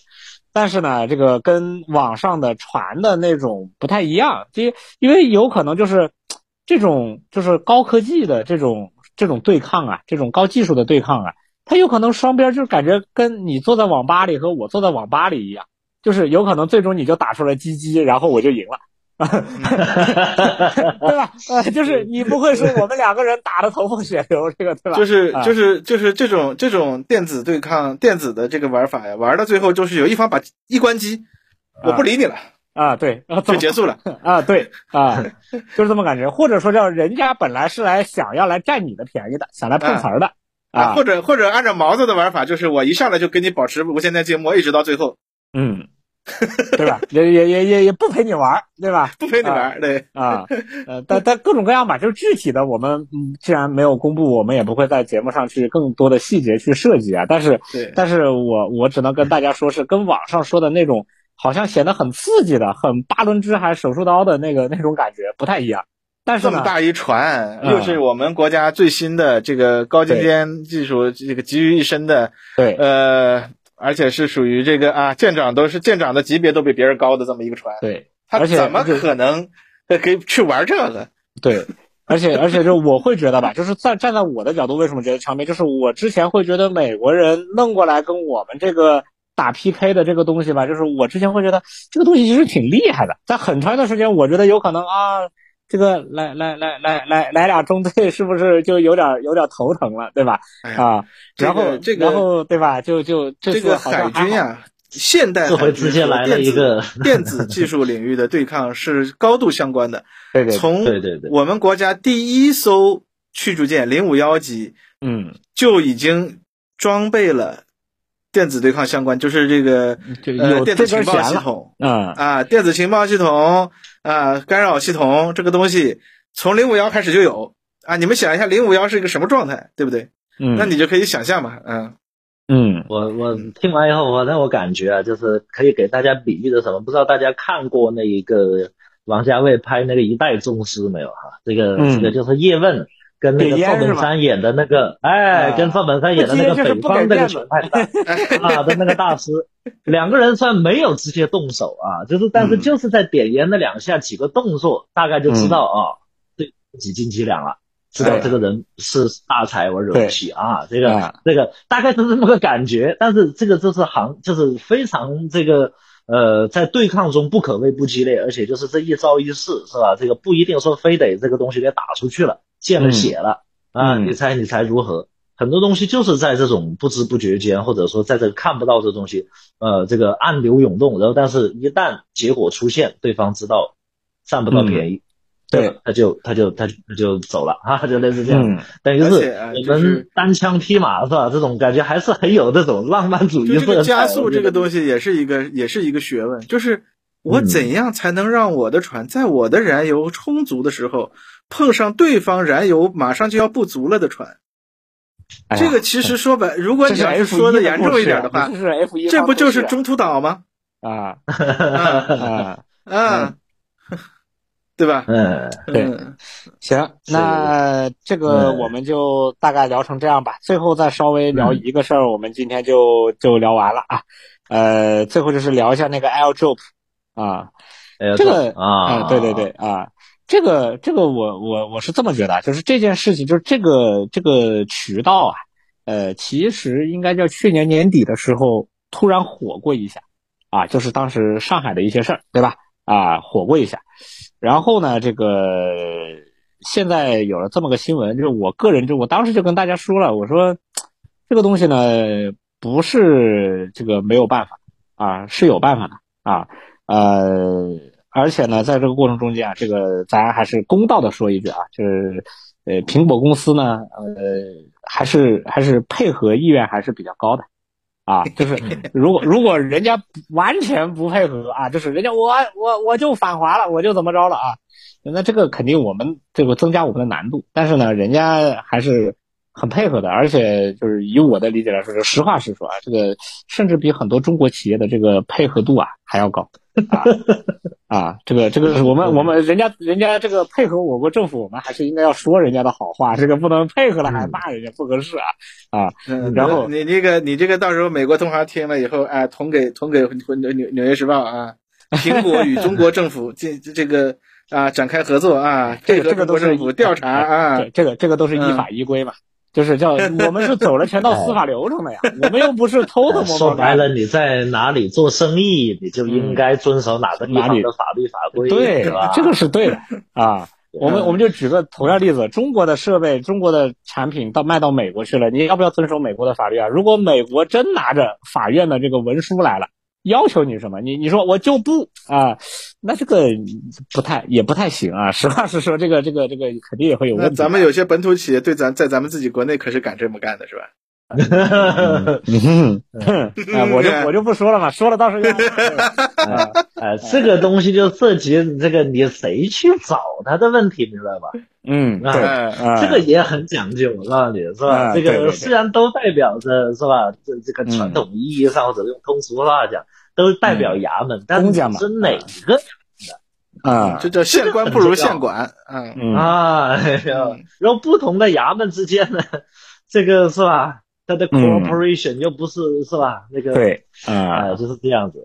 但是呢，这个跟网上的传的那种不太一样，因因为有可能就是。这种就是高科技的这种这种对抗啊，这种高技术的对抗啊，它有可能双边就感觉跟你坐在网吧里和我坐在网吧里一样，就是有可能最终你就打出了鸡鸡，然后我就赢了，对吧？呃，就是你不会说我们两个人打的头破血流，这个对吧？就是就是就是这种这种电子对抗电子的这个玩法呀，玩到最后就是有一方把一关机，我不理你了。啊，对，就结束了 啊，对 啊，就是这么感觉，或者说叫人家本来是来想要来占你的便宜的，想来碰瓷儿的啊，或者或者按照毛子的玩法，就是我一上来就跟你保持无线电静默，一直到最后，嗯，对吧？也也也也也不陪你玩，对吧？不陪你玩，对啊，呃，但但各种各样吧，就是具体的，我们既然没有公布，我们也不会在节目上去更多的细节去设计啊。但是，但是我我只能跟大家说，是跟网上说的那种。好像显得很刺激的，很八轮之海手术刀的那个那种感觉不太一样。但是这么大一船，又是我们国家最新的这个高精尖技术，这个集于一身的，对，呃，而且是属于这个啊舰长都是舰长的级别都比别人高的这么一个船，对，他怎么可能可以去玩这个？对，而且而且就我会觉得吧，就是站站在我的角度，为什么觉得强烈？就是我之前会觉得美国人弄过来跟我们这个。打 PK 的这个东西吧，就是我之前会觉得这个东西其实挺厉害的，在很长一段时间，我觉得有可能啊，这个来来来来来来俩中队是不是就有点有点头疼了，对吧？啊，然后这个然后对吧？就就这个海军呀。现代海直接来了一个电子技术领域的对抗是高度相关的。对对，从对对对，我们国家第一艘驱逐舰零五幺级，嗯，就已经装备了电子对抗相关，就是这个呃电子情报系统，嗯啊，电子情报系统啊，干扰系统这个东西从零五幺开始就有啊。你们想一下零五幺是一个什么状态，对不对？嗯，那你就可以想象嘛，嗯。嗯，我我听完以后，我让我感觉啊，就是可以给大家比喻的什么？不知道大家看过那一个王家卫拍那个《一代宗师》没有哈？这个这个就是叶问跟那个赵本山演的那个，哎，跟赵本山演的那个北方那个拳派 啊的那个大师，两个人虽然没有直接动手啊，就是但是就是在点烟那两下几个动作，大概就知道啊，对几斤几两了。知道这个人是大才我惹不起啊，这个这个大概是这么个感觉。但是这个就是行，就是非常这个呃，在对抗中不可谓不激烈，而且就是这一招一式是吧？这个不一定说非得这个东西给打出去了，见了血了啊，你猜你猜如何？很多东西就是在这种不知不觉间，或者说在这看不到这东西，呃，这个暗流涌动，然后但是一旦结果出现，对方知道占不到便宜。对，他就他就他就他就走了啊，就类似这样，等于是我们单枪匹马是吧？这种感觉还是很有这种浪漫主义这个加速这个东西也是一个也是一个学问，就是我怎样才能让我的船在我的燃油充足的时候碰上对方燃油马上就要不足了的船？这个其实说白，如果你要是说的严重一点的话，这不就是中途岛吗？啊。啊。啊！对吧？嗯，对，行，那这个我们就大概聊成这样吧。最后再稍微聊一个事儿，我们今天就就聊完了啊。呃，最后就是聊一下那个 L Drop 啊，这个啊，对对对啊，这个这个我我我是这么觉得，就是这件事情，就是这个这个渠道啊，呃，其实应该叫去年年底的时候突然火过一下啊，就是当时上海的一些事儿，对吧？啊，火过一下。然后呢，这个现在有了这么个新闻，就是我个人就我当时就跟大家说了，我说这个东西呢不是这个没有办法啊，是有办法的啊，呃，而且呢，在这个过程中间啊，这个咱还是公道的说一句啊，就是呃，苹果公司呢，呃，还是还是配合意愿还是比较高的。啊，就是如果如果人家完全不配合啊，就是人家我我我就反华了，我就怎么着了啊？那这个肯定我们这个增加我们的难度，但是呢，人家还是很配合的，而且就是以我的理解来说，就实话实说啊，这个甚至比很多中国企业的这个配合度啊还要高。啊啊，这个这个是我们我们人家人家这个配合我国政府，我们还是应该要说人家的好话，这个不能配合了还骂人家不合适啊啊。然后你这个你这个到时候美国同行听了以后，哎，捅给捅给纽纽纽约时报啊，苹果与中国政府进这个啊展开合作啊，这个这个都是调查啊，这个这个都是依法依规嘛。就是叫 我们是走了全套司法流程的呀，我们又不是偷偷摸摸。说白了，你在哪里做生意，你就应该遵守哪个地方的法律法规，对吧？这个是对的啊。我们我们就举个同样例子，中国的设备、中国的产品到卖到美国去了，你要不要遵守美国的法律啊？如果美国真拿着法院的这个文书来了。要求你什么？你你说我就不啊？那这个不太也不太行啊。实话实说，这个这个这个肯定也会有问题。咱们有些本土企业对咱在咱们自己国内可是敢这么干的，是吧？嗯，我就我就不说了嘛，说了倒是要。哎，这个东西就涉及这个你谁去找他的问题，明白吧？嗯，对，这个也很讲究，我告诉你是吧？这个虽然都代表着是吧？这这个传统意义上或者用通俗话讲，都代表衙门，但是是哪个啊？这叫县官不如县管，嗯啊，然后不同的衙门之间呢，这个是吧？它的 cooperation 又不是是吧？那个对啊，就是这样子。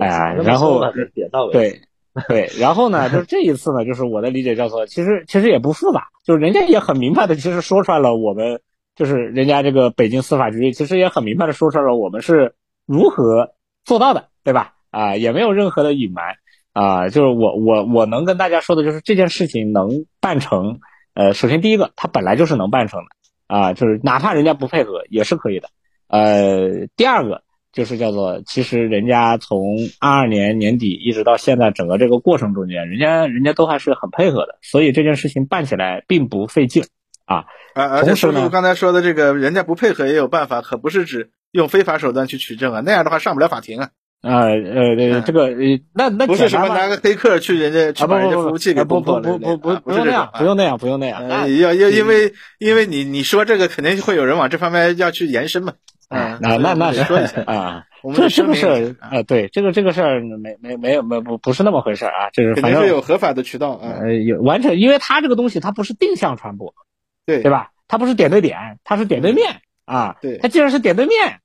哎，然后点到为对对，然后呢，就是这一次呢，就是我的理解叫做，其实其实也不复杂，就是人家也很明白的，其实说出来了，我们就是人家这个北京司法局其实也很明白的说出来了，我们是如何做到的，对吧？啊，也没有任何的隐瞒啊，就是我我我能跟大家说的就是这件事情能办成，呃，首先第一个，它本来就是能办成的啊，就是哪怕人家不配合也是可以的，呃，第二个就是叫做，其实人家从二二年年底一直到现在整个这个过程中间，人家人家都还是很配合的，所以这件事情办起来并不费劲啊。而而且叔叔刚才说的这个，人家不配合也有办法，可不是指用非法手段去取证啊，那样的话上不了法庭啊。啊呃这个呃那那不是什么拿个黑客去人家去把人家服务器给不不不不不不用那样不用那样不用那样，要要因为因为你你说这个肯定会有人往这方面要去延伸嘛。啊那那那说一下啊，我这这个事儿啊对这个这个事儿没没没有没不不是那么回事啊，就是反正是有合法的渠道啊。呃有完全因为它这个东西它不是定向传播，对对吧？它不是点对点，它是点对面啊。对，它既然是点对面。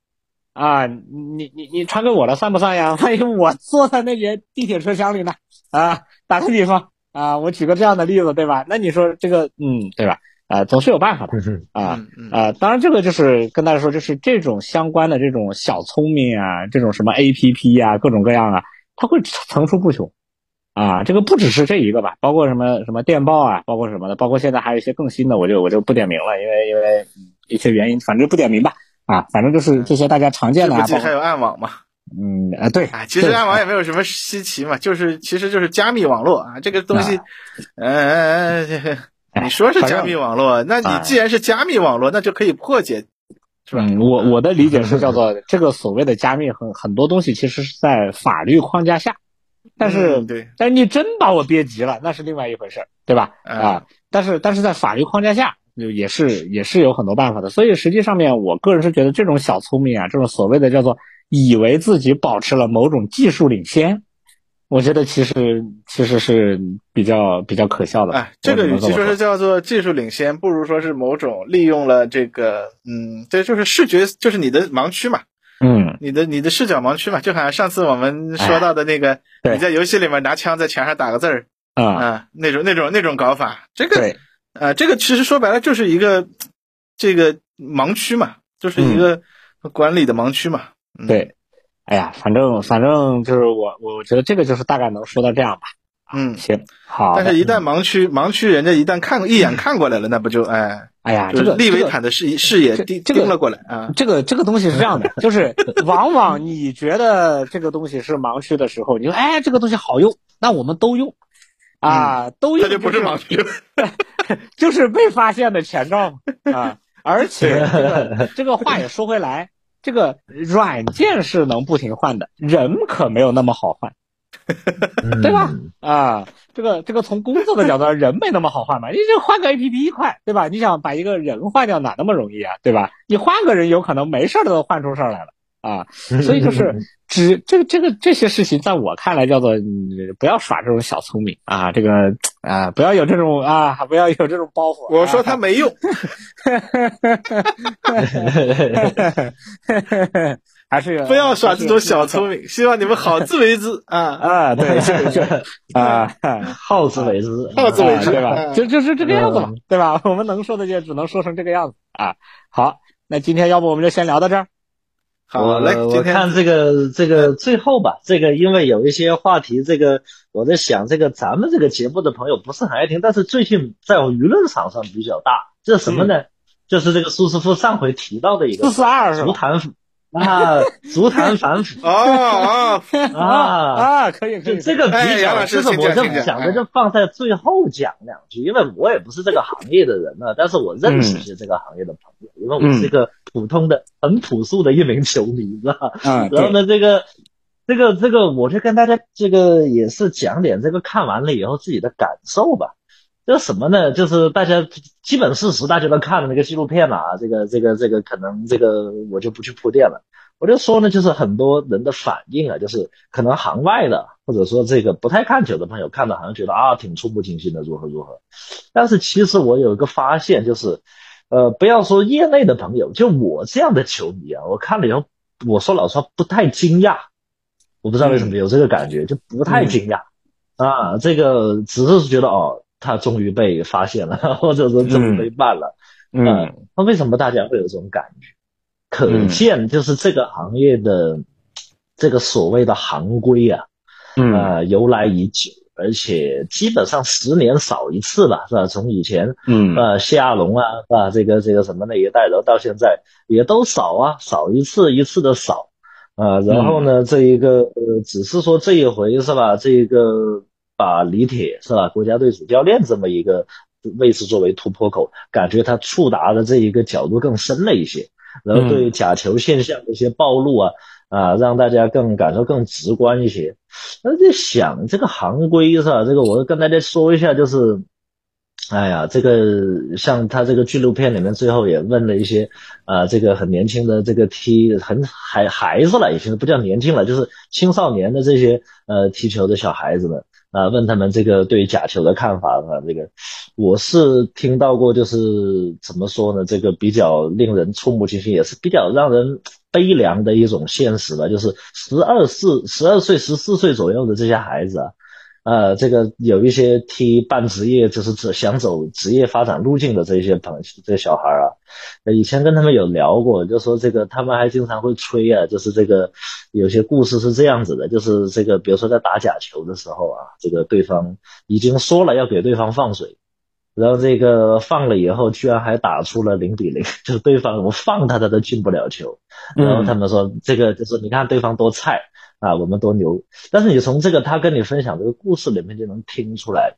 啊，你你你传给我了算不算呀？万一我坐在那节地铁车厢里呢？啊，打个比方啊，我举个这样的例子，对吧？那你说这个，嗯，对吧？啊，总是有办法的啊啊！当然，这个就是跟大家说，就是这种相关的这种小聪明啊，这种什么 A P P 啊，各种各样啊，它会层出不穷啊。这个不只是这一个吧，包括什么什么电报啊，包括什么的，包括现在还有一些更新的，我就我就不点名了，因为因为一些原因，反正不点名吧。啊，反正就是这些大家常见的，不还有暗网嘛？嗯啊，对，啊，其实暗网也没有什么稀奇嘛，就是其实就是加密网络啊，这个东西，呃，你说是加密网络，那你既然是加密网络，那就可以破解，是吧？我我的理解是叫做这个所谓的加密，很很多东西其实是在法律框架下，但是对，但是你真把我憋急了，那是另外一回事，对吧？啊，但是但是在法律框架下。就也是也是有很多办法的，所以实际上面，我个人是觉得这种小聪明啊，这种所谓的叫做以为自己保持了某种技术领先，我觉得其实其实是比较比较可笑的。哎，这个与其说是叫做技术领先，不如说是某种利用了这个，嗯，对就是视觉，就是你的盲区嘛，嗯，你的你的视角盲区嘛，就好像上次我们说到的那个，你在游戏里面拿枪在墙上打个字儿，啊，那种那种那种搞法，这个。啊，这个其实说白了就是一个这个盲区嘛，就是一个管理的盲区嘛。嗯对，哎呀，反正反正就是我，我觉得这个就是大概能说到这样吧。嗯，行，好。但是，一旦盲区盲区人家一旦看一眼看过来了，那不就哎哎呀，这个利维坦的视视野盯盯了过来啊。这个这个东西是这样的，就是往往你觉得这个东西是盲区的时候，你说哎这个东西好用，那我们都用。啊，都用那就不是盲区，就是被发现的前兆嘛啊！而且这个这个话也说回来，这个软件是能不停换的，人可没有那么好换，对吧？啊，这个这个从工作的角度，人没那么好换嘛，你就换个 A P P 快，对吧？你想把一个人换掉，哪那么容易啊，对吧？你换个人，有可能没事都换出事儿来了。啊，所以就是 只这个这个这些事情，在我看来叫做不要耍这种小聪明啊，这个啊不要有这种啊不要有这种包袱。我说他没用，还是 不要耍这种小聪明。希望你们好自为之 啊啊对就啊好自为之，好自为之对吧？就就是这个样子嘛，对吧？我们能说的就只能说成这个样子啊。好，那今天要不我们就先聊到这儿。好来，我看这个这个最后吧，这个因为有一些话题，这个我在想，这个咱们这个节目的朋友不是很爱听，但是最近在我舆论场上比较大，这是什么呢？就是这个苏师傅上回提到的一个四四二是吧？足坛 啊，足坛反腐。啊啊。啊！可以可以，这个比较就是我就想着就放在最后讲两句，因为我也不是这个行业的人呢，但是我认识一些这个行业的朋友，因为我是一个普通的、很朴素的一名球迷，是吧？然后呢，这个这个这个，我就跟大家这个也是讲点这个看完了以后自己的感受吧。这什么呢？就是大家基本事实，大家都看了那个纪录片了啊。这个、这个、这个，可能这个我就不去铺垫了。我就说呢，就是很多人的反应啊，就是可能行外的，或者说这个不太看球的朋友看到，好像觉得啊挺触目惊心的，如何如何。但是其实我有一个发现，就是呃，不要说业内的朋友，就我这样的球迷啊，我看了以后，我说老实话不太惊讶。我不知道为什么有这个感觉，就不太惊讶啊。这个只是觉得哦。他终于被发现了，或者说终于被办了。嗯，那为什么大家会有这种感觉？可见就是这个行业的这个所谓的行规啊，嗯呃，由来已久，而且基本上十年少一次吧，是吧？从以前嗯呃谢亚龙啊，是吧？这个这个什么那一代，然后到现在也都少啊，少一次一次的少。啊，然后呢，这一个呃，只是说这一回是吧？这一个把李铁是吧，国家队主教练这么一个位置作为突破口，感觉他触达的这一个角度更深了一些，然后对假球现象的一些暴露啊啊，让大家更感受更直观一些。那在想这个行规是吧？这个我跟大家说一下，就是。哎呀，这个像他这个纪录片里面最后也问了一些，啊，这个很年轻的这个踢很孩孩子了，已经不叫年轻了，就是青少年的这些呃踢球的小孩子们啊，问他们这个对于假球的看法啊，这个我是听到过，就是怎么说呢，这个比较令人触目惊心，也是比较让人悲凉的一种现实吧，就是十二四十二岁十四岁左右的这些孩子啊。呃，这个有一些踢半职业，就是只想走职业发展路径的这些朋这些小孩啊，以前跟他们有聊过，就说这个他们还经常会吹啊，就是这个有些故事是这样子的，就是这个比如说在打假球的时候啊，这个对方已经说了要给对方放水，然后这个放了以后，居然还打出了零比零，就是对方我放他他都进不了球，然后他们说这个就是你看对方多菜。啊，我们多牛！但是你从这个他跟你分享这个故事里面就能听出来，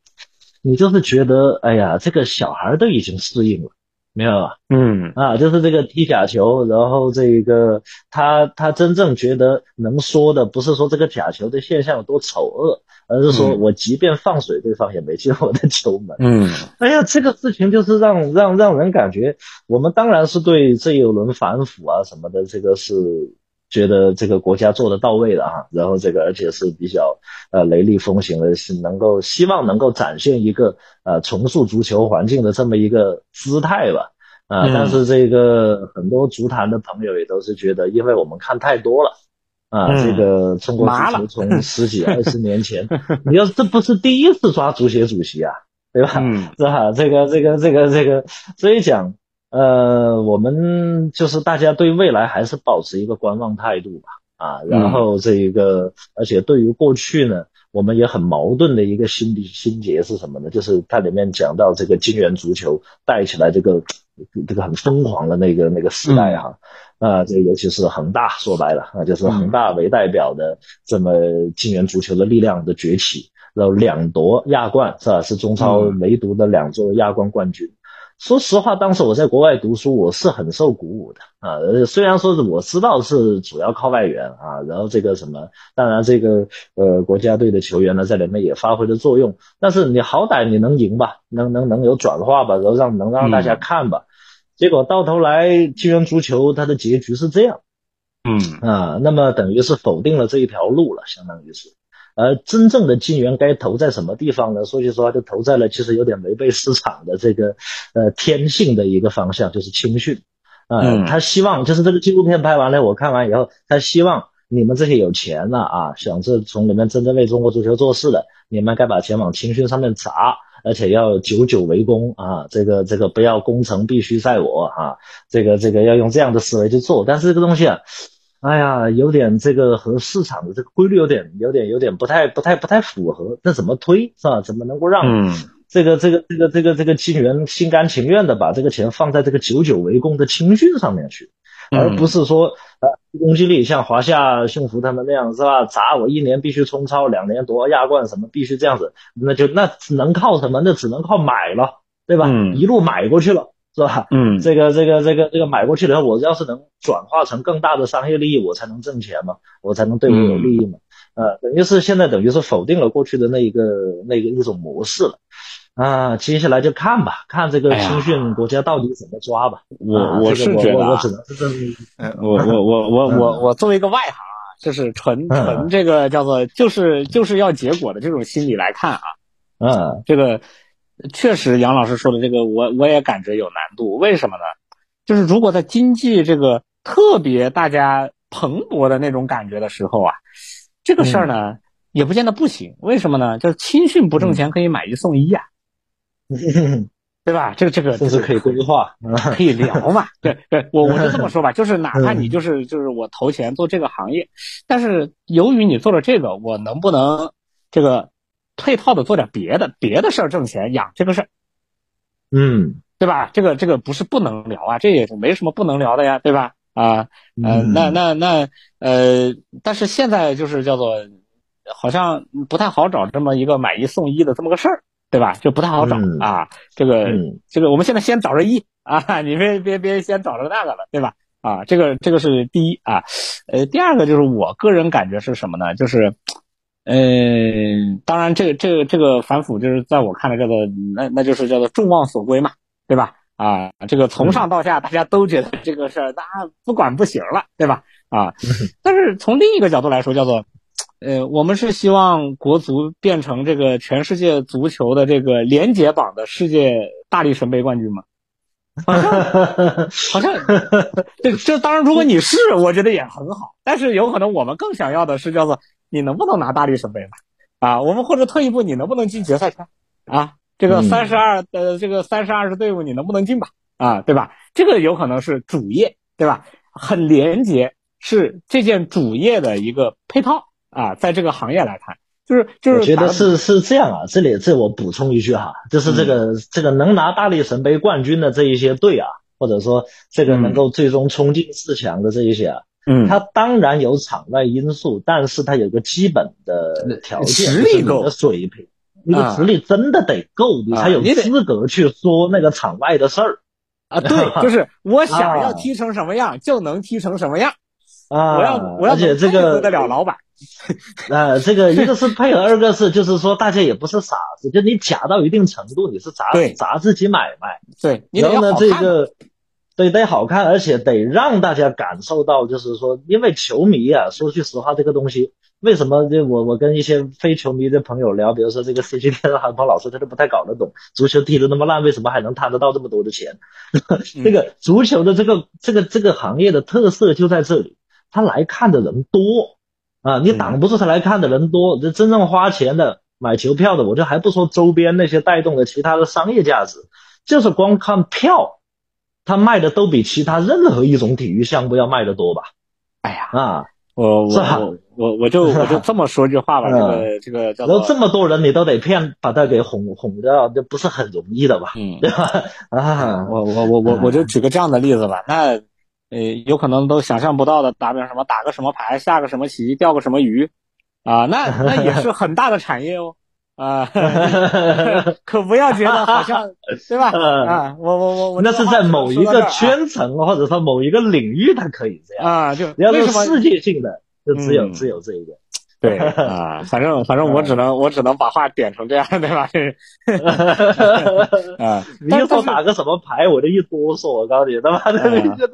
你就是觉得，哎呀，这个小孩都已经适应了，明白吧？嗯啊，就是这个踢假球，然后这个他他真正觉得能说的，不是说这个假球的现象有多丑恶，而是说我即便放水，对方也没进我的球门。嗯，哎呀，这个事情就是让让让人感觉，我们当然是对这一轮反腐啊什么的，这个是。觉得这个国家做的到位了啊，然后这个而且是比较呃雷厉风行的，是能够希望能够展现一个呃重塑足球环境的这么一个姿态吧啊，但是这个很多足坛的朋友也都是觉得，因为我们看太多了啊，这个中国足球从十几二十年前，你要这不是第一次抓足协主席啊，对吧？是吧？这个这个这个这个，所以讲。呃，我们就是大家对未来还是保持一个观望态度吧，啊，然后这一个，而且对于过去呢，我们也很矛盾的一个心理心结是什么呢？就是它里面讲到这个金元足球带起来这个这个很疯狂的那个那个时代哈，啊，这尤其是恒大，说白了啊，就是恒大为代表的这么金元足球的力量的崛起，然后两夺亚冠是吧？是中超唯独的两座亚冠冠军。说实话，当时我在国外读书，我是很受鼓舞的啊。虽然说是我知道是主要靠外援啊，然后这个什么，当然这个呃国家队的球员呢在里面也发挥了作用，但是你好歹你能赢吧，能能能有转化吧，然后让能让大家看吧。结果到头来，金元足球它的结局是这样，嗯啊，那么等于是否定了这一条路了，相当于是。而真正的金元该投在什么地方呢？说句实话，就投在了其实有点违背市场的这个呃天性的一个方向，就是青训。啊，他希望就是这个纪录片拍完了，我看完以后，他希望你们这些有钱的啊，想着从里面真正为中国足球做事的，你们该把钱往青训上面砸，而且要久久为功啊，这个这个不要功成必须在我啊，这个这个要用这样的思维去做。但是这个东西啊。哎呀，有点这个和市场的这个规律有点、有点、有点不太、不太、不太符合。那怎么推是吧？怎么能够让这个、这个、这个、这个、这个金元心甘情愿的把这个钱放在这个久久为功的青训上面去，而不是说呃攻击力像华夏幸福他们那样是吧？砸我一年必须冲超，两年夺亚冠什么必须这样子，那就那只能靠什么？那只能靠买了，对吧？一路买过去了。是吧？嗯，这个这个这个这个买过去了以后，我要是能转化成更大的商业利益，我才能挣钱嘛，我才能对我有利益嘛。呃，等于是现在等于是否定了过去的那一个那个一种模式了。啊，接下来就看吧，看这个青训国家到底怎么抓吧。我我是觉得，我只能是这么，我我我我我我作为一个外行啊，就是纯纯这个叫做就是就是要结果的这种心理来看啊，嗯，这个。确实，杨老师说的这个，我我也感觉有难度。为什么呢？就是如果在经济这个特别大家蓬勃的那种感觉的时候啊，这个事儿呢也不见得不行。为什么呢？就是青训不挣钱可以买一送一呀。对吧？这个这个这是可以规划，可以聊嘛？对对，我我就这么说吧，就是哪怕你就是就是我投钱做这个行业，但是由于你做了这个，我能不能这个配套的做点别的别的事儿挣钱养这个事儿？嗯，对吧？这个这个不是不能聊啊，这也是没什么不能聊的呀，对吧？啊，嗯，那那那呃，但是现在就是叫做好像不太好找这么一个买一送一的这么个事儿。对吧？就不太好找啊。这个这个，我们现在先找着一啊，你别别别先找着那个了，对吧？啊，这个这个是第一啊。呃，第二个就是我个人感觉是什么呢？就是，嗯，当然这个这个这个反腐就是在我看来叫做那那就是叫做众望所归嘛，对吧？啊，这个从上到下大家都觉得这个事儿那不管不行了，对吧？啊，但是从另一个角度来说，叫做。呃，我们是希望国足变成这个全世界足球的这个联结榜的世界大力神杯冠军吗？好像，好像，这这当然，如果你是，我觉得也很好。但是有可能我们更想要的是叫做你能不能拿大力神杯嘛？啊，我们或者退一步，你能不能进决赛圈？啊，这个三十二呃，这个三十二支队伍你能不能进吧？啊，对吧？这个有可能是主业，对吧？很廉洁，是这件主业的一个配套。啊，在这个行业来看，就是就是，我觉得是是这样啊。这里这我补充一句哈，就是这个这个能拿大力神杯冠军的这一些队啊，或者说这个能够最终冲进四强的这一些啊，嗯，他当然有场外因素，但是他有个基本的条件，实力够，水平，你的实力真的得够，你才有资格去说那个场外的事儿啊。对，就是我想要踢成什么样，就能踢成什么样啊。我要我要且这个得了老板。呃，这个一个是配合，二个是就是说大家也不是傻子，就你假到一定程度，你是砸砸自己买卖。对，然后呢，这个对得好看，而且得让大家感受到，就是说，因为球迷啊，说句实话，这个东西为什么？就我我跟一些非球迷的朋友聊，比如说这个 CCTV 的韩鹏老师，他都不太搞得懂，足球踢得那么烂，为什么还能摊得到这么多的钱？这个足球的这个这个这个行业的特色就在这里，他来看的人多。啊，你挡不住他来看的人多，这真正花钱的买球票的，我就还不说周边那些带动的其他的商业价值，就是光看票，他卖的都比其他任何一种体育项目要卖的多吧？哎呀，啊，我我我我就我就这么说句话吧，这个这个叫，然后这么多人你都得骗把他给哄哄掉，这不是很容易的吧？嗯，对吧？啊，我我我我我就举个这样的例子吧，那。呃，有可能都想象不到的，打比方什么打个什么牌，下个什么棋，钓个什么鱼，啊，那那也是很大的产业哦，啊，可不要觉得好像，对吧？啊，我我我我那是在某一个圈层或者说某一个领域，它可以这样啊，就要是世界性的，就只有只有这一个。对 啊，反正反正我只能我只能把话点成这样，对吧？啊，你一说打个什么牌，我就一哆嗦。我告诉你，他妈的，你这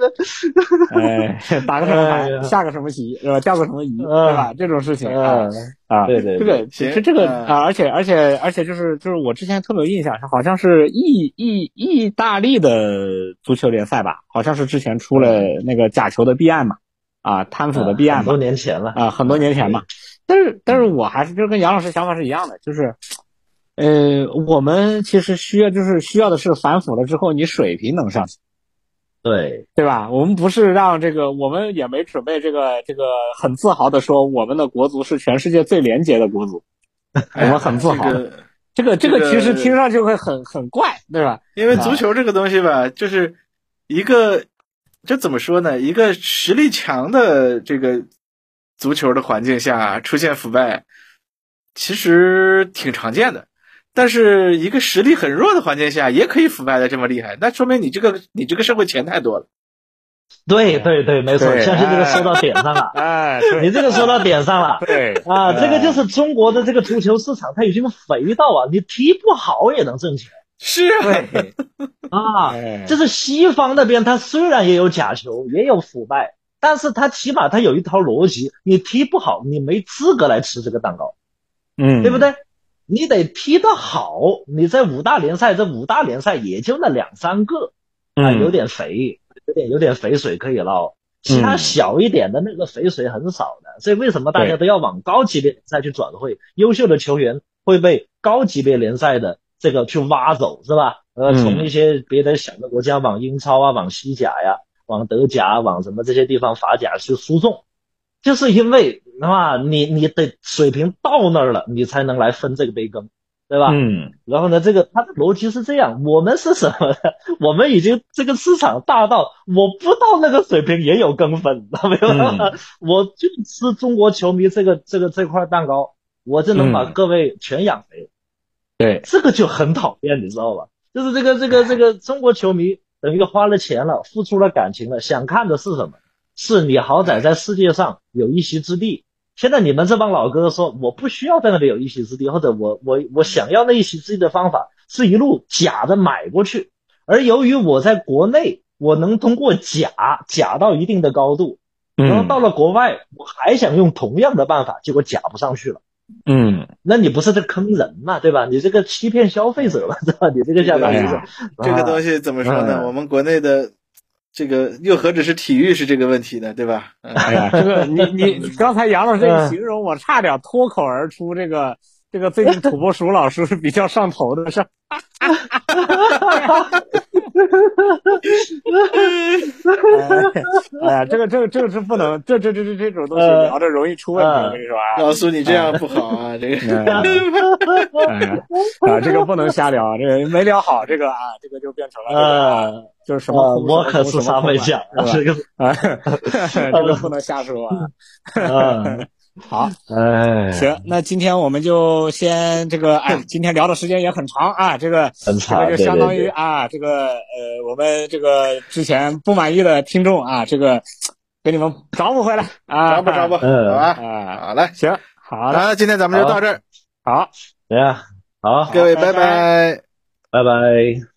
打个什么牌，下个什么棋，是吧？钓个什么鱼，对吧？这种事情啊啊，对对，这个其实这个啊，而且而且而且就是就是我之前特别有印象，好像是意意意大利的足球联赛吧，好像是之前出了那个假球的弊案嘛，啊，贪腐的弊案，很多年前了啊，很多年前嘛。但是，但是我还是就跟杨老师想法是一样的，就是，呃，我们其实需要就是需要的是反腐了之后，你水平能上去，对对吧？我们不是让这个，我们也没准备这个这个很自豪的说，我们的国足是全世界最廉洁的国足，我们很自豪。这个这个其实听上去会很很怪，对吧？因为足球这个东西吧，就是一个，这怎么说呢？一个实力强的这个。足球的环境下出现腐败，其实挺常见的。但是一个实力很弱的环境下也可以腐败的这么厉害，那说明你这个你这个社会钱太多了。对对对，没错，相信这个说到点上了。哎，你这个说到点上了。对啊，这个就是中国的这个足球市场，它已经肥到啊，你踢不好也能挣钱。是啊 啊，就是西方那边，它虽然也有假球，也有腐败。但是他起码他有一套逻辑，你踢不好，你没资格来吃这个蛋糕，嗯，对不对？你得踢得好，你在五大联赛，这五大联赛也就那两三个，啊，有点肥，有点有点肥水可以捞，其他小一点的那个肥水很少的，所以为什么大家都要往高级别联赛去转会？优秀的球员会被高级别联赛的这个去挖走，是吧？呃，从一些别的小的国家往英超啊、往西甲呀、往德甲、往什么这些地方法甲去输送，就是因为啊，你你得水平到那儿了，你才能来分这个杯羹。对吧？嗯，然后呢，这个它的逻辑是这样，我们是什么呢？我们已经这个市场大到我不到那个水平也有羹分，没有？我就吃中国球迷这个这个这块蛋糕，我就能把各位全养肥。对，这个就很讨厌，你知道吧？就是这个这个这个中国球迷等于花了钱了，付出了感情了，想看的是什么？是你好歹在世界上有一席之地。现在你们这帮老哥说，我不需要在那里有一席之地，或者我我我想要那一席之地的方法是一路假的买过去，而由于我在国内，我能通过假假到一定的高度，然后到了国外，我还想用同样的办法，结果假不上去了。嗯，那你不是在坑人嘛，对吧？你这个欺骗消费者了，对吧？你这个相当于是这个东西怎么说呢？我们国内的。这个又何止是体育是这个问题呢，对吧？哎呀，这个你你 刚才杨老师这个形容，我差点脱口而出这个这个最近土拨鼠老师是比较上头的是。哎呀，这个这个这个是不能，这这这这这种东西聊着容易出问题，我跟你说啊。告诉你这样不好啊，这个。啊，这个不能瞎聊，这个没聊好，这个啊，这个就变成了就是什么？我可是沙飞将，这个啊，这个不能瞎说啊。好，哎，行，那今天我们就先这个，哎，今天聊的时间也很长啊，这个，很长，这个就相当于啊，这个呃，我们这个之前不满意的听众啊，这个给你们找补回来啊，找补找补，嗯，好吧，啊，好嘞，行，好那今天咱们就到这儿，好，行，好，各位拜拜，拜拜。